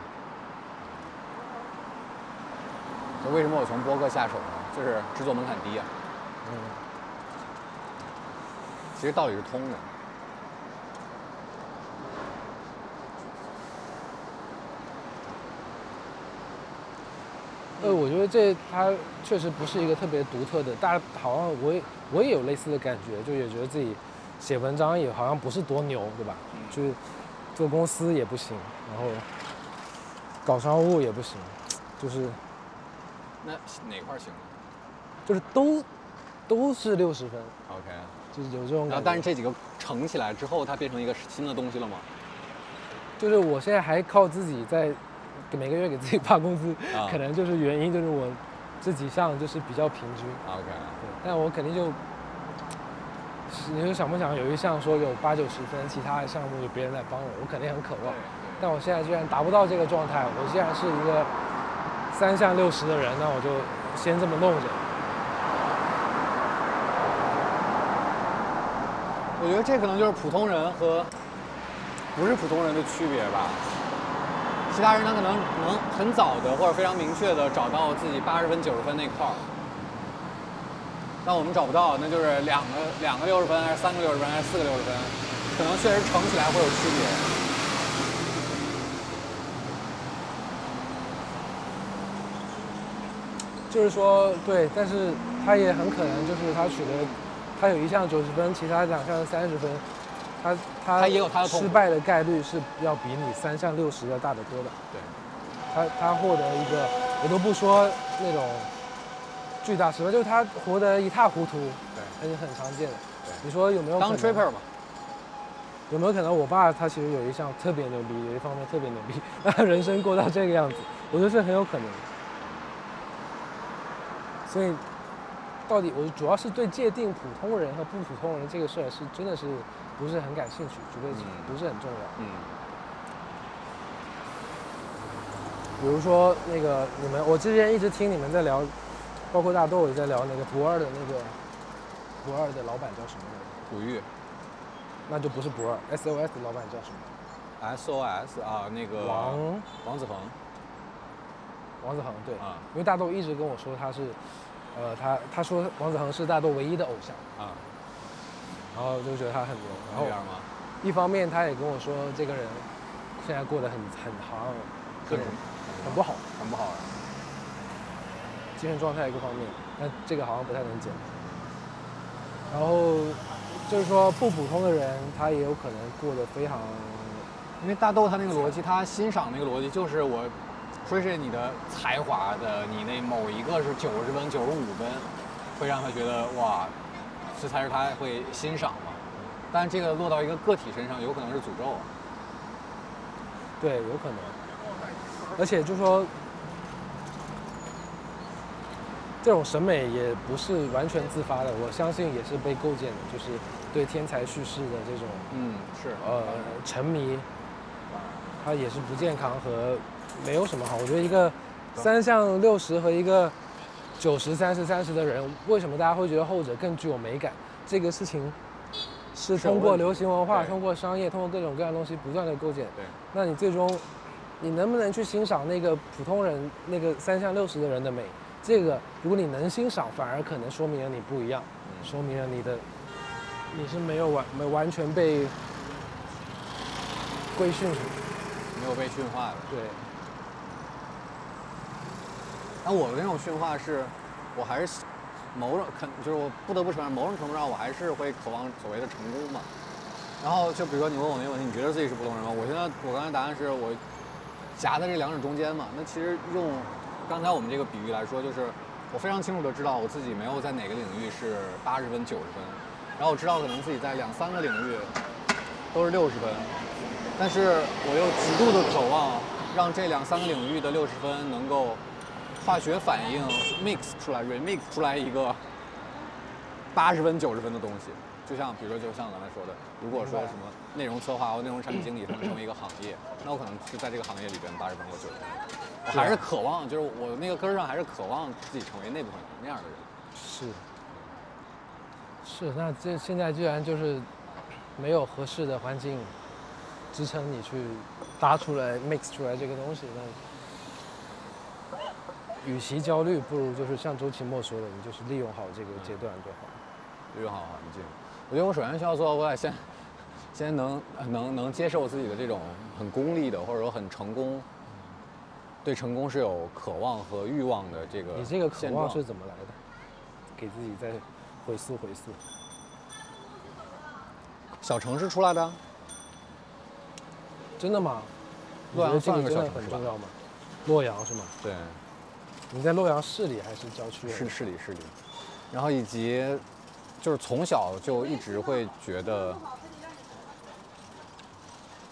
Speaker 2: 那为什么我从播客下手呢？就是制作门槛低啊。嗯。其实道理是通的。
Speaker 3: 呃，我觉得这它确实不是一个特别独特的，大家好像我也我也有类似的感觉，就也觉得自己写文章也好像不是多牛，对吧？就是做公司也不行，然后搞商务也不行，就是
Speaker 2: 那哪块行？
Speaker 3: 就是都都是六十分。
Speaker 2: OK。
Speaker 3: 就是有这种感觉，
Speaker 2: 但是这几个乘起来之后，它变成一个新的东西了吗？
Speaker 3: 就是我现在还靠自己在每个月给自己发工资，可能就是原因就是我这几项就是比较平均。
Speaker 2: OK，
Speaker 3: 对，但我肯定就，你说想不想有一项说有八九十分，其他的项目有别人来帮我，我肯定很渴望。但我现在居然达不到这个状态，我既然是一个三项六十的人，那我就先这么弄着。
Speaker 2: 我觉得这可能就是普通人和不是普通人的区别吧。其他人他可能能很早的或者非常明确的找到自己八十分九十分那块儿，但我们找不到，那就是两个两个六十分还是三个六十分还是四个六十分，可能确实乘起来会有区别。
Speaker 3: 就是说，对，但是他也很可能就是他取得。他有一项九十分，其他两项三十分，他他
Speaker 2: 也有他的
Speaker 3: 失败的概率是要比你三项六十要大得多的。
Speaker 2: 对，
Speaker 3: 他他获得一个我都不说那种巨大失败，就是他活得一塌糊涂，
Speaker 2: 对，
Speaker 3: 很很常见的。
Speaker 2: 对
Speaker 3: 你说有没有可
Speaker 2: 当
Speaker 3: 能
Speaker 2: tripper 嘛，
Speaker 3: 有没有可能我爸他其实有一项特别牛逼，有一方面特别牛逼，那他人生过到这个样子？我觉得这很有可能。所以，到底我主要是对界定普通人和不普通人这个事儿是真的是不是很感兴趣，觉得
Speaker 2: 嗯
Speaker 3: 不是很重要。
Speaker 2: 嗯，
Speaker 3: 比如说那个你们，我之前一直听你们在聊，包括大豆也在聊那个不二的那个不二的老板叫什么来着？
Speaker 2: 古玉
Speaker 3: 那就不是不二，SOS 的老板叫什么
Speaker 2: ？SOS 啊，那个
Speaker 3: 王
Speaker 2: 王子恒
Speaker 3: 王子恒对。
Speaker 2: 啊
Speaker 3: 因为大豆一直跟我说他是，呃，他他说王子恒是大豆唯一的偶像，
Speaker 2: 啊，
Speaker 3: 然后就觉得他很牛。然后？一方面他也跟我说这个人现在过得很很好像各种很不好，
Speaker 2: 很不好啊。
Speaker 3: 精神状态各方面，但这个好像不太能讲。然后就是说不普通的人，他也有可能过得非常，
Speaker 2: 因为大豆他那个逻辑，他欣赏那个逻辑就是我说是你的才华的，你那某一个是九十分、九十五分，会让他觉得哇，这才是他会欣赏嘛。但这个落到一个个体身上，有可能是诅咒啊。
Speaker 3: 对，有可能。而且就说，这种审美也不是完全自发的，我相信也是被构建的，就是对天才叙事的这种
Speaker 2: 嗯，是
Speaker 3: 呃沉迷，它也是不健康和没有什么好。我觉得一个三项六十和一个九十三十三十的人，为什么大家会觉得后者更具有美感？这个事情是通过流行文化、通过商业、通过各种各样的东西不断的构建。
Speaker 2: 对，
Speaker 3: 那你最终，你能不能去欣赏那个普通人那个三项六十的人的美？这个如果你能欣赏，反而可能说明了你不一样，
Speaker 2: 嗯
Speaker 3: 说明了你的你是没有完没完全被规训，
Speaker 2: 没有被驯化的。
Speaker 3: 对，
Speaker 2: 那我的那种驯化是，我还是某种肯，就是我不得不承认，某种程度上我还是会渴望所谓的成功嘛。然后就比如说你问我那个问题，你觉得自己是普通人吗？我现在我刚才答案是我夹在这两者中间嘛。那其实用刚才我们这个比喻来说，就是我非常清楚的知道我自己没有在哪个领域是八十分、九十分，然后我知道可能自己在两三个领域都是六十分，但是我又极度的渴望让这两三个领域的六十分能够化学反应 mix 出来，remix 出来一个八十分、九十分的东西。就像比如说，就像刚才说的，如果说什么内容策划或内容产品经理，他们成为一个行业，[LAUGHS] 那我可能是在这个行业里边八十分或九十分。我还是渴望，就是我那个根儿上还是渴望自己成为那部分人那样的人。
Speaker 3: 是是。那这现在居然就是没有合适的环境支撑你去搭出来 mix 出来这个东西，那与其焦虑，不如就是像周奇墨说的，你就是利用好这个阶段就好。
Speaker 2: 利用好环境。我觉得我首先需要做到，我得先 [LAUGHS] 先能能能接受自己的这种很功利的，或者说很成功，对成功是有渴望和欲望的这个
Speaker 3: 你这个渴望是怎么来的？给自己再回溯回溯。
Speaker 2: 小城市出来的，
Speaker 3: 真的吗？
Speaker 2: 洛阳算个
Speaker 3: 个真的
Speaker 2: 小城市吧
Speaker 3: 很重要吗？洛阳是吗？
Speaker 2: 对，
Speaker 3: 你在洛阳市里还是郊区？
Speaker 2: 是市里市里，然后以及就是从小就一直会觉得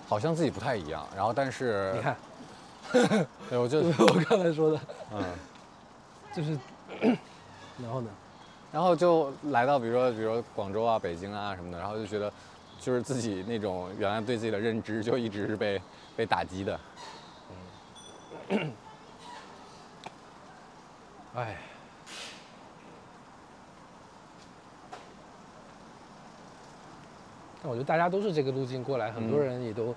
Speaker 2: 好像自己不太一样，然后但是
Speaker 3: 你看，[LAUGHS]
Speaker 2: 对我就
Speaker 3: 就 [LAUGHS] 是我刚才说的，
Speaker 2: 嗯。[LAUGHS]
Speaker 3: 就是，[COUGHS] 然后呢？
Speaker 2: 然后就来到比如说比如说广州啊、北京啊什么的，然后就觉得就是自己那种原来对自己的认知就一直是被被打击的。
Speaker 3: 哎，但我觉得大家都是这个路径过来，很多
Speaker 2: 嗯
Speaker 3: 人也都，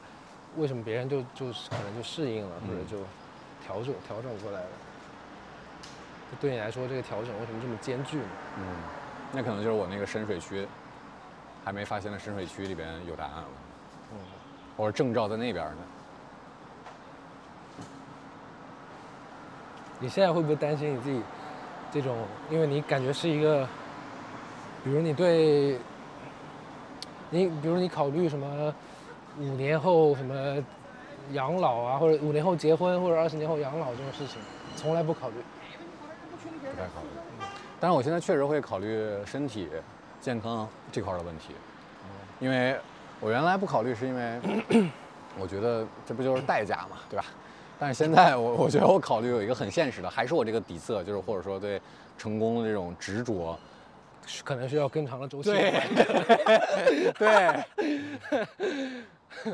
Speaker 3: 为什么别人就就是可能就适应了，或者
Speaker 2: 嗯
Speaker 3: 就调整调整过来了？就对你来说，这个调整为什么这么艰巨呢？
Speaker 2: 嗯，那可能就是我那个深水区还没发现的深水区里边有答案了，
Speaker 3: 嗯，
Speaker 2: 或者证照在那边呢。
Speaker 3: 你现在会不会担心你自己这种，因为你感觉是一个，比如你对，你比如你考虑什么五年后什么养老啊，或者五年后结婚，或者二十年后养老这种事情，从来不考虑。
Speaker 2: 不太考虑。但是我现在确实会考虑身体健康这块的问题，因为我原来不考虑是因为 [COUGHS] 我觉得这不就是代价嘛，对吧？但是现在我我觉得我考虑有一个很现实的，还是我这个底色，就是或者说对成功的这种执着。
Speaker 3: 可能需要更长的周期。
Speaker 2: 对，[LAUGHS] 对，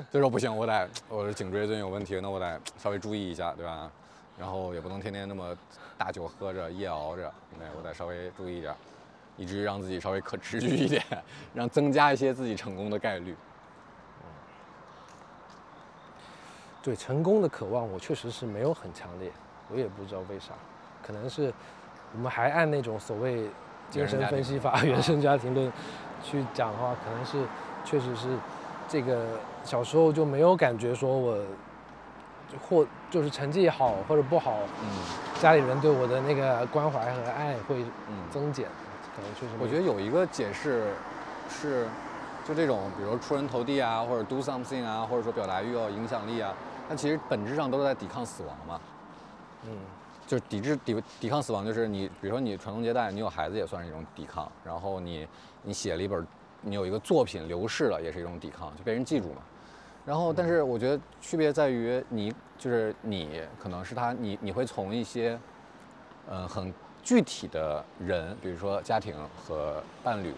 Speaker 2: 所 [LAUGHS] 以说不行，我得我的颈椎最近有问题，那我得稍微注意一下，对吧？然后也不能天天那么大酒喝着，夜熬着，对，我得稍微注意一点，以至于让自己稍微可持续一点，让增加一些自己成功的概率。
Speaker 3: 对成功的渴望，我确实是没有很强烈，我也不知道为啥，可能是我们还按那种所谓。精神分析法、原生家庭论去讲的话，可能是确实是这个小时候就没有感觉说我或就是成绩好或者不好，嗯，家里人对我的那个关怀和爱会增减，可能确实。
Speaker 2: 我觉得有一个解释是，就这种比如出人头地啊，或者 do something 啊，或者说表达欲啊影响力啊，它其实本质上都是在抵抗死亡嘛，嗯。就是抵制抵抵抗死亡，就是你比如说你传宗接代，你有孩子也算是一种抵抗。然后你你写了一本，你有一个作品流逝了，也是一种抵抗，就被人记住嘛。然后，但是我觉得区别在于你就是你可能是他，你你会从一些呃很具体的人，比如说家庭和伴侣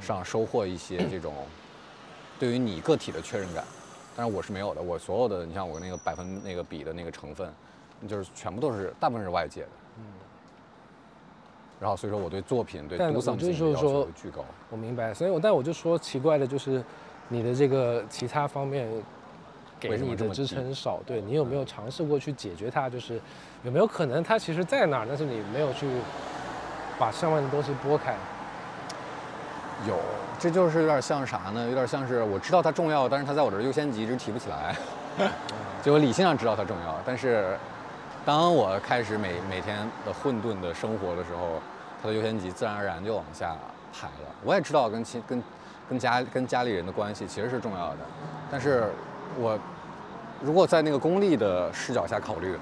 Speaker 2: 上收获一些这种对于你个体的确认感。但是我是没有的，我所有的你像我那个百分那个比的那个成分。就是全部都是，大部分是外界的。嗯。然后所以说我对作品对独嗓
Speaker 3: 就是说
Speaker 2: 巨高。
Speaker 3: 我明白，所以我但我就说奇怪的就是，你的这个其他方面给你的支撑少，对你有没有尝试过去解决它？就是有没有可能它其实在那儿，但是你没有去把上面的东西拨开？
Speaker 2: 有，这就是有点像啥呢？有点像是我知道它重要，但是它在我这儿优先级一直提不起来。[LAUGHS] 就我理性上知道它重要，但是。当我开始每每天的混沌的生活的时候，它的优先级自然而然就往下排了。我也知道跟亲跟跟家跟家里人的关系其实是重要的，但是我如果在那个功利的视角下考虑，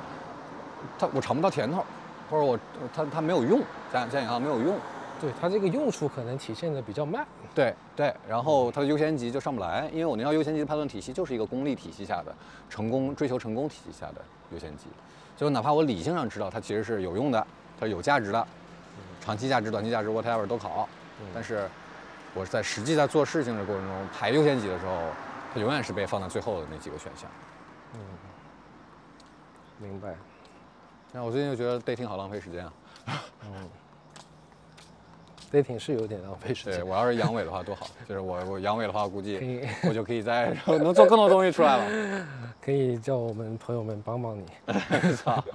Speaker 2: 它我尝不到甜头，或者我它它没有用，加加引号没有用。
Speaker 3: 对它这个用处可能体现的比较慢。
Speaker 2: 对对，然后它的优先级就上不来，因为我那套优先级的判断体系就是一个功利体系下的成功追求成功体系下的优先级。就哪怕我理性上知道它其实是有用的，它是有价值的，长期价值、短期价值，whatever 都考，但是我在实际在做事情的过程中排优先级的时候，它永远是被放在最后的那几个选项。嗯，
Speaker 3: 明白。
Speaker 2: 那我最近就觉得 dating 好浪费时间啊。嗯。[LAUGHS]
Speaker 3: dating 是有点浪费时间。
Speaker 2: 对我要是阳痿的话多好，就是我我阳痿的话，估计我就可以在能做更多东西出来了。[LAUGHS]
Speaker 3: 可以叫我们朋友们帮帮你。[LAUGHS] 操。[LAUGHS]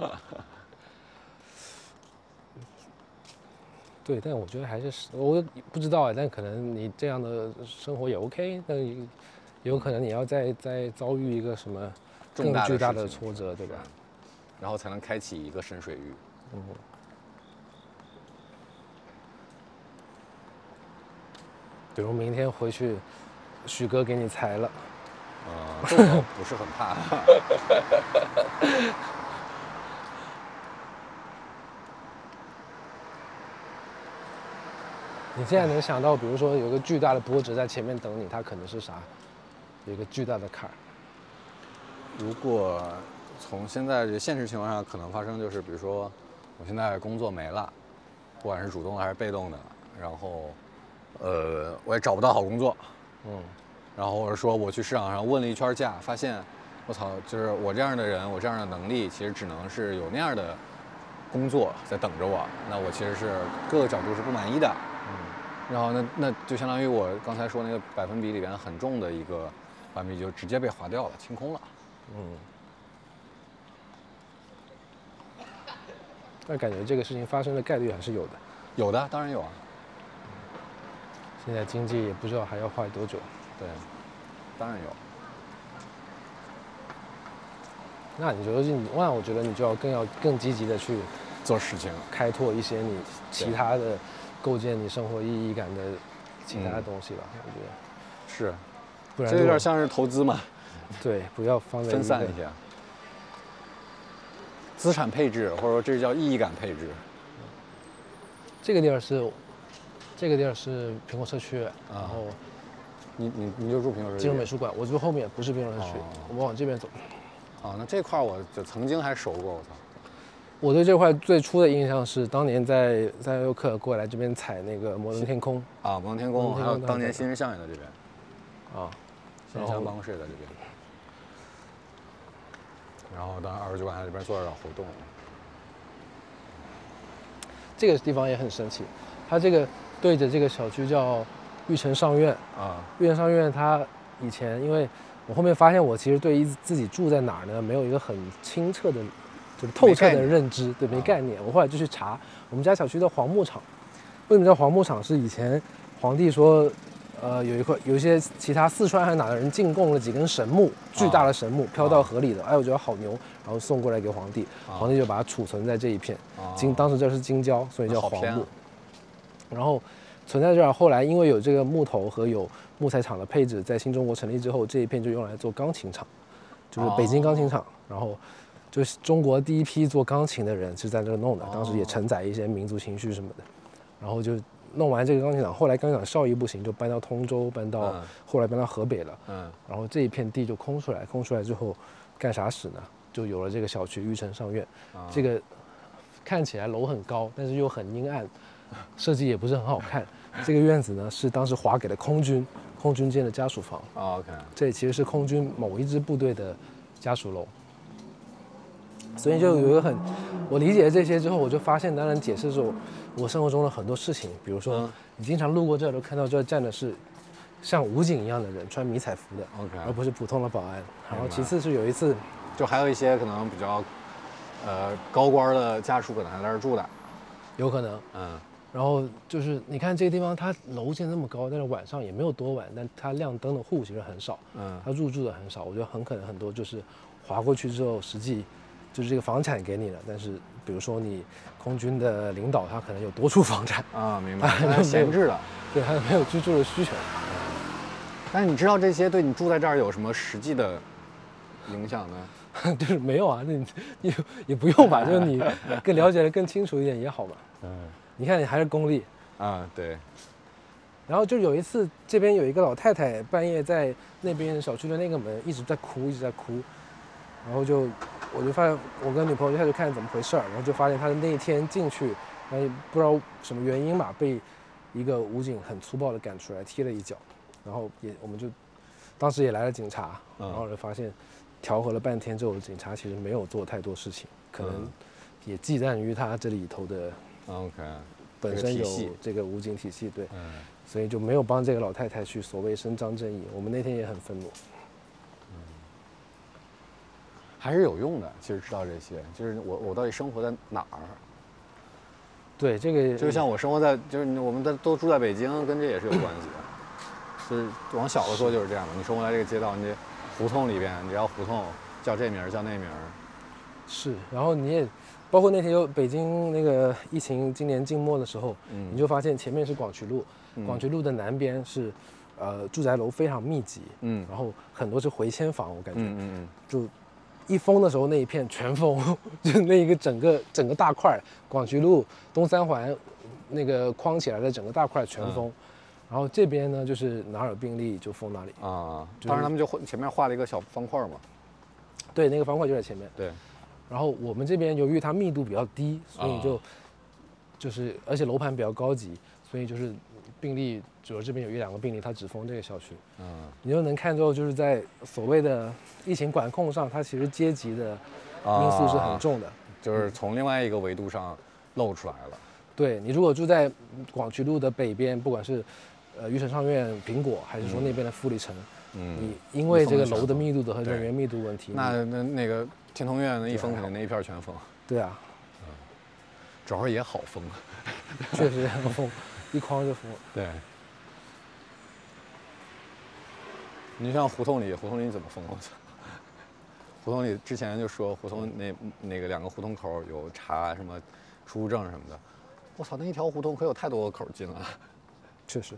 Speaker 3: 对，但我觉得还是我不知道啊，但可能你这样的生活也 OK，但有可能你要再再遭遇一个什么更巨大的挫折，对吧？
Speaker 2: 然后才能开启一个深水域。嗯。
Speaker 3: 比如明天回去，许哥给你裁了，
Speaker 2: 呃，这我不是很怕。[LAUGHS]
Speaker 3: 你现在能想到，比如说有个巨大的波折在前面等你，它可能是啥？有一个巨大的坎儿。
Speaker 2: 如果从现在这现实情况下可能发生，就是比如说我现在工作没了，不管是主动的还是被动的，然后。呃，我也找不到好工作，嗯，然后或者说我去市场上问了一圈价，发现，我操，就是我这样的人，我这样的能力，其实只能是有那样的工作在等着我，那我其实是各个角度是不满意的，嗯，然后那那就相当于我刚才说那个百分比里边很重的一个百分比就直接被划掉了，清空了，嗯，
Speaker 3: 但感觉这个事情发生的概率还是有的，
Speaker 2: 有的，当然有啊。
Speaker 3: 现在经济也不知道还要坏多久，
Speaker 2: 对，当然有。
Speaker 3: 那你觉得你，那我觉得你就要更要更积极的去
Speaker 2: 做事情，
Speaker 3: 开拓一些你其他的构建你生活意义感的其他的东西吧。我觉得
Speaker 2: 是，
Speaker 3: 不然
Speaker 2: 这有点像是投资嘛。
Speaker 3: 对，不要放在
Speaker 2: 分散一下。资产配置，或者说这叫意义感配置。
Speaker 3: 这个地儿是，这个地儿是苹果社区，然后
Speaker 2: 你你你就住苹果社区？
Speaker 3: 金融美术馆，我住后面，不是苹果社区，我们往这边走。
Speaker 2: 哦，那这块我就曾经还熟过，我操！
Speaker 3: 我对这块最初的印象是当年在在优客过来这边采那个摩登天空
Speaker 2: 啊，摩登天空，还有当年新人相也在这边
Speaker 3: 啊，
Speaker 2: 新人相办公室也在这边。然后当二十九馆还在这边做了点活动。
Speaker 3: 这个地方也很神奇，它这个对着这个小区叫玉城上院。啊，玉城上院它以前因为。我后面发现，我其实对于自己住在哪儿呢，没有一个很清澈的，就是透彻的认知，对，没概念。我后来就去查，我们家小区的黄牧场，为什么叫黄牧场？是以前皇帝说，呃，有一块有一些其他四川还是哪的人进贡了几根神木，巨大的神木飘到河里的，哎，我觉得好牛，然后送过来给皇帝，皇帝就把它储存在这一片，金当时这是金郊，所以叫黄木，然后。存在这儿，后来因为有这个木头和有木材厂的配置，在新中国成立之后，这一片就用来做钢琴厂，就是北京钢琴厂。然后，就是中国第一批做钢琴的人是在这弄的，当时也承载一些民族情绪什么的。然后就弄完这个钢琴厂，后来钢琴厂效益不行，就搬到通州，搬到后来搬到河北了。嗯。然后这一片地就空出来，空出来之后干啥使呢？就有了这个小区玉城上院。这个看起来楼很高，但是又很阴暗，设计也不是很好看。[LAUGHS] 这个院子呢，是当时划给了空军，空军建的家属房。
Speaker 2: OK，
Speaker 3: 这其实是空军某一支部队的家属楼。所以就有一个很，我理解这些之后，我就发现，当然解释说，我生活中的很多事情，比如说，你经常路过这儿都看到这儿站的是像武警一样的人，穿迷彩服的
Speaker 2: ，OK，
Speaker 3: 而不是普通的保安。然后其次是有一次，
Speaker 2: 就还有一些可能比较，呃，高官的家属可能还在这儿住的，
Speaker 3: 有可能，嗯。然后就是你看这个地方，它楼建那么高，但是晚上也没有多晚，但它亮灯的户其实很少，嗯，它入住的很少，我觉得很可能很多就是划过去之后，实际就是这个房产给你了，但是比如说你空军的领导他可能有多处房产
Speaker 2: 啊，明白，[LAUGHS] 他闲置了，
Speaker 3: 对，他没有居住的需求。
Speaker 2: 但是你知道这些对你住在这儿有什么实际的影响呢？[LAUGHS]
Speaker 3: 就是没有啊，那你你也不用吧，[LAUGHS] 就是你更了解的更清楚一点也好嘛，嗯。你看，你还是公立
Speaker 2: 啊？对。
Speaker 3: 然后就有一次，这边有一个老太太半夜在那边小区的那个门一直在哭，一直在哭。然后就我就发现，我跟女朋友一下就看怎么回事儿，然后就发现她的那一天进去，然后不知道什么原因嘛，被一个武警很粗暴的赶出来，踢了一脚。然后也我们就当时也来了警察，然后就发现调和了半天之后，警察其实没有做太多事情，可能也忌惮于他这里头的。
Speaker 2: OK，
Speaker 3: 本身有这个武警体系，对，嗯，所以就没有帮这个老太太去所谓伸张正义。我们那天也很愤怒，嗯，
Speaker 2: 还是有用的。其实知道这些，就是我我到底生活在哪儿？
Speaker 3: 对，这个
Speaker 2: 就像我生活在，就是我们都都住在北京，跟这也是有关系的。就是往小了说就是这样的，你生活在这个街道，你胡同里边，你要胡同叫这名儿叫那名儿，
Speaker 3: 是，然后你也。包括那天有北京那个疫情今年静默的时候，你就发现前面是广渠路，广渠路的南边是，呃，住宅楼非常密集，嗯，然后很多是回迁房，我感觉，嗯嗯嗯，就一封的时候那一片全封，[LAUGHS] 就那一个整个整个大块广渠路东三环那个框起来的整个大块全封，然后这边呢就是哪有病例就封哪里。
Speaker 2: 啊，当时他们就前面画了一个小方块嘛，
Speaker 3: 对，那个方块就在前面，
Speaker 2: 对。
Speaker 3: 然后我们这边由于它密度比较低，所以就就是而且楼盘比较高级，所以就是病例，主要这边有一两个病例，它只封这个小区。嗯，你就能看到就是在所谓的疫情管控上，它其实阶级的因素是很重的，
Speaker 2: 就是从另外一个维度上露出来了。
Speaker 3: 对你如果住在广渠路的北边，不管是呃玉城上院、苹果，还是说那边的富力城，嗯，你因为这个楼的密度的和人员密度问题，
Speaker 2: 那那那个。天通苑那一封肯定那一片全封。
Speaker 3: 对啊，
Speaker 2: 嗯，主要也好封，[LAUGHS]
Speaker 3: 确实好封，[LAUGHS] 一筐就封。
Speaker 2: 对。你像胡同里，胡同里你怎么封？我操！胡同里之前就说胡同那那个两个胡同口有查什么出入证什么的，我操，那一条胡同可有太多个口进了。
Speaker 3: 确实。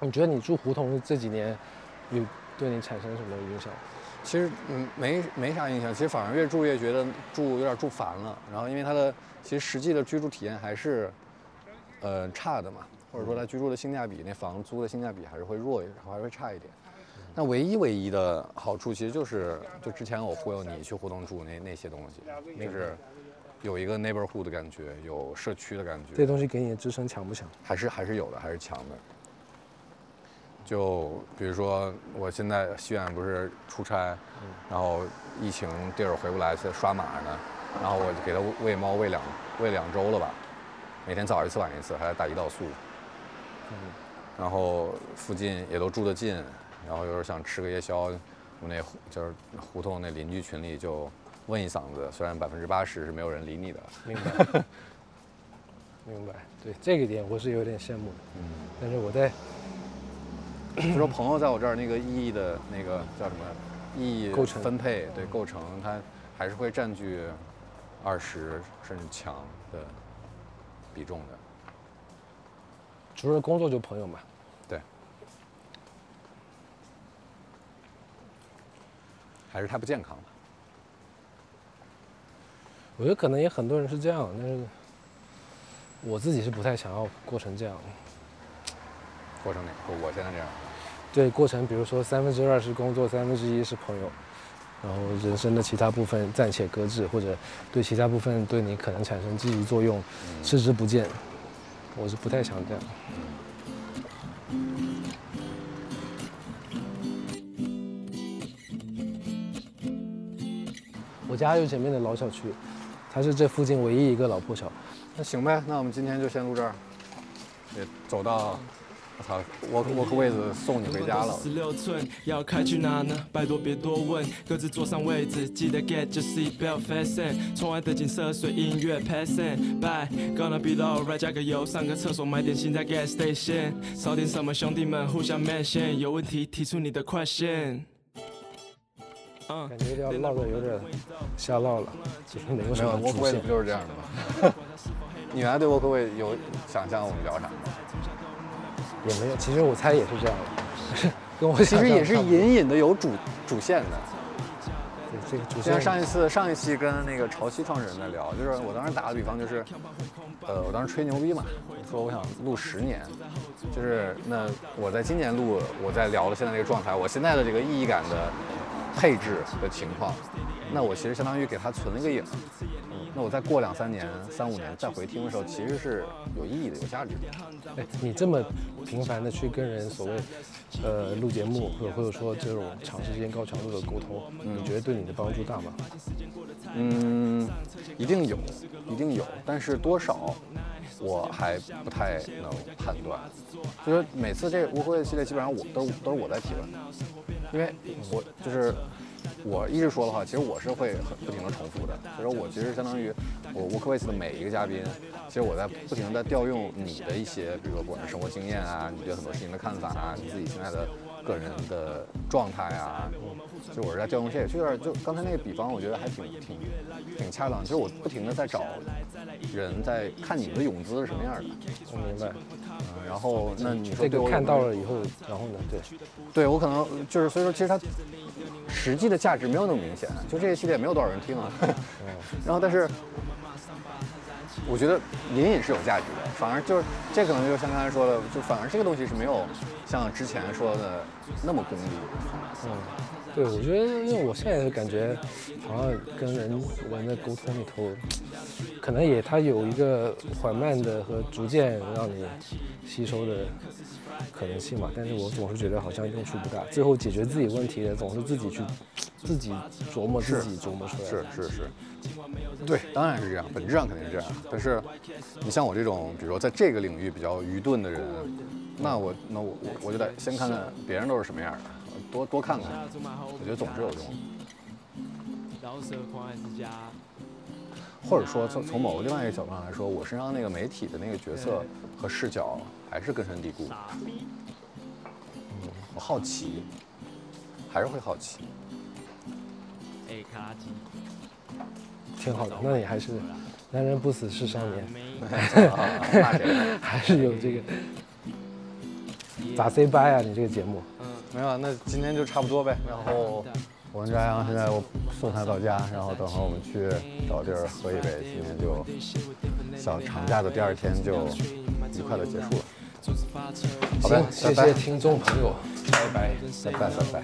Speaker 3: 你觉得你住胡同这几年有？对你产生什么影响？
Speaker 2: 其实嗯没没啥影响，其实反而越住越觉得住有点住烦了。然后因为它的其实实际的居住体验还是呃差的嘛，或者说它居住的性价比，那房租的性价比还是会弱一点，还是会差一点。那唯一唯一的好处其实就是就之前我忽悠你去胡同住那那些东西，就是有一个 neighborhood 的感觉，有社区的感觉。
Speaker 3: 这东西给你的支撑强不强？
Speaker 2: 还是还是有的，还是强的。就比如说，我现在西远不是出差，然后疫情地儿回不来，在刷码呢。然后我就给它喂猫喂两喂两周了吧，每天早一次晚一次，还要打胰岛素。嗯。然后附近也都住得近，然后有时候想吃个夜宵，我那就是胡同那邻居群里就问一嗓子，虽然百分之八十是没有人理你的。
Speaker 3: 明白。[LAUGHS] 明白。对这个点我是有点羡慕的。嗯。但是我在。
Speaker 2: 就说朋友在我这儿那个意义的那个叫什么意义
Speaker 3: 构成
Speaker 2: 分配对构成，它还是会占据二十甚至强的比重的。
Speaker 3: 除了工作就朋友嘛。
Speaker 2: 对。还是太不健康了。
Speaker 3: 我觉得可能也很多人是这样，但是我自己是不太想要过成这样。
Speaker 2: 过成哪？我我现在这样。
Speaker 3: 对过程，比如说三分之二是工作，三分之一是朋友，然后人生的其他部分暂且搁置，或者对其他部分对你可能产生积极作用视之不见。我是不太想这样。我家就前面的老小区，它是这附近唯一一个老破小。
Speaker 2: 那行呗，那我们今天就先录这儿，也走到。我操，我我可位子送你回家了。十六寸要开去哪呢？拜托别多问，各自坐上位置，记得 get your seat belt fasten。窗外的景色随音乐 passing by，gonna be alright。加个油，上个厕所，买点心在 gas station。少点什么，兄弟们互相 mention。有问题提出你的 question。
Speaker 3: 感觉要唠的有点瞎唠了，就是没有什么主线。
Speaker 2: 不就是这样的吗？[LAUGHS] 你原来对沃克卫有想象我们聊啥吗？
Speaker 3: 也没有，其实我猜也是这样的，跟我
Speaker 2: 其实也是隐隐的有主主线的。
Speaker 3: 对，这个主线。
Speaker 2: 像上一次上一期跟那个潮汐创始人在聊，就是我当时打个比方，就是，呃，我当时吹牛逼嘛，说我想录十年，就是那我在今年录，我在聊了现在这个状态，我现在的这个意义感的配置的情况，那我其实相当于给他存了一个影。那我再过两三年、三五年再回听的时候，其实是有意义的、有价值的。
Speaker 3: 哎，你这么频繁的去跟人所谓，呃，录节目，或者或者说这种长时间高强度的沟通，你觉得对你的帮助大吗？
Speaker 2: 嗯，一定有，一定有，但是多少我还不太能判断。就是每次这无会系列，基本上我都都是我在提问，因为我就是。我一直说的话，其实我是会很不停的重复的。所以说我其实相当于我 Workways 的每一个嘉宾，其实我在不停的在调用你的一些，比如说不管生活经验啊，你对很多事情的看法啊，你自己现在的个人的状态啊，就我是在调用这些。就有点就刚才那个比方，我觉得还挺挺挺恰当。其实我不停的在找人在看你们的泳姿是什么样的。
Speaker 3: 我明白。
Speaker 2: 嗯，然后那你
Speaker 3: 这个看到了以后，然后呢？对，
Speaker 2: 对我可能就是所以说，其实它。实际的价值没有那么明显，就这个系列没有多少人听啊。[LAUGHS] 然后，但是我觉得隐隐是有价值的，反而就是这可能就像刚才说的，就反而这个东西是没有像之前说的那么功利。
Speaker 3: 嗯，对，我觉得因为我现在感觉好像跟人人的沟通里头，可能也它有一个缓慢的和逐渐让你吸收的。可能性嘛，但是我总是觉得好像用处不大。最后解决自己问题的总是自己去，自己琢磨自己琢磨出来。
Speaker 2: 是是是，对，当然是这样，本质上肯定是这样。但是，你像我这种，比如说在这个领域比较愚钝的人，那我那我我我就得先看看别人都是什么样的，多多看看，我觉得总是有用。或者说从从某个另外一个角度上来说，我身上那个媒体的那个角色和视角。还是根深蒂固。嗯，我好奇，还是会好奇。
Speaker 3: 挺好的，那你还是男人不死是少年，[LAUGHS] [LAUGHS] 还是有这个咋 say bye 啊？你这个节目？
Speaker 2: 嗯，没有，那今天就差不多呗。然后
Speaker 1: 我跟张扬现在我送他到家，然后等会儿我们去找地儿喝一杯，今天就小长假的第二天就愉快的结束了。好的，
Speaker 3: 谢谢听众朋友，拜拜，
Speaker 1: 拜拜拜拜。